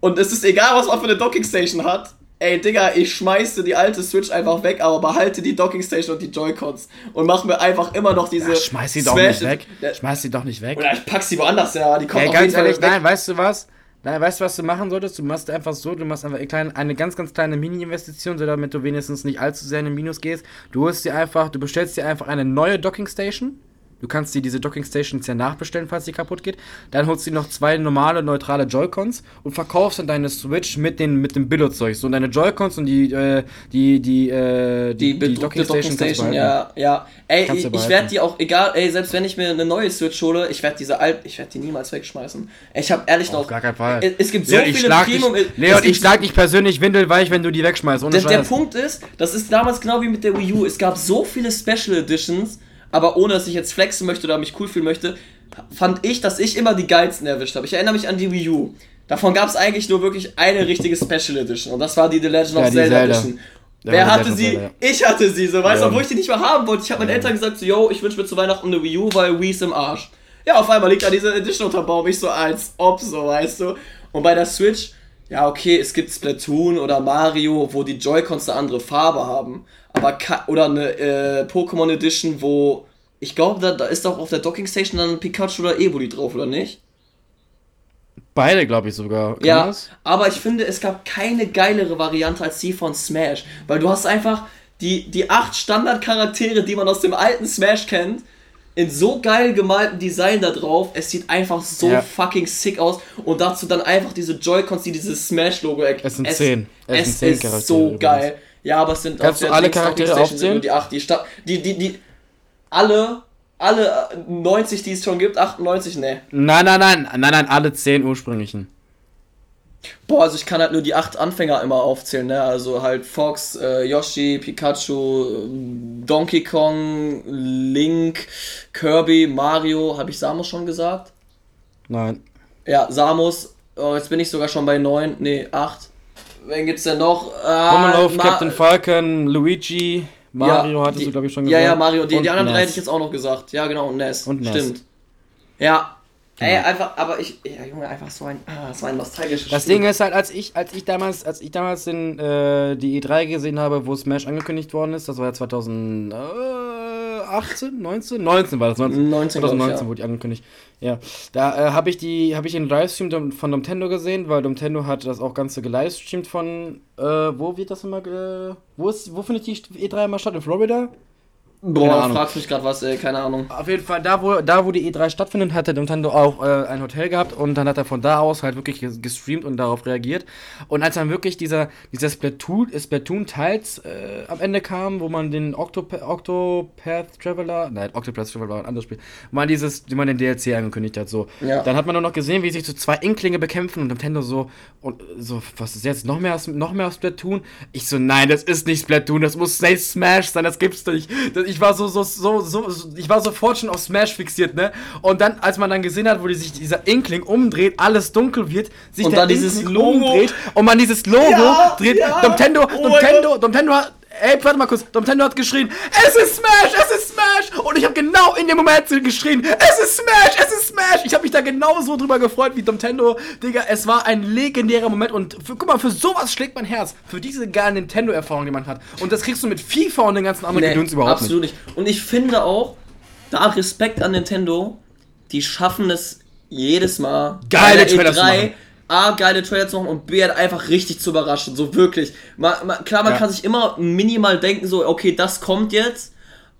Und es ist egal, was man für eine Docking Station hat. Ey, Digga, ich schmeiße die alte Switch einfach weg, aber behalte die Docking Station und die Joy-Cons. Und mach mir einfach immer noch diese. Ach, schmeiß sie doch Smash- nicht weg. Ja, Schmeiß sie doch nicht weg. Oder ich pack sie woanders, ja. Die kommt Ey, ganz ehrlich, nein, weißt du was? Nein, weißt du, was du machen solltest? Du machst einfach so, du machst einfach eine, kleine, eine ganz, ganz kleine Mini-Investition, so damit du wenigstens nicht allzu sehr in den Minus gehst. Du holst dir einfach, du bestellst dir einfach eine neue Docking Station. Du kannst dir diese Docking Stations ja nachbestellen, falls die kaputt geht. Dann holst du dir noch zwei normale, neutrale Joy-Cons und verkaufst dann deine Switch mit, den, mit dem Billo-Zeug. So, und deine Joy-Cons und die, äh, die, die, äh, Die, bedruckte Docking kannst du Station, behalten. ja, ja. Ey, Kannst ich, ich werde die auch, egal, ey, selbst wenn ich mir eine neue Switch hole, ich werde diese alt, ich werde die niemals wegschmeißen. Ich habe ehrlich noch, Auf gar keinen Fall. Es, es gibt so Leon, ich viele schlag Premium. dich, Leon, ich schlag dich persönlich windelweich, wenn du die wegschmeißt. Ohne der, der. Punkt ist, das ist damals genau wie mit der Wii U. Es gab so viele Special Editions, aber ohne dass ich jetzt flexen möchte oder mich cool fühlen möchte, fand ich, dass ich immer die geilsten erwischt habe. Ich erinnere mich an die Wii U. Davon gab es eigentlich nur wirklich eine richtige Special Edition und das war die The Legend Ja, of Zelda, Zelda. Edition. Ja, Wer hatte sie? Zelda, ja. Ich hatte sie, so weißt du, obwohl ich die nicht mehr haben wollte. Ich habe meinen Eltern gesagt, so, yo, ich wünsche mir zu Weihnachten eine Wii U, weil Wii ist im Arsch. Ja, auf einmal liegt da diese Edition unterm Baum, ich so als ob, so, weißt du. Und bei der Switch, ja, okay, es gibt Splatoon oder Mario, wo die Joy-Cons eine andere Farbe haben. Aber oder eine äh, Pokémon Edition, wo ich glaube, da, da ist doch auf der Docking Station dann Pikachu oder Evoli drauf, oder nicht? Beide, glaube ich sogar. Kann Ja, das? aber ich finde, es gab keine geilere Variante als die von Smash. Weil du hast einfach die, die acht Standardcharaktere, die man aus dem alten Smash kennt, in so geil gemalten Design da drauf. Es sieht einfach so Ja. fucking sick aus. Und dazu dann einfach diese Joy-Cons, die dieses Smash-Logo erkennen. Es sind zehn. Es Es, sind zehn ist Charaktere so übrigens. geil. Ja, aber es sind Kannst auf du alle Charaktere aufzählen? nur Die acht, die, Sta die, die, die, alle, alle äh, 90, die es schon gibt, 98, ne. Nein, nein, nein, nein, nein, alle zehn ursprünglichen. Boah, also ich kann halt nur die acht Anfänger immer aufzählen, ne? Also halt Fox, äh, Yoshi, Pikachu, ähm, Donkey Kong, Link, Kirby, Mario. Habe ich Samus schon gesagt? Nein. Ja, Samus. Oh, jetzt bin ich sogar schon bei neun, nee, acht. Wen gibt's denn noch? Rummelhof, Ma- Captain Falcon, Luigi, Mario ja, hattest die- du, glaube ich, schon Ja, gesagt. ja, Mario. Die, die anderen drei Ness. hätte ich jetzt auch noch gesagt. Ja, genau, und Ness. Und Ness. Stimmt. Ja. Ey, Genau. einfach, aber ich, ja, Junge, einfach so ein, ah, das war ein nostalgisches Das Ding ist halt, als ich, als ich damals, als ich damals in, äh, die E3 gesehen habe, wo Smash angekündigt worden ist, das war ja 18, 19? 19 war das, 19. 19, glaub ich, 2019 ja. wurde die angekündigt. Ja, da äh, habe ich die, habe ich den Livestream von Nintendo gesehen, weil Nintendo hat das auch Ganze gelivestreamt von, äh, wo wird das immer, äh, wo ist, wo findet die E3 immer statt? In Florida? Boah, fragst mich gerade was, ey, keine Ahnung. Auf jeden Fall, da wo, da wo die E3 stattfindet, hat der Nintendo auch äh, ein Hotel gehabt und dann hat er von da aus halt wirklich ges- gestreamt und darauf reagiert. Und als dann wirklich dieser, dieser Splatoon, Splatoon Teils äh, am Ende kam, wo man den Octop Octopath Traveler, nein, Octopath Traveler war ein anderes Spiel, wo man dieses, wie man den DLC angekündigt hat, so. Ja. Dann hat man nur noch gesehen, wie sich so zwei Inklinge bekämpfen und Nintendo so, und so, was ist jetzt, noch mehr, aus- noch mehr aus Splatoon? Ich so, nein, das ist nicht Splatoon, das muss Snake Smash sein, das gibt's nicht. Das, ich war so, so, so, so, ich war sofort schon auf Smash fixiert, ne? Und dann, als man dann gesehen hat, wo die sich dieser Inkling umdreht, alles dunkel wird, sich Und dann dieses Logo. umdreht und man dieses Logo Ja, dreht, ja. Nintendo, Oh Nintendo, Nintendo hat, ey, warte mal kurz, Nintendo hat geschrien, es ist Smash, es ist Smash! Und ich habe genau in dem Moment geschrien, es ist Smash, es ist Smash! Ich habe mich da genauso drüber gefreut wie Nintendo, Digga, es war ein legendärer Moment und für, guck mal, für sowas schlägt mein Herz, für diese geile Nintendo-Erfahrung, die man hat. Und das kriegst du mit FIFA und den ganzen anderen Nee, Gedöns überhaupt absolut nicht. Und ich finde auch, da Respekt an Nintendo, die schaffen es jedes Mal. Geile Trailer zu machen. A, geile Trailer zu machen und B, halt einfach richtig zu überraschen. So wirklich. Ma, ma, klar, man Ja. kann sich immer minimal denken, so, okay, das kommt jetzt.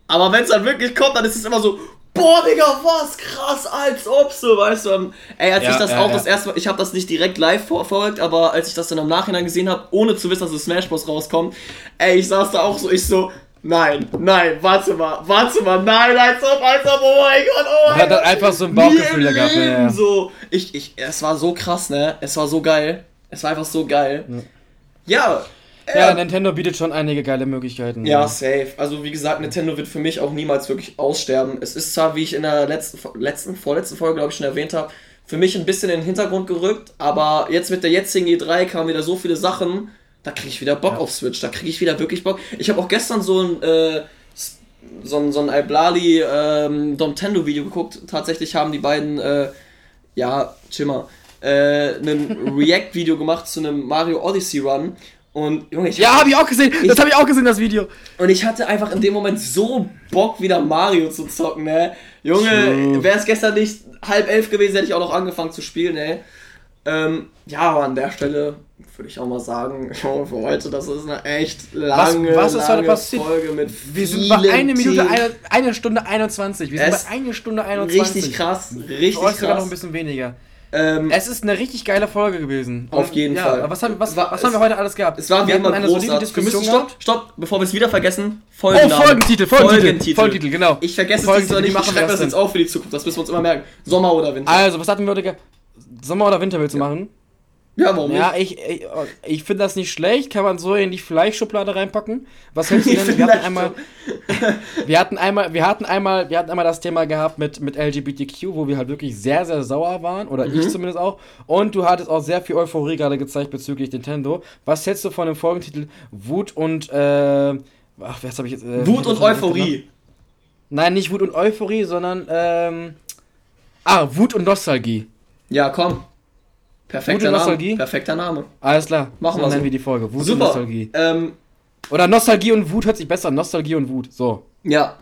Aber wenn es dann wirklich kommt, dann ist es immer so, boah, Digga, was krass, als ob so, weißt du. Ey, als Ja, ich das ja, auch ja. das erste Mal, ich habe das nicht direkt live ver- verfolgt, aber als ich das dann im Nachhinein gesehen habe, ohne zu wissen, dass es Smash Bros. rauskommt, ey, ich saß da auch so, ich so, nein, nein, warte mal, warte mal, nein, als ob, als ob, oh mein Gott, oh mein hat Gott. dann einfach so ein Bauchgefühl da gehabt, ja, Leben ja. So, ich, ich, es war so krass, ne? Es war so geil. Es war einfach so geil. Ja. Ja, äh, Nintendo bietet schon einige geile Möglichkeiten. ja, safe. Also wie gesagt, Nintendo wird für mich auch niemals wirklich aussterben. Es ist zwar, wie ich in der letzten, letzten vorletzten Folge, glaube ich, schon erwähnt habe, für mich ein bisschen in den Hintergrund gerückt, aber jetzt mit der jetzigen E3 kamen wieder so viele Sachen, da kriege ich wieder Bock auf Switch, da kriege ich wieder wirklich Bock. Ich habe auch gestern so ein, äh, so ein, so ein Iblali ähm, Nintendo-Video geguckt. Tatsächlich haben die beiden, äh, ja, chill mal, äh, ein <laughs> React-Video gemacht zu einem Mario Odyssey Run. Und Junge, ich Ja, habe ich auch gesehen. Das habe ich auch gesehen, das Video. und ich hatte einfach in dem Moment so Bock, wieder Mario zu zocken, ne? Junge, wäre es gestern nicht halb elf gewesen, hätte ich auch noch angefangen zu spielen, ne? Ähm, ja, aber an der Stelle würde ich auch mal sagen, Junge, für heute, das ist eine echt lange, was ist heute lange passiert? Folge mit Wir sind bei eine Minute, eine, eine Stunde 21. Wir sind Es- bei eine Stunde 21. Richtig krass, richtig euch sogar noch krass. ein bisschen weniger. Ähm, Es ist eine richtig geile Folge gewesen. Auf jeden ja, Fall. Was, haben, was, Es war- was haben wir es- heute alles gehabt? es war wie wir immer hatten eine großartig. Wir Diskussion stopp, stopp, bevor wir es wieder vergessen. Oh, Folgenname. Folgentitel, Folgentitel, Folgentitel, genau. Ich vergesse es Folgentitel, wie nicht, machen ich schreibe das das jetzt auf für die Zukunft, das müssen wir uns immer merken. Sommer oder Winter. Also, was hatten wir heute gehabt? Sommer oder Winter willst du machen? Ja, warum Ja, ich, ich, ich finde das nicht schlecht. Kann man so in die Fleischschublade reinpacken. Was <laughs> hältst du denn? Wir hatten einmal, <laughs> wir hatten einmal, wir hatten einmal, wir hatten einmal das Thema gehabt mit, mit LGBTQ, wo wir halt wirklich sehr, sehr sauer waren. Oder Mhm. ich zumindest auch. Und du hattest auch sehr viel Euphorie gerade gezeigt bezüglich Nintendo. Was hältst du von dem Folgentitel Wut und, äh, ach, was habe ich jetzt? Äh, Wut und? Euphorie. Nein, nicht Wut und Euphorie, sondern, ähm, ah, Wut und Nostalgie. Ja, komm. Perfekter Gute Name. Nostalgie? Perfekter Name. Alles klar. Machen wir so. wir die Folge. Wut und Super. Nostalgie. Ähm, Oder Nostalgie und Wut hört sich besser an. Nostalgie und Wut. So. ja.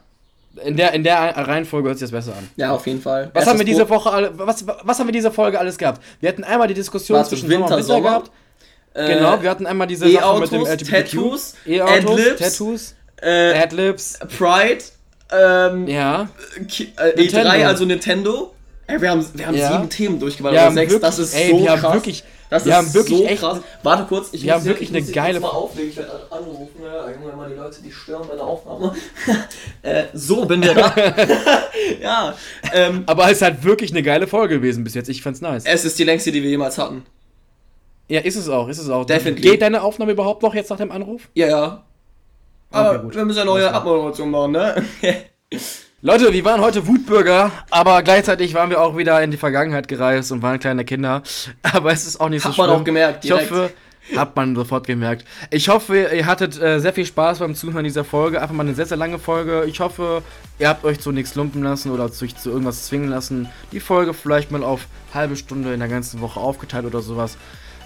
In der, in der Reihenfolge hört sich das besser an. Ja, auf jeden Fall. Was Erstes haben wir diese Woche alle, was, was haben wir diese Folge alles gehabt? Wir hatten einmal die Diskussion Warte, zwischen Winter, Sommer und Winter Sommer? gehabt. Äh, Genau, wir hatten einmal diese Sache mit dem LGBTQ. Tattoos, E-Autos, Adlibs, Tattoos, äh, Adlibs. Pride, ähm, Ja. Äh, Nintendo. E3, also Nintendo. Ey, wir haben, wir haben Ja. sieben Themen durchgewandert. Wir oder haben sechs. wirklich- das ist ey, so wir haben krass. wirklich- das wir ist haben wirklich so echt- krass. Warte kurz, ich wir haben hier- wirklich ich eine muss geile- mal auflegen, ich werde anrufen. Ne? Junge, mal die Leute, die stören meine Aufnahme. <laughs> äh, so bin wir da. <laughs> ja, ähm, Aber es ist halt wirklich eine geile Folge gewesen bis jetzt. Ich fand's nice. es ist die längste, die wir jemals hatten. Ja, ist es auch, ist es auch. Definitely. Geht deine Aufnahme überhaupt noch jetzt nach dem Anruf? Ja, ja. Aber gut. wir müssen ja neue Abmoderation machen, ne? <laughs> Leute, wir waren heute Wutbürger, aber gleichzeitig waren wir auch wieder in die Vergangenheit gereist und waren kleine Kinder. <laughs> Aber es ist auch nicht Hat so man schlimm. auch gemerkt, Ich direkt. hoffe, hat man sofort gemerkt. Ich hoffe, ihr hattet äh, sehr viel Spaß beim Zuhören dieser Folge. Einfach mal eine sehr, sehr lange Folge. Ich hoffe, ihr habt euch zu nichts lumpen lassen oder euch zu irgendwas zwingen lassen. Die Folge vielleicht mal auf halbe Stunde in der ganzen Woche aufgeteilt oder sowas.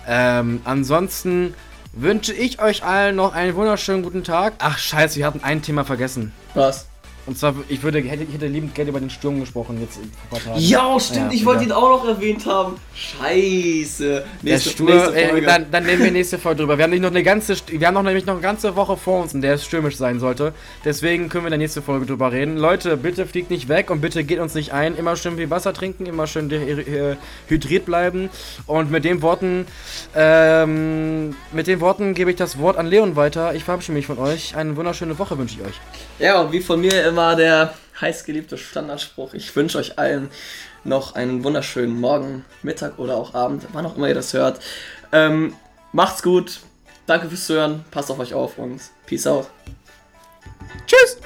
Ähm, ansonsten wünsche ich euch allen noch einen wunderschönen guten Tag. Ach scheiße, wir hatten ein Thema vergessen. Was? Und zwar, ich würde, hätte, ich hätte liebend gerne über den Sturm gesprochen jetzt in ein paar Tagen. Ja, stimmt, Ja, ich wollte ihn auch noch erwähnt haben. Scheiße. Der Sturm, äh, dann, dann nehmen wir nächste Folge drüber. Wir haben, nicht noch eine ganze, wir haben noch nämlich noch eine ganze Woche vor uns, in der es stürmisch sein sollte. Deswegen können wir in der nächsten Folge drüber reden. Leute, bitte fliegt nicht weg und bitte geht uns nicht ein. Immer schön viel Wasser trinken, immer schön äh, hydriert bleiben. Und mit den Worten, ähm, mit den Worten gebe ich das Wort an Leon weiter. Ich verabschiede mich von euch. Eine wunderschöne Woche wünsche ich euch. Ja, und wie von mir immer war der heißgeliebte Standardspruch. Ich wünsche euch allen noch einen wunderschönen Morgen, Mittag oder auch Abend, wann auch immer ihr das hört. Ähm, macht's gut. Danke fürs Zuhören. Passt auf euch auf und peace out. Tschüss.